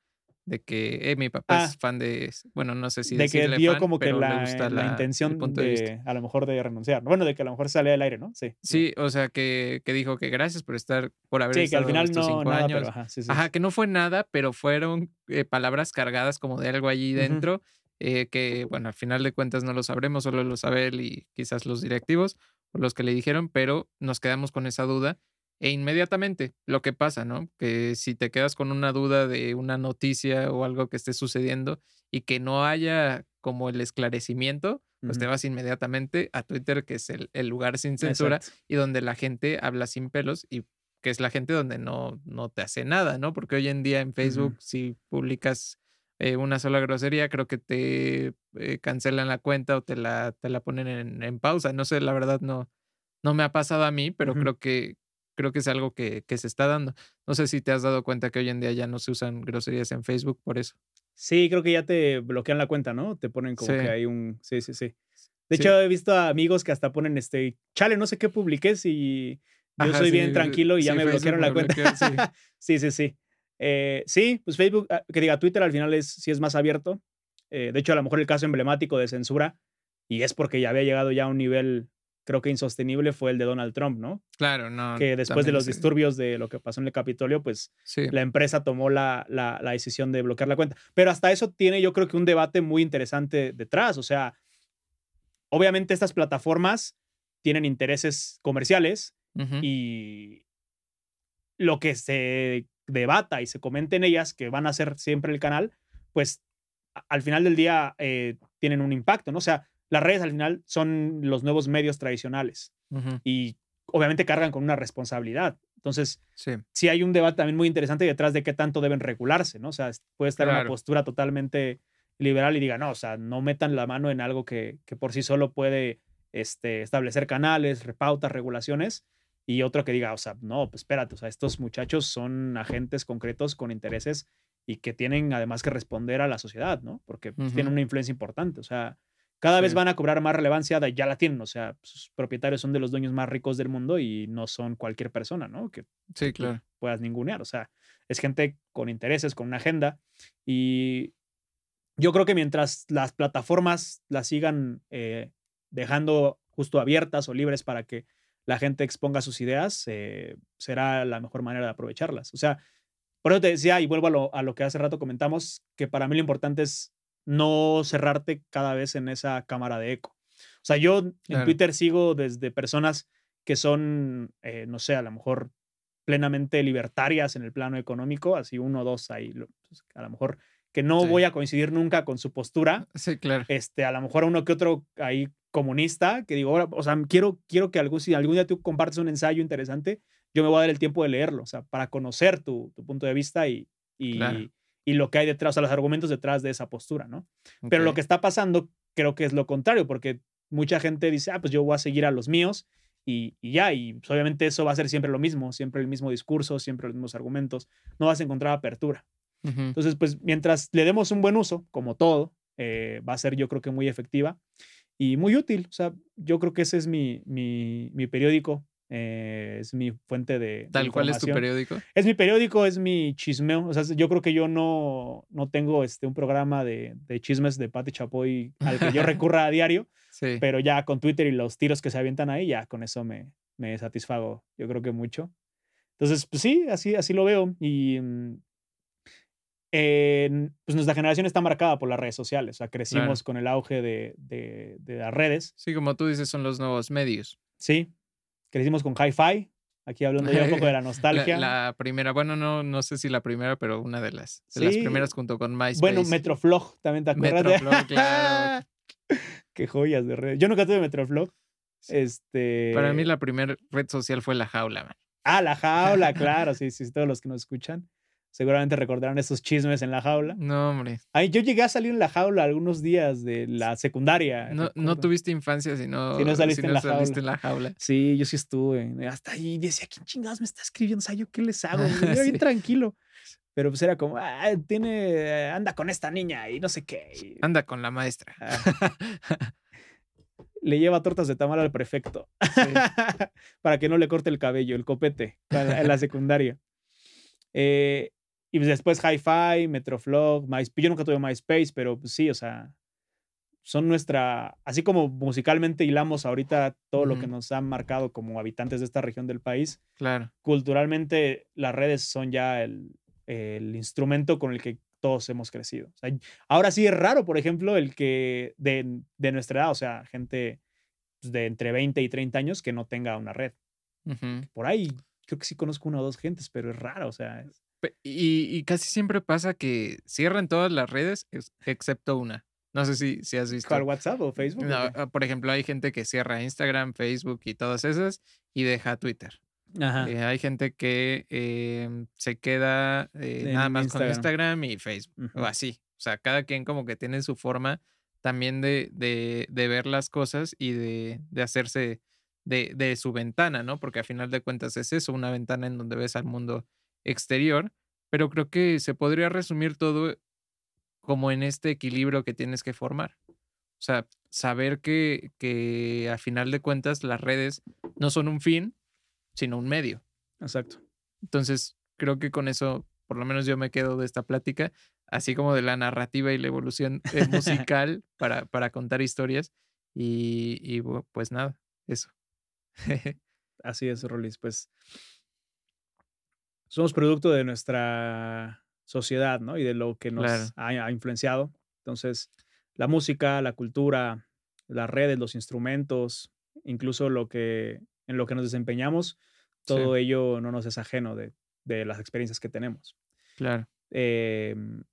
de que eh, mi papá es ah. fan de, bueno, no sé si de que dio como que la, la, intención de, a lo mejor de renunciar, bueno, de que a lo mejor sale del aire, ¿no? Sí. Sí, o sea, que, que, dijo que gracias por estar, por haber sí, estado que al final no, cinco nada, años. Pero, ajá, sí, ajá, que no fue nada, pero fueron eh, palabras cargadas como de algo allí dentro, eh, que, bueno, al final de cuentas no lo sabremos, solo lo sabe él y quizás los directivos o los que le dijeron, pero nos quedamos con esa duda e inmediatamente lo que pasa, ¿no? Que si te quedas con una duda de una noticia o algo que esté sucediendo y que no haya como el esclarecimiento, pues te vas inmediatamente a Twitter, que es el, lugar sin censura y donde la gente habla sin pelos y que es la gente donde no, no te hace nada, ¿no? Porque hoy en día en Facebook, si publicas eh, una sola grosería, creo que te eh, cancelan la cuenta o te la, te la ponen en, pausa. No sé, la verdad no, no me ha pasado a mí, pero creo que, creo que es algo que, se está dando. No sé si te has dado cuenta que hoy en día ya no se usan groserías en Facebook por eso. Sí, creo que ya te bloquean la cuenta, ¿no? Te ponen como que hay un... Sí, sí, sí. De hecho, he visto a amigos que hasta ponen este, chale, no sé qué publiques y yo soy bien tranquilo y ya me bloquearon la cuenta. sí, sí, sí. Eh, sí, pues Facebook, ah, que diga Twitter al final es, sí es más abierto. Eh, de hecho, a lo mejor el caso emblemático de censura, y es porque ya había llegado ya a un nivel creo que insostenible fue el de Donald Trump, ¿no? Claro, no. Que después de los disturbios de lo que pasó en el Capitolio, pues la empresa tomó la, la, la, decisión de bloquear la cuenta. Pero hasta eso tiene yo creo que un debate muy interesante detrás. O sea, obviamente estas plataformas tienen intereses comerciales y lo que se debata y se comente en ellas, que van a ser siempre el canal, pues al final del día eh, tienen un impacto, ¿no? O sea, las redes al final son los nuevos medios tradicionales y obviamente cargan con una responsabilidad. Entonces, sí. hay un debate también muy interesante detrás de qué tanto deben regularse, ¿no? O sea, puede estar en una postura totalmente liberal y diga, no, o sea, no metan la mano en algo que, que por sí solo puede este, establecer canales, repautas, regulaciones, y otro que diga, o sea, no, pues espérate, o sea, estos muchachos son agentes concretos con intereses y que tienen además que responder a la sociedad, ¿no? Porque pues, tienen una influencia importante, o sea, cada vez van a cobrar más relevancia, ya la tienen, o sea, sus propietarios son de los dueños más ricos del mundo y no son cualquier persona, ¿no? Que sí, claro. puedas ningunear, o sea, es gente con intereses, con una agenda y yo creo que mientras las plataformas las sigan eh, dejando justo abiertas o libres para que la gente exponga sus ideas, eh, será la mejor manera de aprovecharlas. O sea, por eso te decía, y vuelvo a lo, a lo que hace rato comentamos, que para mí lo importante es no cerrarte cada vez en esa cámara de eco. O sea, yo en Twitter sigo desde personas que son, eh, no sé, a lo mejor plenamente libertarias en el plano económico, así uno o dos ahí, pues, a lo mejor que no voy a coincidir nunca con su postura. Sí, claro. Este, a lo mejor uno que otro ahí comunista, que digo, o sea, quiero, quiero que algún, si algún día tú compartes un ensayo interesante, yo me voy a dar el tiempo de leerlo, o sea, para conocer tu, tu punto de vista y, y, y lo que hay detrás, o sea, los argumentos detrás de esa postura, ¿no? Pero lo que está pasando creo que es lo contrario, porque mucha gente dice, ah, pues yo voy a seguir a los míos y, ya, y pues, obviamente eso va a ser siempre lo mismo, siempre el mismo discurso, siempre los mismos argumentos, no vas a encontrar apertura. Entonces, pues mientras le demos un buen uso, como todo, eh, va a ser yo creo que muy efectiva y muy útil. O sea, yo creo que ese es mi, mi, mi periódico eh, es mi fuente de. ¿Tal cual es tu periódico? Es mi periódico, es mi chismeo. O sea, yo creo que yo no, no tengo este, un programa de, de chismes de Pati Chapoy al que yo recurra a diario. Sí. Pero ya con Twitter y los tiros que se avientan ahí, ya con eso me, me satisfago. Yo creo que mucho. Entonces, pues sí, así, así lo veo. Y. Mm, pues nuestra generación está marcada por las redes sociales. O sea, crecimos con el auge de, de, de las redes. Sí, como tú dices, son los nuevos medios. Sí, Crecimos con Hi-Fi, aquí hablando ya un poco de la nostalgia. La, primera, bueno, no, no sé si la primera, pero una de las, las primeras junto con MySpace. Bueno, Metroflog, también te acuerdas. Metroflog, claro. Qué joyas de red. Yo nunca tuve Metroflog. Este... Para mí la primera red social fue la jaula, man. Ah, la jaula, claro, sí, sí, todos los que nos escuchan. Seguramente recordarán esos chismes en la jaula. No, hombre. Ay, yo llegué a salir en la jaula algunos días de la secundaria. No, no tuviste infancia si no, si no saliste, en, la saliste en, la jaula. Sí, yo sí estuve. Hasta ahí decía, ¿quién chingados me está escribiendo? O sea, ¿yo qué les hago? Yo bien tranquilo. Pero pues era como, ah, tiene, anda con esta niña y no sé qué. Anda con la maestra. le lleva tortas de tamal al prefecto para que no le corte el cabello, el copete, en la secundaria. Eh, y pues después Hi-Fi, Metroflog, MySpace. Yo nunca tuve MySpace, pero pues sí, o sea, son nuestra, así como musicalmente hilamos ahorita todo lo que nos ha marcado como habitantes de esta región del país. Claro. Culturalmente las redes son ya el, el instrumento con el que todos hemos crecido. ahora sí es raro, por ejemplo, el que de, de, nuestra edad, o sea, gente pues, de entre 20 y 30 años que no tenga una red. Por ahí creo que sí conozco una o dos gentes, pero es raro, o sea. Y, casi siempre pasa que cierran todas las redes excepto una. No sé si, si has visto. ¿Cuál WhatsApp o Facebook? Ah, por ejemplo, hay gente que cierra Instagram, Facebook y todas esas y deja Twitter. Ajá. Eh, hay gente que em, se queda eh, nada más con Instagram y Facebook o así. O sea, cada quien como que tiene su forma también de, de, de ver las cosas y de, de hacerse de, de, su ventana, ¿no? Porque a final de cuentas es eso, una ventana en donde ves al mundo exterior, pero creo que se podría resumir todo como en este equilibrio que tienes que formar. O sea, saber que, que a final de cuentas las redes no son un fin, sino un medio. Exacto. Entonces, creo que con eso, por lo menos yo me quedo de esta plática, así como de la narrativa y la evolución eh, musical para, para contar historias. Y, y pues nada, eso. así es, Rolis. Pues somos producto de nuestra sociedad, ¿no? Y de lo que nos ha, influenciado. Entonces, la música, la cultura, las redes, los instrumentos, incluso lo que en lo que nos desempeñamos, todo ello no nos es ajeno de, de, las experiencias que tenemos. Claro. Em,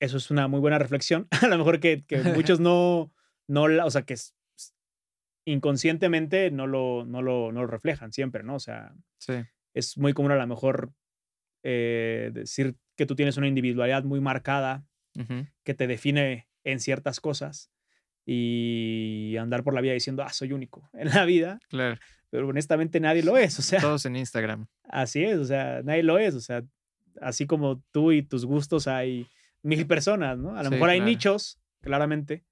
eso es una muy buena reflexión. A lo mejor que, que muchos no, no, o sea, que inconscientemente no lo, no, lo, no lo reflejan siempre, ¿no? O sea, sí es muy común a lo mejor eh, decir que tú tienes una individualidad muy marcada que te define en ciertas cosas y andar por la vida diciendo, ah, soy único en la vida. Claro. Pero honestamente nadie lo es, o sea. Todos en Instagram. Así es, o sea, nadie lo es, o sea, así como tú y tus gustos hay mil personas, ¿no? A lo mejor hay nichos, claramente,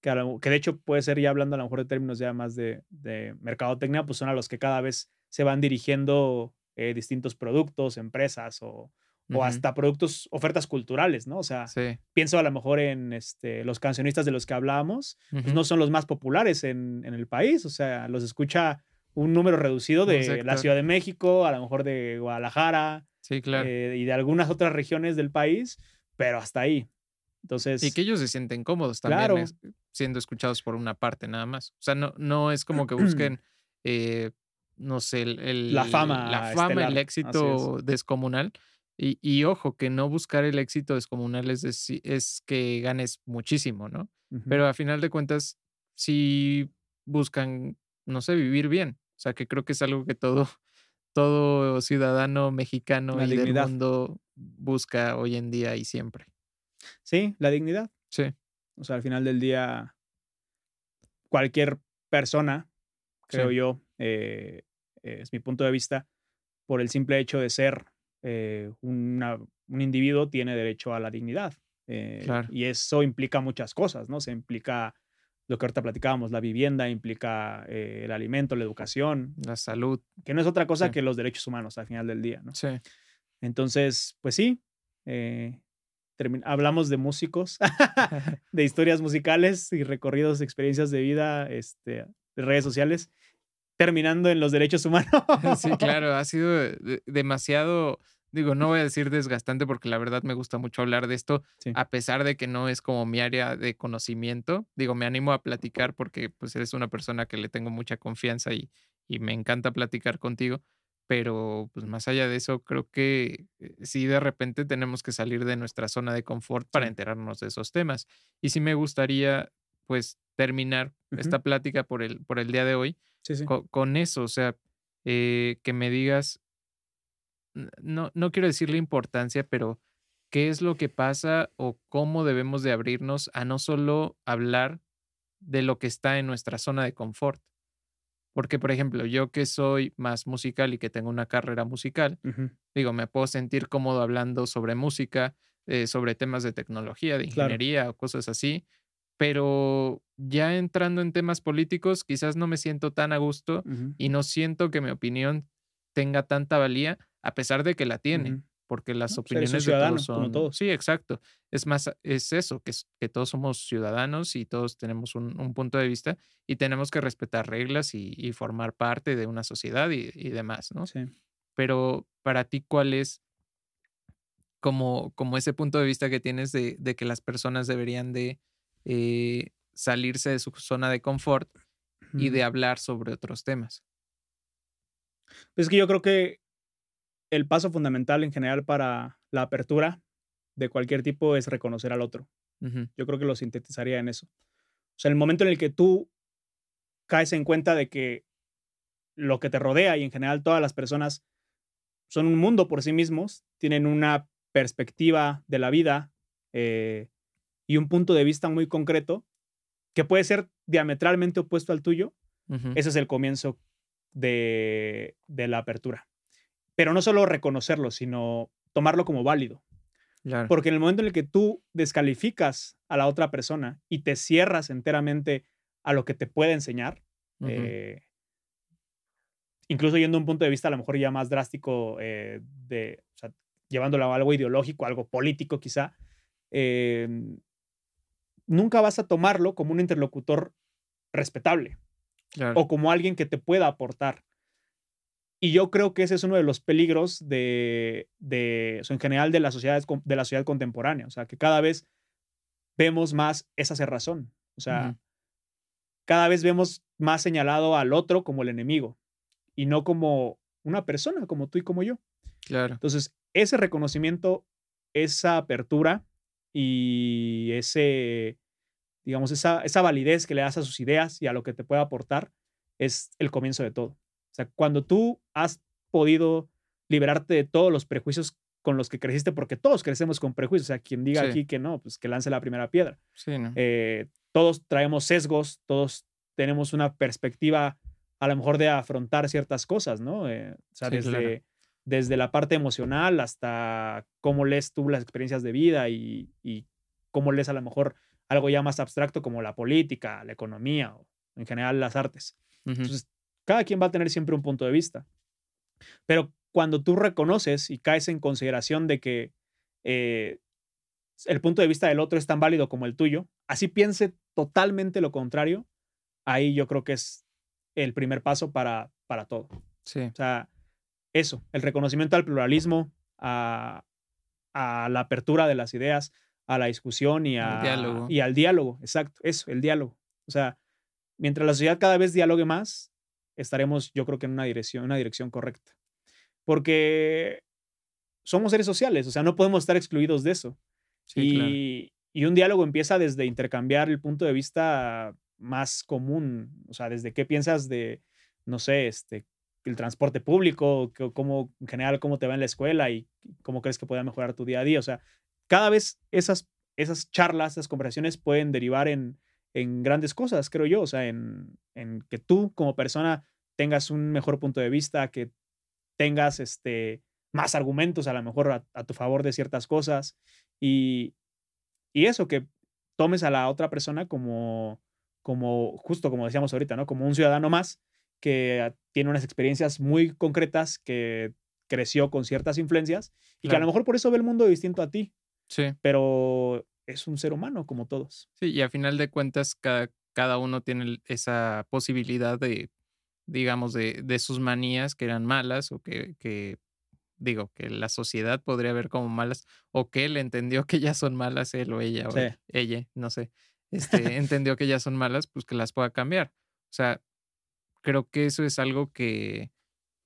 que, que, de hecho puede ser ya hablando a lo mejor de términos ya más de, de mercadotecnia, pues son a los que cada vez se van dirigiendo eh, distintos productos, empresas o, o hasta productos, ofertas culturales, ¿no? O sea, pienso a lo mejor en este, los cancionistas de los que hablábamos, pues no son los más populares en, en, el país, o sea, los escucha un número reducido de la Ciudad de México, a lo mejor de Guadalajara, sí, claro. Eh, y de algunas otras regiones del país, pero hasta ahí. Entonces, y que ellos se sienten cómodos también siendo escuchados por una parte nada más. O sea, no, no es como que busquen eh, no sé, el, la fama, la fama el éxito descomunal. Y, y, ojo, que no buscar el éxito descomunal es, es que ganes muchísimo, ¿no? Pero a final de cuentas, sí buscan, no sé, vivir bien. O sea, que creo que es algo que todo, todo ciudadano mexicano y del mundo busca hoy en día y siempre. Sí, la dignidad. Sí. O sea, al final del día, cualquier persona, creo yo, eh, es mi punto de vista, por el simple hecho de ser eh, un individuo, tiene derecho a la dignidad. Eh, y eso implica muchas cosas, ¿no? Se implica lo que ahorita platicábamos, la vivienda, implica eh, el alimento, la educación. La salud. Que no es otra cosa que los derechos humanos al final del día, ¿no? Sí. Entonces, pues sí, hablamos de músicos, de historias musicales y recorridos, experiencias de vida, este, de redes sociales terminando en los derechos humanos. Sí, claro, ha sido demasiado, digo, no voy a decir desgastante porque la verdad me gusta mucho hablar de esto, a pesar de que no es como mi área de conocimiento. Digo, me animo a platicar porque pues eres una persona que le tengo mucha confianza y, y me encanta platicar contigo. Pero pues más allá de eso, creo que eh, sí de repente tenemos que salir de nuestra zona de confort para enterarnos de esos temas. Y sí me gustaría pues terminar esta plática por el, por el día de hoy con, eso, o sea, eh, que me digas no, no quiero decirle importancia, pero qué es lo que pasa o cómo debemos de abrirnos a no solo hablar de lo que está en nuestra zona de confort. Porque, por ejemplo, yo que soy más musical y que tengo una carrera musical, digo, me puedo sentir cómodo hablando sobre música, eh, sobre temas de tecnología, de ingeniería o cosas así, pero ya entrando en temas políticos, quizás no me siento tan a gusto y no siento que mi opinión tenga tanta valía, a pesar de que la tiene porque las opiniones de todos son... Sí, exacto. Es más, es eso, que, que todos somos ciudadanos y todos tenemos un, punto de vista y tenemos que respetar reglas y, formar parte de una sociedad y, demás, ¿no? Sí. Pero para ti, ¿cuál es como, como ese punto de vista que tienes de, que las personas deberían de eh, salirse de su zona de confort y de hablar sobre otros temas? Pues que yo creo que el paso fundamental en general para la apertura de cualquier tipo es reconocer al otro. Yo creo que lo sintetizaría en eso. O sea, el momento en el que tú caes en cuenta de que lo que te rodea y en general todas las personas son un mundo por sí mismos, tienen una perspectiva de la vida eh, y un punto de vista muy concreto que puede ser diametralmente opuesto al tuyo, ese es el comienzo de la apertura. Pero no solo reconocerlo, sino tomarlo como válido. Porque en el momento en el que tú descalificas a la otra persona y te cierras enteramente a lo que te puede enseñar, eh, incluso yendo a un punto de vista a lo mejor ya más drástico, eh, de, llevándolo a algo ideológico, algo político quizá, em, nunca vas a tomarlo como un interlocutor respetable o como alguien que te pueda aportar. Y yo creo que ese es uno de los peligros de, de en general de la, sociedad, de la sociedad contemporánea. O sea, que cada vez vemos más esa cerrazón. O sea, cada vez vemos más señalado al otro como el enemigo y no como una persona, como tú y como yo. Claro. Entonces, ese reconocimiento, esa apertura y ese, digamos, esa, esa validez que le das a sus ideas y a lo que te puede aportar es el comienzo de todo. O sea, cuando tú has podido liberarte de todos los prejuicios con los que creciste, porque todos crecemos con prejuicios. O sea, quien diga aquí que no, pues que lance la primera piedra. Sí, ¿no? Eh, todos traemos sesgos, todos tenemos una perspectiva a lo mejor de afrontar ciertas cosas, ¿no? Eh, o sea, desde, desde la parte emocional hasta cómo lees tú las experiencias de vida y, y, cómo lees a lo mejor algo ya más abstracto como la política, la economía o en general las artes. Entonces, cada quien va a tener siempre un punto de vista. Pero cuando tú reconoces y caes en consideración de que eh, el punto de vista del otro es tan válido como el tuyo, así piense totalmente lo contrario, ahí yo creo que es el primer paso para, para todo. Sí. O sea, eso, el reconocimiento al pluralismo, a, la apertura de las ideas, a la discusión y, diálogo. y al diálogo, exacto, eso, el diálogo. O sea, mientras la sociedad cada vez dialogue más, estaremos, yo creo que en una dirección, una dirección correcta. Porque somos seres sociales, o sea, no podemos estar excluidos de eso. y, y, un diálogo empieza desde intercambiar el punto de vista más común, o sea, desde qué piensas de, no sé, este, el transporte público, cómo, en general, cómo te va en la escuela y cómo crees que pueda mejorar tu día a día. O sea, cada vez esas, esas charlas, esas conversaciones pueden derivar en, en grandes cosas, creo yo, o sea, en, en, que tú como persona tengas un mejor punto de vista, que tengas este, más argumentos a lo mejor a, tu favor de ciertas cosas y, y, eso, que tomes a la otra persona como, como, justo como decíamos ahorita, ¿no? Como un ciudadano más que tiene unas experiencias muy concretas, que creció con ciertas influencias y que a lo mejor por eso ve el mundo distinto a ti. Sí. Pero es un ser humano como todos. Sí, y a final de cuentas cada, cada uno tiene esa posibilidad de, digamos, de, de sus manías que eran malas o que, que, digo, que la sociedad podría ver como malas o que él entendió que ya son malas, él o ella o ella, no sé, este, entendió que ya son malas, pues que las pueda cambiar. O sea, creo que eso es algo que,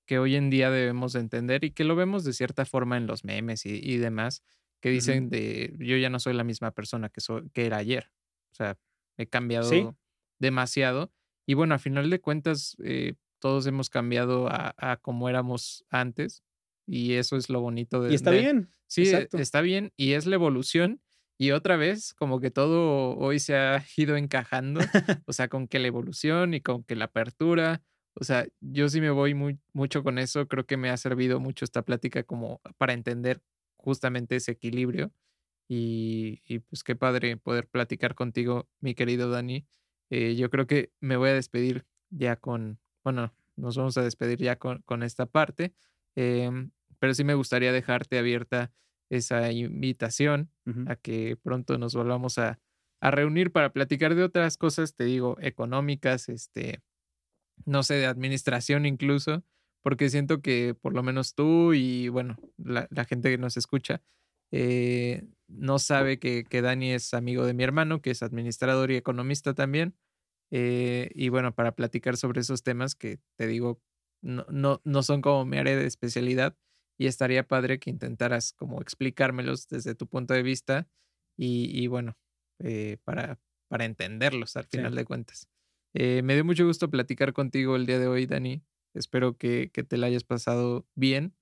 que hoy en día debemos de entender y que lo vemos de cierta forma en los memes y, y demás, que dicen de yo ya no soy la misma persona que, soy, que era ayer. O sea, he cambiado demasiado. Y bueno, a final de cuentas, eh, todos hemos cambiado a, a, como éramos antes. Y eso es lo bonito de... Y está bien. Sí, está bien y es la evolución. Y otra vez, como que todo hoy se ha ido encajando, o sea, con que la evolución y con que la apertura, o sea, yo sí me voy muy, mucho con eso, creo que me ha servido mucho esta plática como para entender justamente ese equilibrio. Y, y pues qué padre poder platicar contigo, mi querido Dani. Eh, yo creo que me voy a despedir ya con, bueno, nos vamos a despedir ya con, con esta parte, em, pero sí me gustaría dejarte abierta esa invitación a que pronto nos volvamos a, a, reunir para platicar de otras cosas, te digo, económicas, este, no sé, de administración incluso, porque siento que por lo menos tú y bueno, la, la gente que nos escucha, eh, no sabe que, que, Dani es amigo de mi hermano, que es administrador y economista también. Eh, y bueno, para platicar sobre esos temas que te digo, no, no, no son como mi área de especialidad y estaría padre que intentaras como explicármelos desde tu punto de vista y, y bueno, eh, para, para entenderlos al final de cuentas. me dio mucho gusto platicar contigo el día de hoy, Dani. Espero que, que te la hayas pasado bien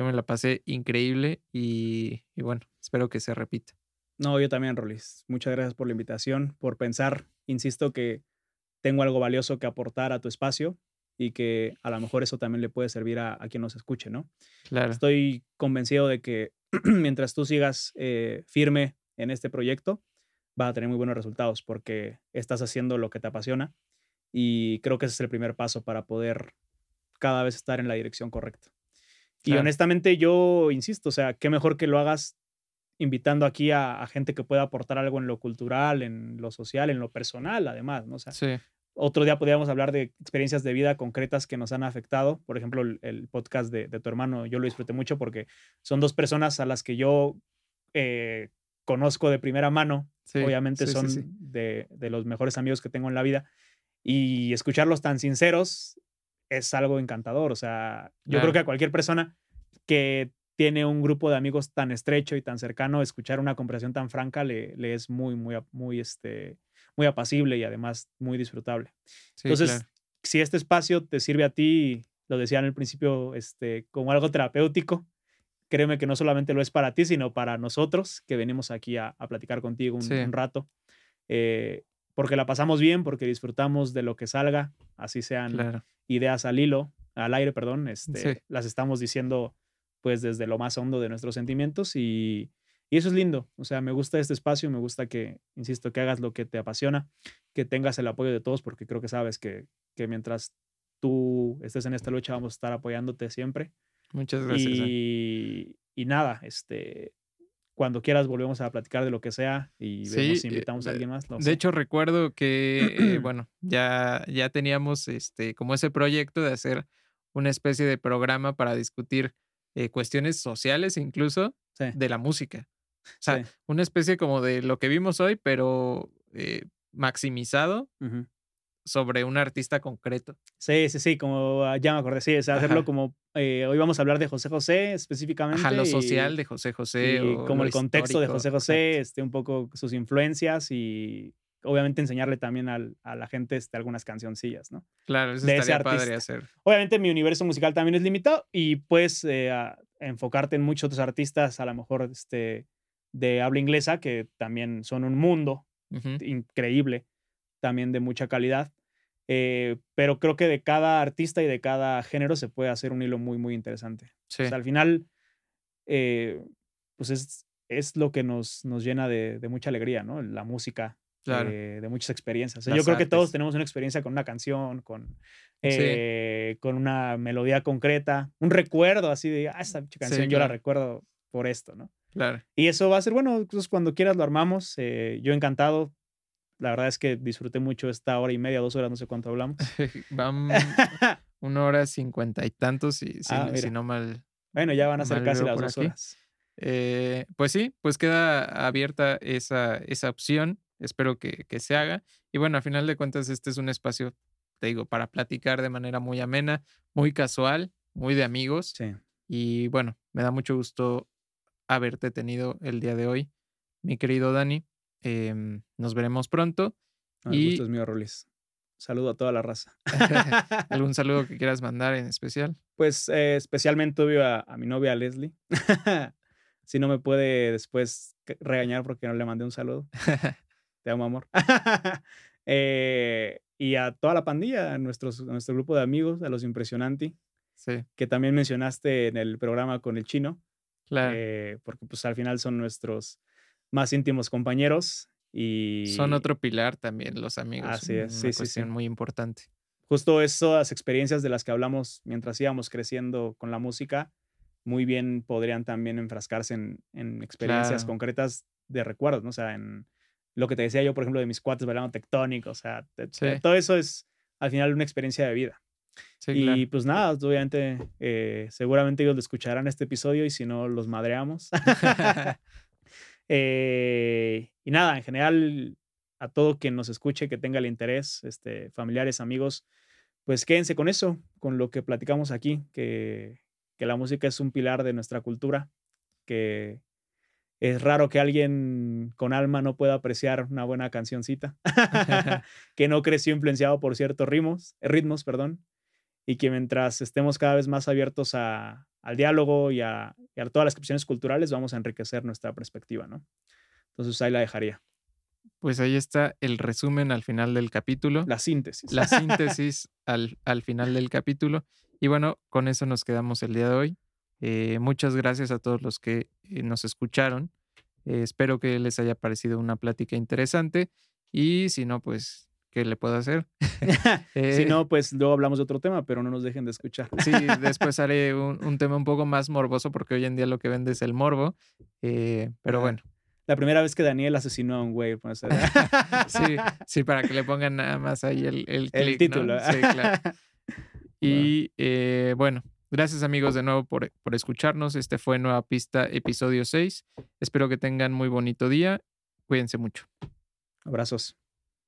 yo me la pasé increíble y, bueno, espero que se repita. No, yo también, Rolis. Muchas gracias por la invitación, por pensar, insisto, que tengo algo valioso que aportar a tu espacio y que a lo mejor eso también le puede servir a, quien nos escuche, ¿no? Claro. Estoy convencido de que mientras tú sigas eh, firme en este proyecto, vas a tener muy buenos resultados porque estás haciendo lo que te apasiona y creo que ese es el primer paso para poder cada vez estar en la dirección correcta. Y honestamente yo insisto, o sea, qué mejor que lo hagas invitando aquí a, gente que pueda aportar algo en lo cultural, en lo social, en lo personal, además, ¿no? O sea, sí. Otro día podríamos hablar de experiencias de vida concretas que nos han afectado. Por ejemplo, el, podcast de, tu hermano, yo lo disfruté mucho porque son dos personas a las que yo eh, conozco de primera mano. Obviamente son de, de los mejores amigos que tengo en la vida. Y escucharlos tan sinceros es algo encantador. O sea, yo creo que a cualquier persona que tiene un grupo de amigos tan estrecho y tan cercano, escuchar una conversación tan franca le, le es muy, muy, muy, este, muy apacible y además muy disfrutable. Entonces, si este espacio te sirve a ti, lo decía en el principio, este, como algo terapéutico, créeme que no solamente lo es para ti, sino para nosotros que venimos aquí a, platicar contigo un, rato. Eh, porque la pasamos bien, porque disfrutamos de lo que salga, así sean ideas al hilo, al aire, perdón, este, las estamos diciendo pues desde lo más hondo de nuestros sentimientos y, y, eso es lindo, o sea, me gusta este espacio, me gusta que, insisto, que hagas lo que te apasiona, que tengas el apoyo de todos, porque creo que sabes que, que mientras tú estés en esta lucha vamos a estar apoyándote siempre. Muchas gracias. Eh. Y, y nada, este, cuando quieras volvemos a platicar de lo que sea y vemos si eh, invitamos a alguien más. de hecho, recuerdo que, eh, bueno, ya, ya teníamos este, como ese proyecto de hacer una especie de programa para discutir eh, cuestiones sociales incluso de la música. O sea, una especie como de lo que vimos hoy, pero maximizado sobre un artista concreto. Sí, sí, sí, como ah, ya me acordé, sí, hacerlo como eh, hoy vamos a hablar de José José específicamente. Ajá, lo social de José José. Y como el contexto de José José, este, un poco sus influencias y obviamente enseñarle también al, a la gente este, algunas cancioncillas, ¿no? Claro, eso de estaría padre hacer. Obviamente mi universo musical también es limitado y puedes eh, enfocarte en muchos otros artistas, a lo mejor este, de habla inglesa, que también son un mundo increíble, también de mucha calidad. Eh, pero creo que de cada artista y de cada género se puede hacer un hilo muy, muy interesante. Sí. al final, eh, pues es, es, lo que nos, nos llena de, mucha alegría, ¿no? La música, eh, de muchas experiencias. yo creo que todos tenemos una experiencia con una canción, con, con una melodía concreta, un recuerdo así de, ah, esta canción yo la recuerdo por esto, ¿no? Claro. Y eso va a ser, bueno, pues cuando quieras lo armamos. yo encantado, la verdad es que disfruté mucho esta hora y media, dos horas, no sé cuánto hablamos. Vamos una hora cincuenta y tantos, y si, ah, si, no mal. Bueno, ya van a ser casi las dos horas. Eh, pues sí, pues queda abierta esa, esa opción. Espero que, que, se haga. Y bueno, a final de cuentas, este es un espacio, te digo, para platicar de manera muy amena, muy casual, muy de amigos. Sí. Y bueno, me da mucho gusto haberte tenido el día de hoy, mi querido Dani. Em, nos veremos pronto. y gusto es mío, Rolis. Saludo a toda la raza. ¿Algún saludo que quieras mandar en especial? Pues eh, especialmente obvio a, mi novia Leslie. si no me puede después regañar porque no le mandé un saludo. Te amo, amor. Eh, y a toda la pandilla, a, nuestros, nuestro grupo de amigos, a los impresionantes. Sí. Que también mencionaste en el programa con el chino. Claro. Eh, porque pues al final son nuestros más íntimos compañeros y... Son otro pilar también los amigos. Así es, sí, sí, sí. muy importante. Justo esas experiencias de las que hablamos mientras íbamos creciendo con la música, muy bien podrían también enfrascarse en, experiencias concretas de recuerdos, ¿no? O sea, en lo que te decía yo, por ejemplo, de mis cuates bailando tectónico, o sea, todo eso es al final una experiencia de vida. Y pues nada, obviamente, eh, seguramente ellos lo escucharán este episodio y si no, los madreamos. Eh, y nada, en general, a todo quien nos escuche, que tenga el interés, este, familiares, amigos, pues quédense con eso, con lo que platicamos aquí, que, que la música es un pilar de nuestra cultura, que es raro que alguien con alma no pueda apreciar una buena cancioncita, que no creció influenciado por ciertos ritmos, ritmos, perdón, y que mientras estemos cada vez más abiertos a, al diálogo y a, todas las expresiones culturales, vamos a enriquecer nuestra perspectiva, ¿no? Entonces ahí la dejaría. Pues ahí está el resumen al final del capítulo. La síntesis. La síntesis al, al final del capítulo. Y bueno, con eso nos quedamos el día de hoy. Eh, muchas gracias a todos los que eh, nos escucharon. Eh, espero que les haya parecido una plática interesante. Y si no, pues ¿qué le puedo hacer? si eh, no, pues luego hablamos de otro tema, pero no nos dejen de escuchar. sí, después haré un, tema un poco más morboso porque hoy en día lo que vende es el morbo. Eh, pero bueno. La primera vez que Daniel asesinó a un güey. Pues, sí, sí, para que le pongan nada más ahí el, el, título. Sí, claro. Y eh, bueno, gracias amigos de nuevo por, por escucharnos. Este fue Nueva Pista, episodio 6. Espero que tengan muy bonito día. Cuídense mucho. Abrazos.